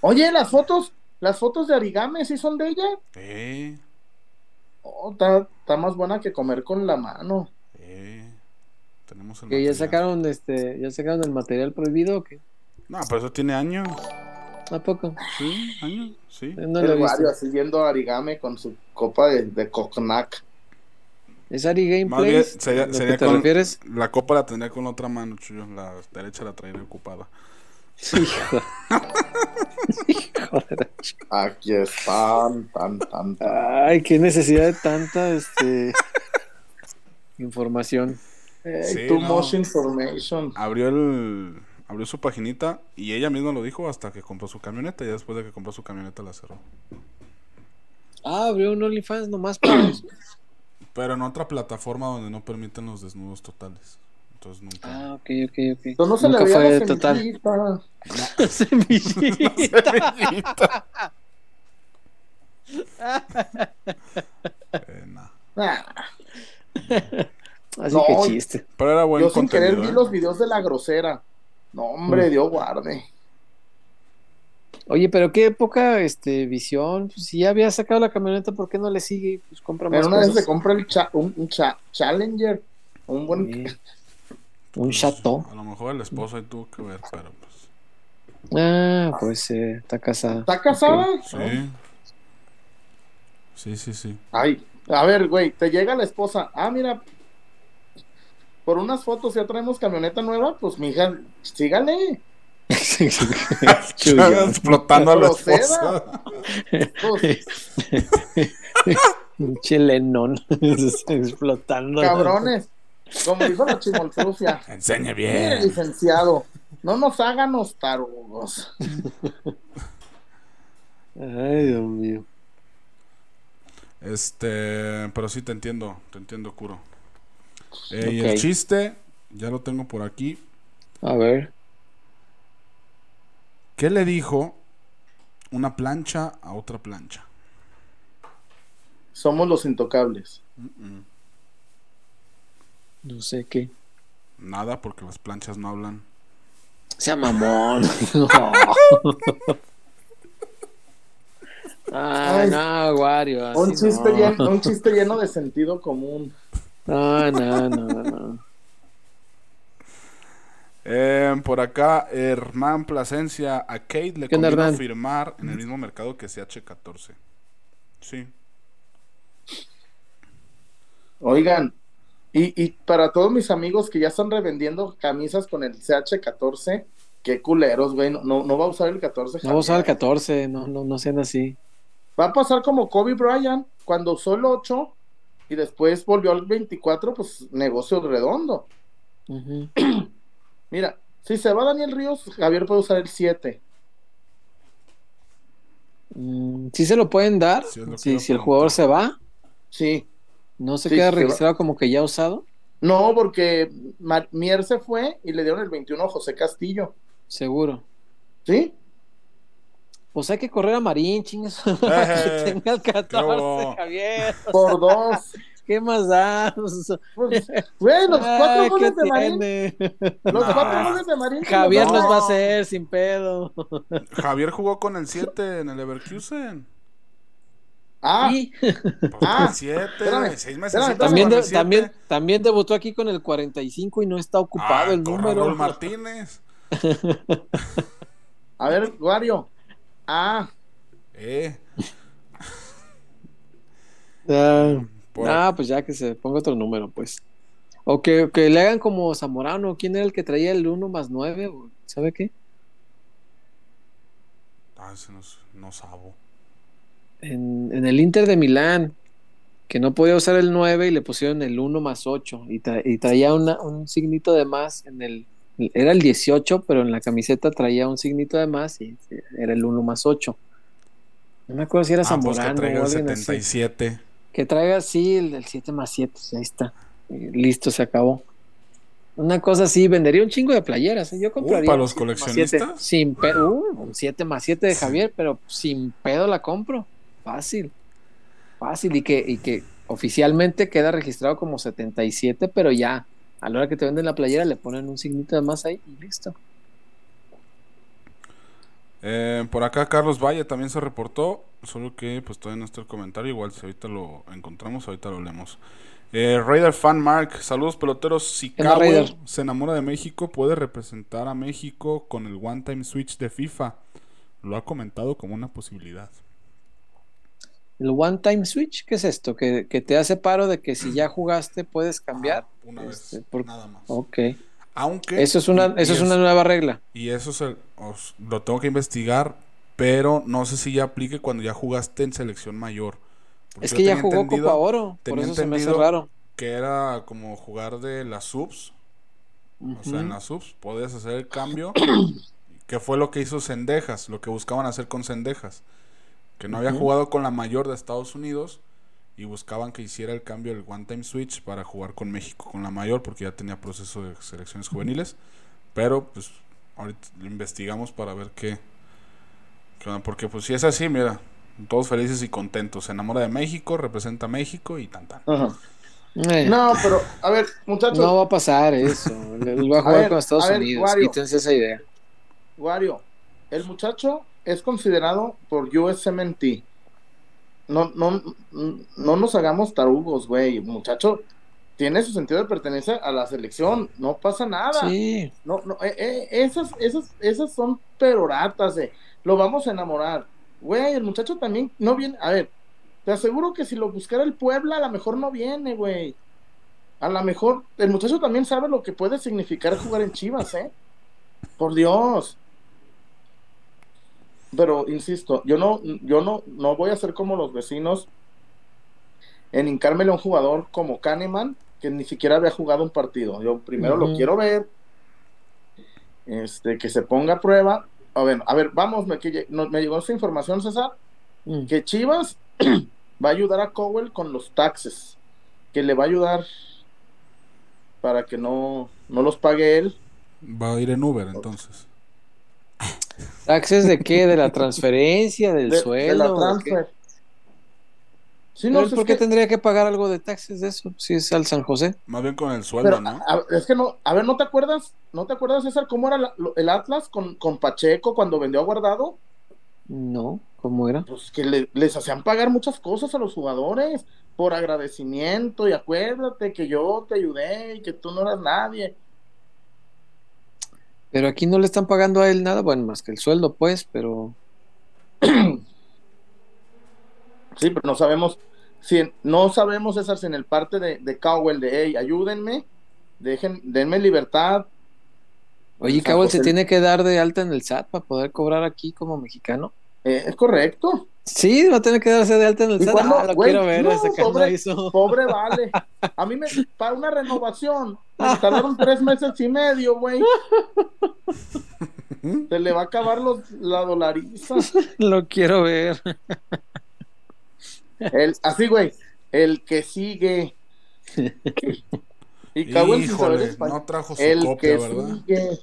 Oye, las fotos, las fotos de Arigame, ¿sí son de ella? eh, Oh, está, está más buena que comer con la mano. eh. Tenemos el que ya sacaron este, ya sacaron el material prohibido o qué? No, pero eso tiene años. ¿A poco? Sí, años, sí. No el. Wario así viendo Arigame con su copa de, de cognac. ¿Es Ari Gameplays? sería, ¿A lo que sería te con- refieres? La copa la tendría con la otra mano, Chuyo. La derecha la traería ocupada. Hijo. Hijo de Aquí están, tan, tan, tan. Ay, qué necesidad de tanta este información. Hey, Sí, too no. much information. Abrió el abrió su paginita y ella misma lo dijo hasta que compró su camioneta. Y después de que compró su camioneta la cerró. Ah, abrió un OnlyFans nomás para eso. Pero en otra plataforma donde no permiten los desnudos totales. Entonces nunca. Ah, ok, ok, ok. Entonces no se Nunca le fue la total. semillita. Semillita. Eh, no. Ah, Así No, que chiste. Pero era buen Yo sin querer contenido. vi ¿eh? los videos de la grosera. No, hombre, Dios guarde. Oye, pero qué poca este, visión. Pues, si ya había sacado la camioneta, ¿por qué no le sigue? Pues compra más Pero una vez se compra el cha- un, un cha- Challenger. Un buen. Sí. Un chateau. A lo mejor el esposo ahí tuvo que ver, pero pues. Ah, pues eh, está casada. ¿Está casada? Sí. Sí, sí, sí. Ay, a ver, güey, te llega la esposa. Ah, mira, por unas fotos ya traemos camioneta nueva, pues mija, sígale. Explotando a la Proceda. esposa. Pues, Pinche Lennon explotando. cabrones. Como dijo la chimoltrufia. Enseñe Mire, bien. licenciado, no nos hagan los tarugos. Ay, Dios mío. Este, pero sí te entiendo, te entiendo, Curo. Eh, Y el chiste, ya lo tengo por aquí. A ver. ¿Qué le dijo una plancha a otra plancha? Somos los intocables. No sé qué. Nada, porque las planchas no hablan. Sea mamón. Ah, Ay. no, Wario. chiste, no. lleno, un chiste lleno de sentido común. No, no, no, no. Eh, por acá, Hernán Plasencia, a Kate le ¿Qué onda, conviene firmar en el mismo mercado que CH14. Sí. Oigan, y, y para todos mis amigos que ya están revendiendo camisas con el CH14, qué culeros, güey. No, no, no va a usar el 14. No vamos a usar el Javier. 14, no, no, no sean así. Va a pasar como Kobe Bryant, cuando usó el 8 y después volvió al 24, pues negocio redondo. Mira, si se va Daniel Ríos, Javier puede usar el 7. Mm, ¿Sí se lo pueden dar? Sí, lo si, el jugador se va, Sí. ¿no se Sí, queda se registrado como que ya usado? No, porque Mar- Mier se fue y le dieron el 21 a José Castillo. Seguro. ¿Sí? Pues hay que correr a Marín, chingas. Eh, que tenga el 14, hubo? Javier. Por dos. ¿Qué más da? Pues, güey, los Ay, cuatro ¿qué goles de Marín. tiene? Los No. cuatro goles de Marín. Javier los va a hacer sin pedo. Javier jugó con el 7 en el Leverkusen. Ah, Sí. Pues Ah, el 7, espérame, seis meses. espérame, También, de- siete. también, también debutó aquí con el 45 y no está ocupado Ah, el con número. Raúl Martínez. a ver, Wario. Ah, Eh, Ah, por- ah, pues ya que se ponga otro número, pues. O que, que le hagan como Zamorano. ¿Quién era el que traía el 1 más 9? ¿Sabe qué? Ah, ese no, no sabo. En, en el Inter de Milán, que no podía usar el 9 y le pusieron el 1 más 8 y, tra- y traía una- un signito de más en el... Era el 18, pero en la camiseta traía un signito de más y era el 1 más 8. No me acuerdo si era Ah, pues que Zamorano traiga o el alguien así. 77. Que traiga, sí, el, el 7 más 7, ahí está. Eh, Listo, se acabó. Una cosa así, vendería un chingo de playeras. ¿eh? Yo compraría. ¿para un los 7 más coleccionistas? 7. Sin pedo. uh, un 7 más 7 de Javier, pero sin pedo la compro. Fácil. Fácil. Y que, y que oficialmente queda registrado como 77, pero ya a la hora que te venden la playera le ponen un signito de más ahí y listo. Eh, por acá Carlos Valle también se reportó, solo que pues todavía no está el comentario, igual si ahorita lo encontramos, ahorita lo leemos. Eh, Raider Fan Mark, saludos peloteros, si ¿Qué onda, Cowell se enamora de México, puede representar a México con el One Time Switch de FIFA. Lo ha comentado como una posibilidad. El One Time Switch, ¿qué es esto? Que, que te hace paro de que si ya jugaste puedes cambiar. Una Este, vez, por- nada más. Ok. Aunque Eso es una, eso es una nueva regla. Y eso os- lo tengo que investigar, pero no sé si ya aplique cuando ya jugaste en selección mayor. Porque Es que ya jugó Copa Oro, por eso se me hace raro. Que era como jugar de las subs. O sea, en las subs podías hacer el cambio. que fue lo que hizo Cendejas, lo que buscaban hacer con Cendejas. Que no había jugado con la mayor de Estados Unidos y buscaban que hiciera el cambio del One Time Switch para jugar con México, con la mayor, porque ya tenía proceso de selecciones juveniles. Pero pues ahorita lo investigamos para ver qué. qué onda, porque pues si es así, mira, todos felices y contentos. Se enamora de México, representa a México y tan tan. Ajá. Eh, No, pero, a ver, muchachos, no va a pasar eso. Él va a jugar ver, con Estados ver, Unidos. Wario. Quítense esa idea. Wario, el muchacho es considerado por USMNT. No, no, no nos hagamos tarugos, güey. El muchacho tiene su sentido de pertenencia a la selección. No pasa nada. Sí. No, no, eh, eh, esas, esas, esas son peroratas de lo vamos a enamorar. Güey, el muchacho también no viene. A ver, te aseguro que si lo buscara el Puebla, a lo mejor no viene, güey. A lo mejor el muchacho también sabe lo que puede significar jugar en Chivas, ¿eh? Por Dios. Pero insisto, yo no, yo no, no voy a ser como los vecinos en hincármele a un jugador como Kahneman, que ni siquiera había jugado un partido. Yo primero lo quiero ver, este, que se ponga a prueba. A ver, a ver, vamos, me, que no- me llegó esta información, César, Mm. que Chivas va a ayudar a Cowell con los taxes, que le va a ayudar para que no, no los pague él. Va a ir en Uber entonces. ¿Taxes de qué? ¿De la transferencia? ¿Del de, de sueldo? Sí, no, ¿Por qué que- tendría que pagar algo de taxes de eso? Si es al San José. Más bien con el sueldo, Pero, ¿no? a- a- es que no, a ver, ¿no te acuerdas? ¿No te acuerdas, César, cómo era la- lo- el Atlas con, con Pacheco cuando vendió a Guardado? No, ¿cómo era? Pues que le- les hacían pagar muchas cosas a los jugadores por agradecimiento y acuérdate que yo te ayudé y que tú no eras nadie. Pero aquí no le están pagando a él nada, bueno, más que el sueldo, pues, pero Sí, pero no sabemos, si en- no sabemos, César, si en el parte de, de Cowell, de hey, ayúdenme, dejen, denme libertad. Oye, Cowell se tiene que dar de alta en el SAT para poder cobrar aquí como mexicano. Eh, es correcto. Sí, va a tener que darse de alta en el ¿Y SAT. Ah, lo Güey, quiero ver, no, ese pobre, hizo. pobre vale. A mí me, para una renovación, me tardaron tres meses y medio, güey. Se le va a acabar los, la dolariza. Lo quiero ver. El, así, güey, el que sigue. Y sin saber Híjole, español. no trajo su el copia, que ¿verdad? sigue.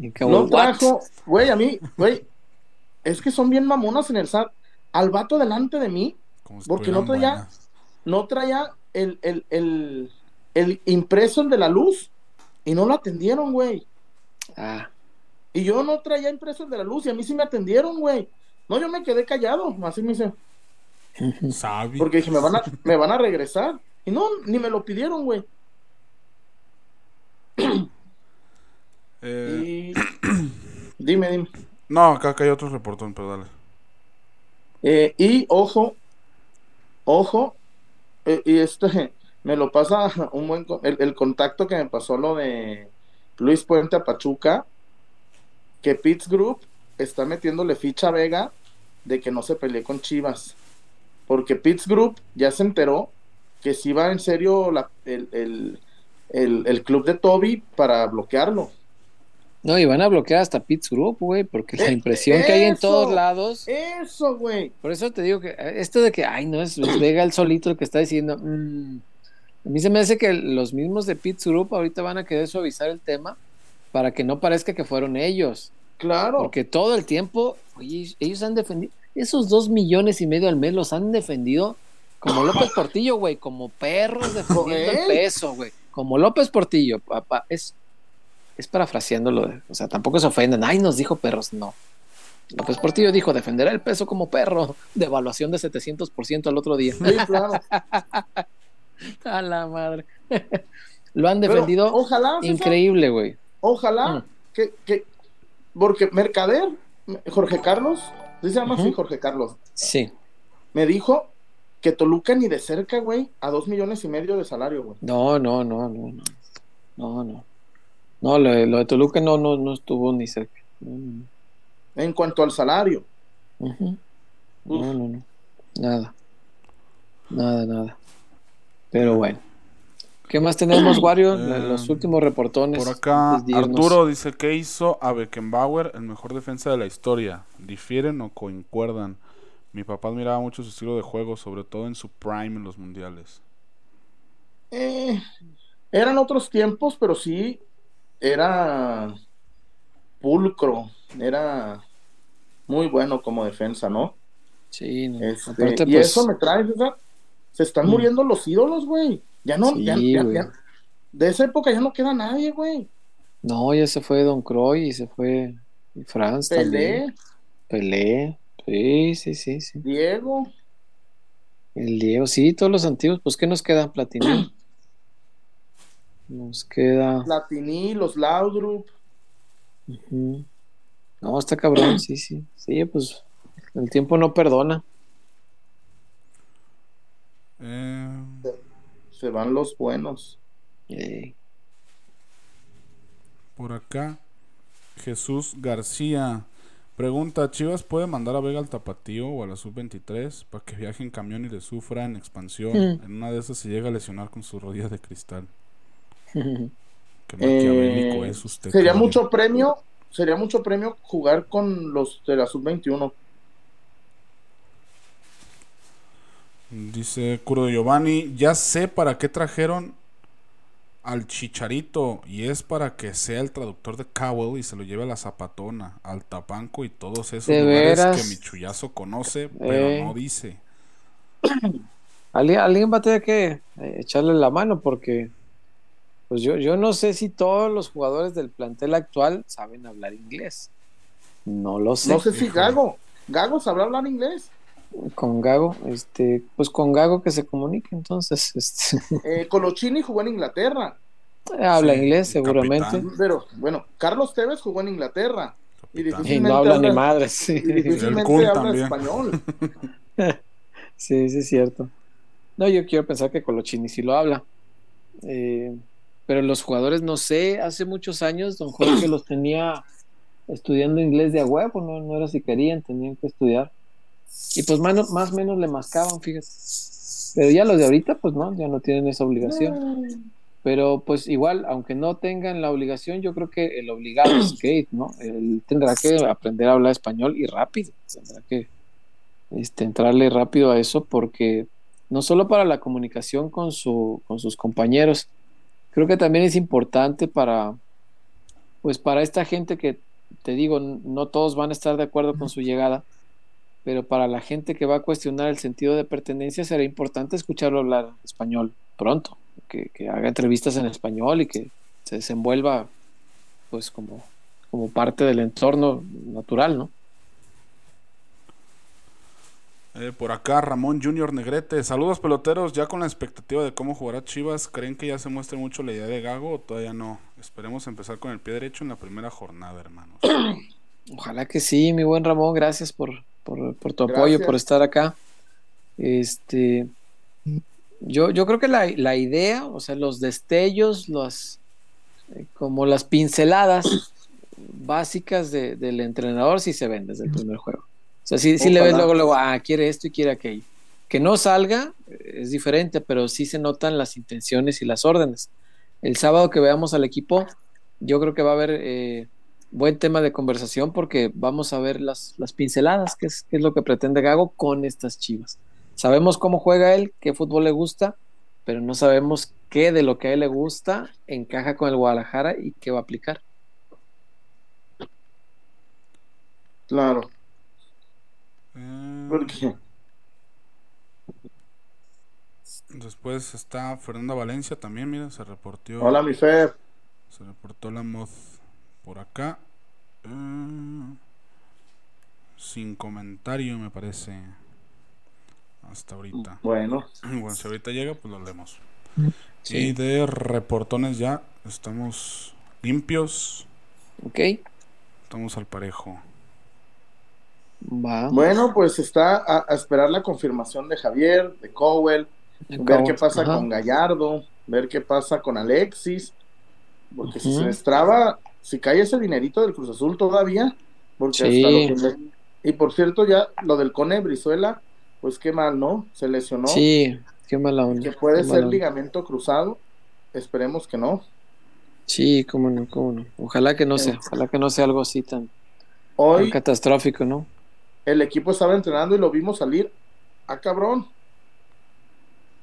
Y No trajo, güey, a mí, güey, es que son bien mamonas en el SAT. Al vato delante de mí, porque no traía, no traía el, el, el, el impreso, el de la luz, y no lo atendieron, güey. Ah, Y yo no traía impreso el de la luz, y a mí sí me atendieron, güey. No, yo me quedé callado, así me hice. Sabi. Porque dije, me van a, me van a regresar. Y no, ni me lo pidieron, güey. Eh, Y... dime, dime. no, acá, acá hay otro reportón, pero dale. Eh, y ojo, ojo, eh, y este me lo pasa un buen el, el contacto que me pasó lo de Luis Puente a Pachuca, que Pitts Group está metiéndole ficha a Vega de que no se pelee con Chivas, porque Pitts Group ya se enteró que si va en serio el- el- el club de Toby para bloquearlo. No, y van a bloquear hasta Pitts Group, güey, porque la Eh, impresión que hay en todos lados. Eso, güey. Por eso te digo que eh, esto de que, ay, no es Vega el solito el que está diciendo. mm, a mí se me hace que los mismos de Pitts Group ahorita van a querer suavizar el tema para que no parezca que fueron ellos. Claro. Porque todo el tiempo, oye, ellos han defendido, esos dos millones y medio al mes los han defendido como López Portillo, güey, como perros defendiendo el peso, güey. Como López Portillo, papá, es, es parafraseándolo, o sea, tampoco se ofenden, ay, nos dijo perros, no. López Portillo dijo, defenderá el peso como perro, devaluación de 700% al otro día. Sí, claro. A la madre. Lo han Pero defendido ojalá, increíble, güey. Ojalá Mm. que, que, porque Mercader, Jorge Carlos, ¿sí se llama así. Jorge Carlos? Sí. Me dijo que Toluca ni de cerca, güey, a dos millones y medio de salario, güey. No, no, no, no, no. No, no. No, lo de, lo de Toluca no, no, no estuvo ni cerca. No, no, En cuanto al salario. no. No, no, no. Nada. Nada, nada. Pero bueno. ¿Qué más tenemos, Wario? Eh, Los últimos reportones. Por acá. Arturo dice que hizo a Beckenbauer el mejor defensa de la historia. ¿Difieren o concuerdan? Mi papá admiraba mucho su estilo de juego, sobre todo en su prime en los mundiales. Eh, eran otros tiempos, pero sí era pulcro, era muy bueno como defensa, ¿no? Sí, no. Este, Aparte, y pues, eso me trae, César, se están Mm. muriendo los ídolos, güey. Ya no, Sí, ya- ya- güey. ya- de esa época ya no queda nadie, güey. No, ya se fue Don Croy y se fue Franz también. Pelé, Pelé. Sí, sí, sí, sí. Diego, El Diego, sí, todos los antiguos. Pues, ¿qué nos queda, Platini? Nos queda. Platini, los Laudrup. No, está cabrón, sí, sí. Sí, pues el tiempo no perdona. Eh, Se van los buenos. Por acá, Jesús García. Pregunta, ¿Chivas puede mandar a Vega al Tapatío o a la Sub-23 para que viaje en camión y le sufra en expansión? Mm. En una de esas se llega a lesionar con sus rodillas de cristal. Qué Eh, maquiavélico es usted. sería mucho premio, sería mucho premio jugar con los de la sub-21. Dice Curdo Giovanni, ya sé para qué trajeron al Chicharito y es para que sea el traductor de Cowell y se lo lleve a la Zapatona, al Tapanco y todos esos ¿De lugares veras? que mi chullazo conoce, Eh. pero no dice. Alguien, alguien va a tener que eh, echarle la mano porque pues yo, yo no sé si todos los jugadores del plantel actual saben hablar inglés. No lo sé. No sé si Gago, Gago sabrá hablar inglés. Con Gago, este, pues con Gago que se comunique entonces. Este, Eh, Colochini jugó en Inglaterra. habla Sí, inglés seguramente. capitán. Pero bueno, Carlos Tevez jugó en Inglaterra. Y, no habla ni madre, sí. y difícilmente habla también. español. Sí, sí es cierto. No, yo quiero pensar que Colochini sí lo habla. Eh, pero los jugadores, no sé, hace muchos años don Jorge los tenía estudiando inglés de a huevo, no, no era si querían, tenían que estudiar. Y pues más, más o menos le mascaban, fíjate. Pero ya los de ahorita, pues no, ya no tienen esa obligación. Pero pues igual, aunque no tengan la obligación, yo creo que el obligado es Kate, ¿no? Él tendrá que aprender a hablar español y rápido. Tendrá que este, entrarle rápido a eso porque no solo para la comunicación con, su, con sus compañeros, creo que también es importante para, pues para esta gente que, te digo, no todos van a estar de acuerdo con su llegada, pero para la gente que va a cuestionar el sentido de pertenencia será importante escucharlo hablar español pronto, que, que haga entrevistas en español y que se desenvuelva pues como, como parte del entorno natural, ¿no? Eh, por acá Ramón Junior Negrete, saludos peloteros, ya con la expectativa de cómo jugará Chivas, ¿creen que ya se muestre mucho la idea de Gago o todavía no? Esperemos empezar con el pie derecho en la primera jornada, hermanos. Ojalá que sí, mi buen Ramón, gracias por, por, por tu Gracias. apoyo, por estar acá. Este, yo, yo creo que la, la idea, o sea, los destellos, las, eh, como las pinceladas básicas de- del entrenador sí se ven desde el primer juego. O sea, sí, sí le ves luego, luego, ah, quiere esto y quiere aquello. Que no salga eh, es diferente, pero sí se notan las intenciones y las órdenes. El sábado que veamos al equipo, yo creo que va a haber eh, buen tema de conversación porque vamos a ver las, las pinceladas, que es, que es lo que pretende Gago con estas chivas. Sabemos cómo juega él, qué fútbol le gusta, pero no sabemos qué de lo que a él le gusta encaja con el Guadalajara y qué va a aplicar. Claro, Eh, porque después está Fernanda Valencia también, mira, se reportó. hola mi Fer. Se reportó la mod por acá. Eh, sin comentario, me parece. Hasta ahorita. Bueno, Bueno, si ahorita llega, pues lo leemos. Sí. Y de reportones ya estamos limpios. ¿Ok? Estamos al parejo. Va. bueno, pues está a, a esperar la confirmación de Javier, de Cowell, ver qué pasa Ajá. con Gallardo, ver qué pasa con Alexis, porque si se destraba, si cae ese dinerito del Cruz Azul todavía, porque Sí. hasta lo que Y por cierto, ya lo del Cone Brizuela, pues qué mal, ¿no? Se lesionó, Sí, qué mala onda. que puede ser onda. ligamento cruzado, esperemos que no. Sí, cómo no, cómo no. Ojalá que no sea, ojalá que no sea algo así tan, tan Hoy catastrófico, ¿no? El equipo estaba entrenando y lo vimos salir, ah cabrón.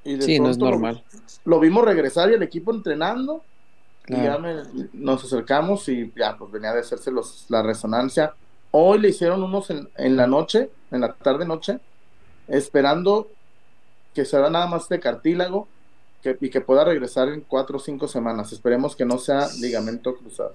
Y de Sí, no es lo- normal. Lo, vimos regresar y el equipo entrenando y ya me- nos acercamos y ya pues venía de hacerse los, la resonancia. Hoy le hicieron unos en, en la noche, en la tarde noche, esperando que se haga nada más de cartílago que, y que pueda regresar en cuatro o cinco semanas. Esperemos que no sea ligamento cruzado.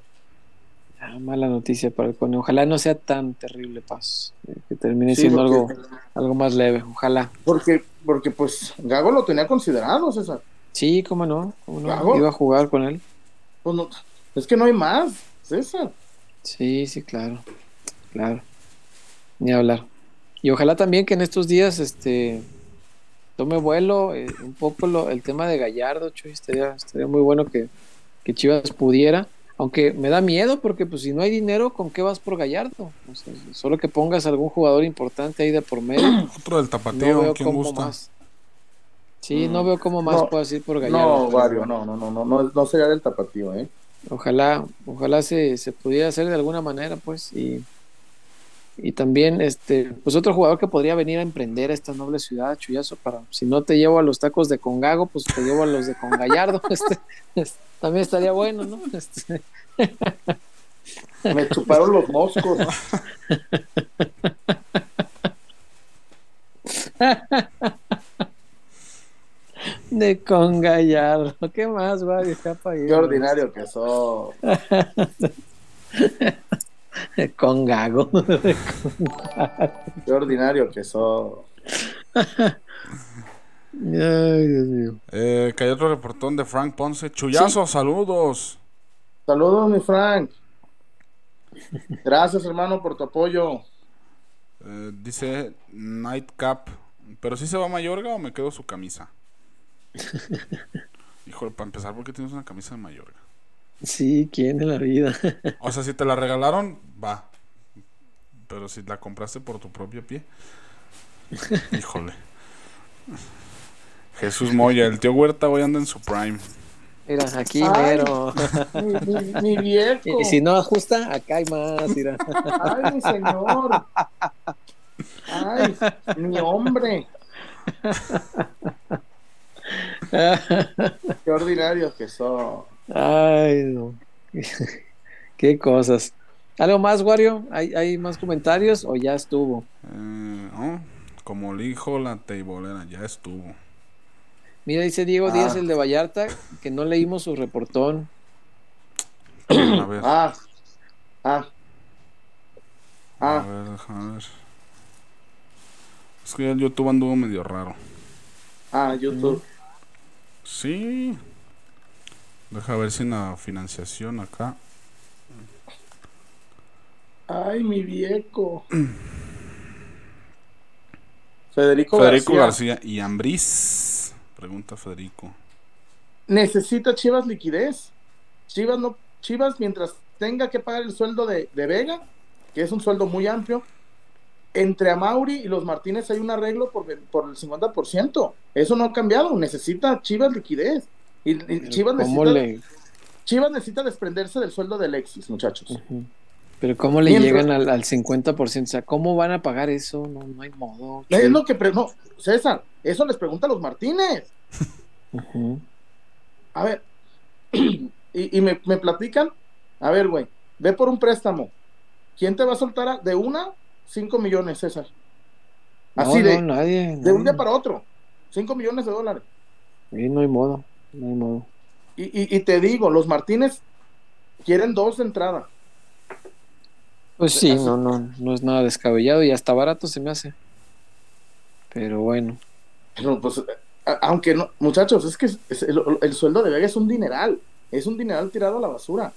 Ah, mala noticia para el Cone. Ojalá no sea tan terrible, Paz. eh, Que termine Sí, siendo porque- algo, algo más leve. Ojalá. Porque, porque pues Gago lo tenía considerado, César. Sí, cómo no. Cómo no. Claro. Iba a jugar con él. Pues no, es que no hay más, César. Sí, sí, claro. Claro. Ni hablar. Y ojalá también que en estos días, este, tome vuelo eh, un poco lo, el tema de Gallardo, Chuy, estaría, estaría muy bueno que, que Chivas pudiera. Aunque me da miedo porque pues si no hay dinero, ¿con qué vas por Gallardo? O sea, solo que pongas algún jugador importante ahí de por medio. Otro del tapatío, veo ¿quién cómo gusta? más. Sí, no veo cómo más No, puedas ir por Gallardo. No, no, no, no, no, no, no sería del tapatío, ¿eh? Ojalá, ojalá se, se pudiera hacer de alguna manera, pues, y, y también, este, pues otro jugador que podría venir a emprender a esta noble ciudad, Chuyazo, para, si no te llevo a los tacos de Congago, pues te llevo a los de Congallardo, este, este, también estaría bueno, ¿no? Este, Me chuparon los moscos. de Congallardo, ¿qué más? Escapa ahí, Qué ordinario que sos. De Congago. de Qué ordinario que sos. Ay, Dios mío. Eh, que hay otro reportón de Frank Ponce. Chuyazo, saludos. Saludos, mi Frank. Gracias, hermano, por tu apoyo. Eh, dice Nightcap. ¿Pero si se va a Mayorga o me quedo su camisa? Híjole, para empezar, ¿por qué tienes una camisa de Mayorga? Sí, ¿quién en la vida? O sea, si te la regalaron, va. Pero si la compraste por tu propio pie. Híjole. Jesús Moya, el tío Huerta hoy anda en su prime. Mira, aquí Ay. mero. Mi, mi- mi viejo. Y si no ajusta, acá hay más, mira. Ay, mi señor. Ay, mi hombre. Qué ordinario que sos. Ay, no. Qué cosas. ¿Algo más, Wario? ¿Hay, ¿Hay más comentarios o ya estuvo? Eh, ¿no? Como le dijo la teibolera, ya estuvo. Mira, dice Diego Ah. Díaz, el de Vallarta, que no leímos su reportón. A ver, Ah, ah, a ah. ver, déjame ver. Es que el YouTube anduvo medio raro. Ah, YouTube. Sí. Deja ver si la financiación acá. Ay, mi viejo. Federico, Federico García. García y Ambriz. Pregunta Federico. Necesita Chivas liquidez. Chivas no, Chivas mientras tenga que pagar el sueldo de, de Vega, que es un sueldo muy amplio, entre Amauri y los Martínez hay un arreglo por, por el 50%. Eso no ha cambiado. Necesita Chivas liquidez. Y, y Chivas, ¿Cómo necesita, le, Chivas necesita desprenderse del sueldo de Alexis, muchachos. Pero cómo le Mientras- llegan al, al 50%? O sea, ¿cómo van a pagar eso? No, no hay modo. Es lo que pre- no, César, eso les pregunta a los Martínez. A ver, y, y me, me platican, a ver, güey, ve por un préstamo. ¿Quién te va a soltar a- de una? 5 millones, César. Así no, de, no, nadie. de un día para otro. 5 millones de dólares. Sí, no hay modo. No hay modo. Y, y, y te digo, los Martínez quieren dos de entrada. Pues sí, no, no, no es nada descabellado y hasta barato se me hace. Pero bueno. Pero, pues, aunque no, muchachos, es que el, el sueldo de Vega es un dineral. Es un dineral tirado a la basura.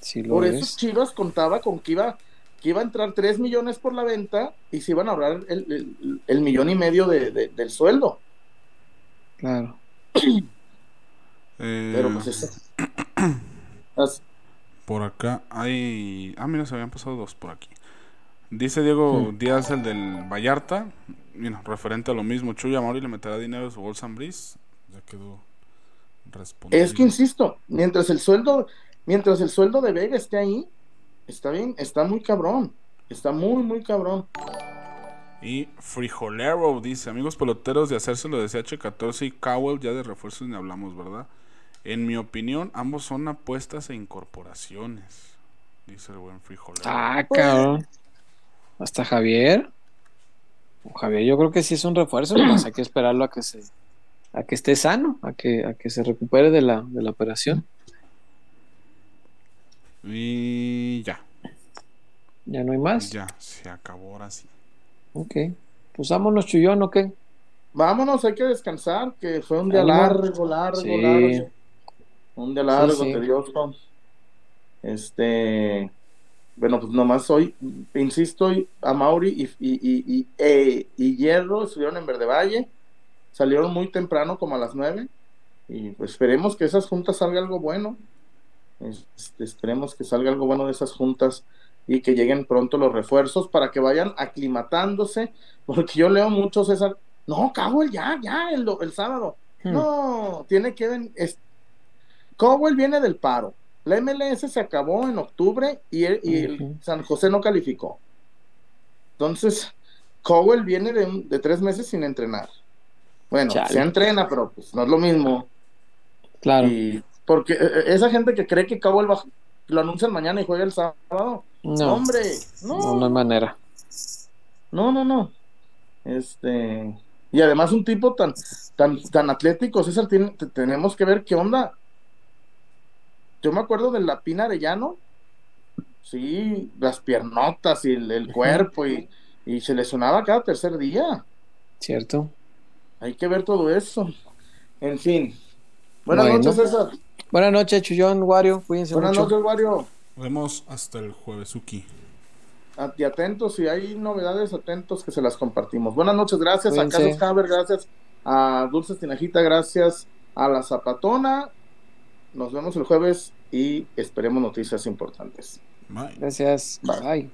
Sí lo Por es. eso Chivas contaba con que iba, que iba a entrar 3 millones por la venta y se iban a ahorrar el, el- el millón y medio de- de- del sueldo. Claro. Eh, Pero pues eso. Por acá hay. Ah, mira, se habían pasado dos por aquí. Dice Diego Díaz, el del Vallarta. Mira, referente a lo mismo. Mauri le meterá dinero de su bolsa en Briz. Ya quedó respondido. Es que insisto, mientras el sueldo, mientras el sueldo de Vega esté ahí, está bien, está muy cabrón. Está muy, muy cabrón. Y Frijolero dice: Amigos peloteros, de hacérselo de CH14 y Cowell, ya de refuerzos ni hablamos, ¿verdad? En mi opinión, ambos son apuestas e incorporaciones. Dice el buen Frijolero. Ah, cabrón. Hasta Javier. Javier, yo creo que sí es un refuerzo, nomás hay que esperarlo a que se a que esté sano, a que a que se recupere de la, de la operación. Y ya, Ya no hay más. ya, se acabó ahora sí. Ok. Pues vámonos, Chuyón, ¿o qué? Vámonos, hay que descansar, que fue un día largo, largo, Sí. largo. Un día largo, sí. tedioso. Este, bueno, pues nomás hoy, insisto, hoy a Mauri y, y, y, y, eh, y Hierro estuvieron en Verde Valle. salieron muy temprano, como a las 9, y pues esperemos que esas juntas salga algo bueno. Este, esperemos que salga algo bueno de esas juntas y que lleguen pronto los refuerzos para que vayan aclimatándose, porque yo leo muchos César, no, Cowell ya, ya, el, el sábado. Hmm. No, tiene que. Es, Cowell viene del paro. La MLS se acabó en octubre y, el, San José no calificó. Entonces, Cowell viene de, tres meses sin entrenar. Bueno, se entrena, pero pues no es lo mismo. Claro. porque eh, eh, esa gente que cree que Cowell va, lo anuncian mañana y juega el sábado. No, hombre, no. No, hay manera. No, no, no. Este. Y además un tipo tan, tan, tan atlético, César, tiene, tenemos que ver qué onda. Yo me acuerdo de la Pina Arellano, sí, las piernotas y el, cuerpo y, y, se lesionaba cada tercer día. Cierto. Hay que ver todo eso. En fin. Buenas noches, César. Buenas noches, Chullón, Wario. Cuídense Buenas noches, Wario. Nos vemos hasta el jueves, Uki. Y atentos, si hay novedades, atentos que se las compartimos. Buenas noches, gracias a Carlos Haber, gracias a Dulce Tinajita, gracias a la Zapatona. Nos vemos el jueves y esperemos noticias importantes. Gracias. Bye.